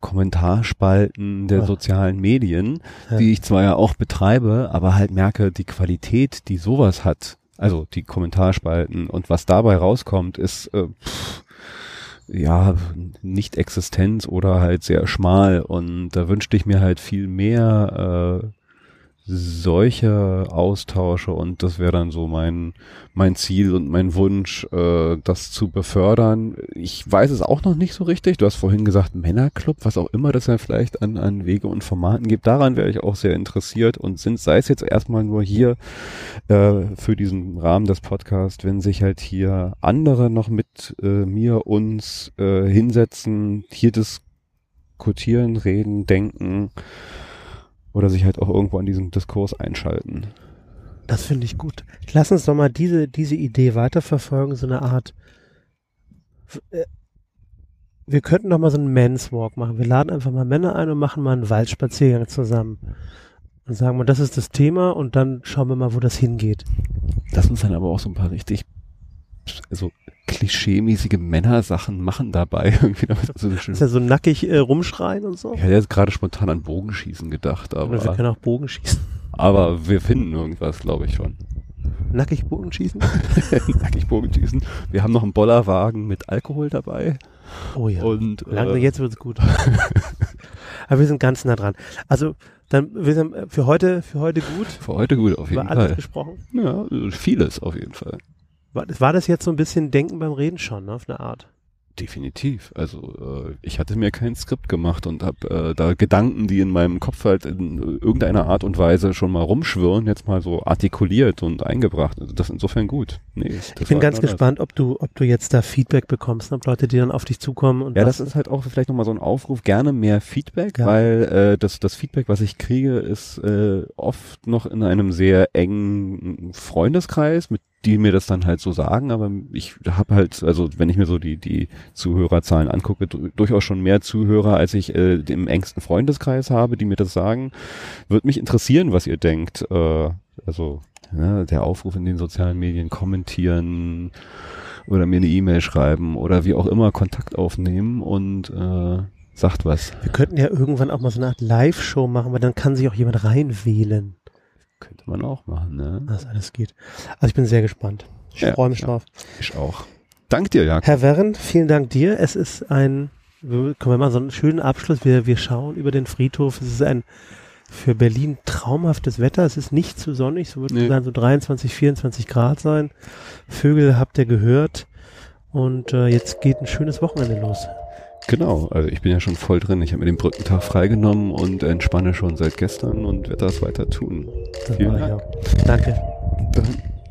Kommentarspalten der sozialen Medien, ja. die ich zwar ja auch betreibe, aber halt merke, die Qualität, die sowas hat, also die Kommentarspalten und was dabei rauskommt, ist äh, pff, ja nicht existent oder halt sehr schmal und da wünschte ich mir halt viel mehr äh, solche Austausche und das wäre dann so mein mein Ziel und mein Wunsch, äh, das zu befördern. Ich weiß es auch noch nicht so richtig. Du hast vorhin gesagt Männerclub, was auch immer das ja vielleicht an an Wege und Formaten gibt. Daran wäre ich auch sehr interessiert und sind sei es jetzt erstmal nur hier äh, für diesen Rahmen des Podcasts, wenn sich halt hier andere noch mit äh, mir uns äh, hinsetzen, hier diskutieren, reden, denken oder sich halt auch irgendwo an diesem Diskurs einschalten. Das finde ich gut. Lass uns doch mal diese, diese Idee weiterverfolgen, so eine Art. Äh, wir könnten doch mal so einen Men's Walk machen. Wir laden einfach mal Männer ein und machen mal einen Waldspaziergang zusammen. Und sagen mal, das ist das Thema und dann schauen wir mal, wo das hingeht. Lass uns dann aber auch so ein paar richtig, also klischeemäßige Männersachen machen dabei. *laughs* Irgendwie so ist ja so nackig äh, rumschreien und so. Ich hätte jetzt gerade spontan an Bogenschießen gedacht, aber. wir können auch Bogenschießen. Aber wir finden irgendwas, glaube ich schon. Nackig Bogenschießen? *laughs* Nackig Bogenschießen. Wir haben noch einen Bollerwagen mit Alkohol dabei. Oh ja. Und, Lange, äh, jetzt wird's gut. *laughs* aber wir sind ganz nah dran. Also, dann wir sind für heute, für heute gut. Für heute gut, auf jeden Fall. alles besprochen? Ja, vieles auf jeden Fall. War, war das jetzt so ein bisschen Denken beim Reden schon, ne, auf eine Art? Definitiv. Also äh, ich hatte mir kein Skript gemacht und habe äh, da Gedanken, die in meinem Kopf halt in irgendeiner Art und Weise schon mal rumschwirren, jetzt mal so artikuliert und eingebracht. Also das insofern gut. Nee, ich bin ganz gespannt, ob du, ob du jetzt da Feedback bekommst, ob Leute, die dann auf dich zukommen. Und ja, das ist halt auch vielleicht nochmal so ein Aufruf, gerne mehr Feedback, ja. weil äh, das, das Feedback, was ich kriege, ist äh, oft noch in einem sehr engen Freundeskreis mit die mir das dann halt so sagen, aber ich habe halt, also wenn ich mir so die, die Zuhörerzahlen angucke, durchaus schon mehr Zuhörer, als ich äh, im engsten Freundeskreis habe, die mir das sagen. Würde mich interessieren, was ihr denkt. Äh, also ja, der Aufruf in den sozialen Medien, kommentieren oder mir eine E-Mail schreiben oder wie auch immer Kontakt aufnehmen und äh, sagt was. Wir könnten ja irgendwann auch mal so eine Art Live-Show machen, weil dann kann sich auch jemand reinwählen. Könnte man auch machen, ne? Was alles geht. Also ich bin sehr gespannt. Ich ja, freue mich ja, drauf. Ich auch. Dank dir, Jakob. Herr Werren, vielen Dank dir. Es ist ein, kommen wir mal so einen schönen Abschluss. Wir, wir schauen über den Friedhof. Es ist ein für Berlin traumhaftes Wetter. Es ist nicht zu sonnig. So wird nee. dann so 23, 24 Grad sein. Vögel habt ihr gehört. Und äh, jetzt geht ein schönes Wochenende los. Genau, also ich bin ja schon voll drin. Ich habe mir den Brückentag freigenommen und entspanne schon seit gestern und werde das weiter tun. Das Vielen Dank. Danke. Dann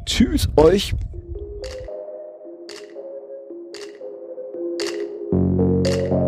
tschüss euch. Thank you.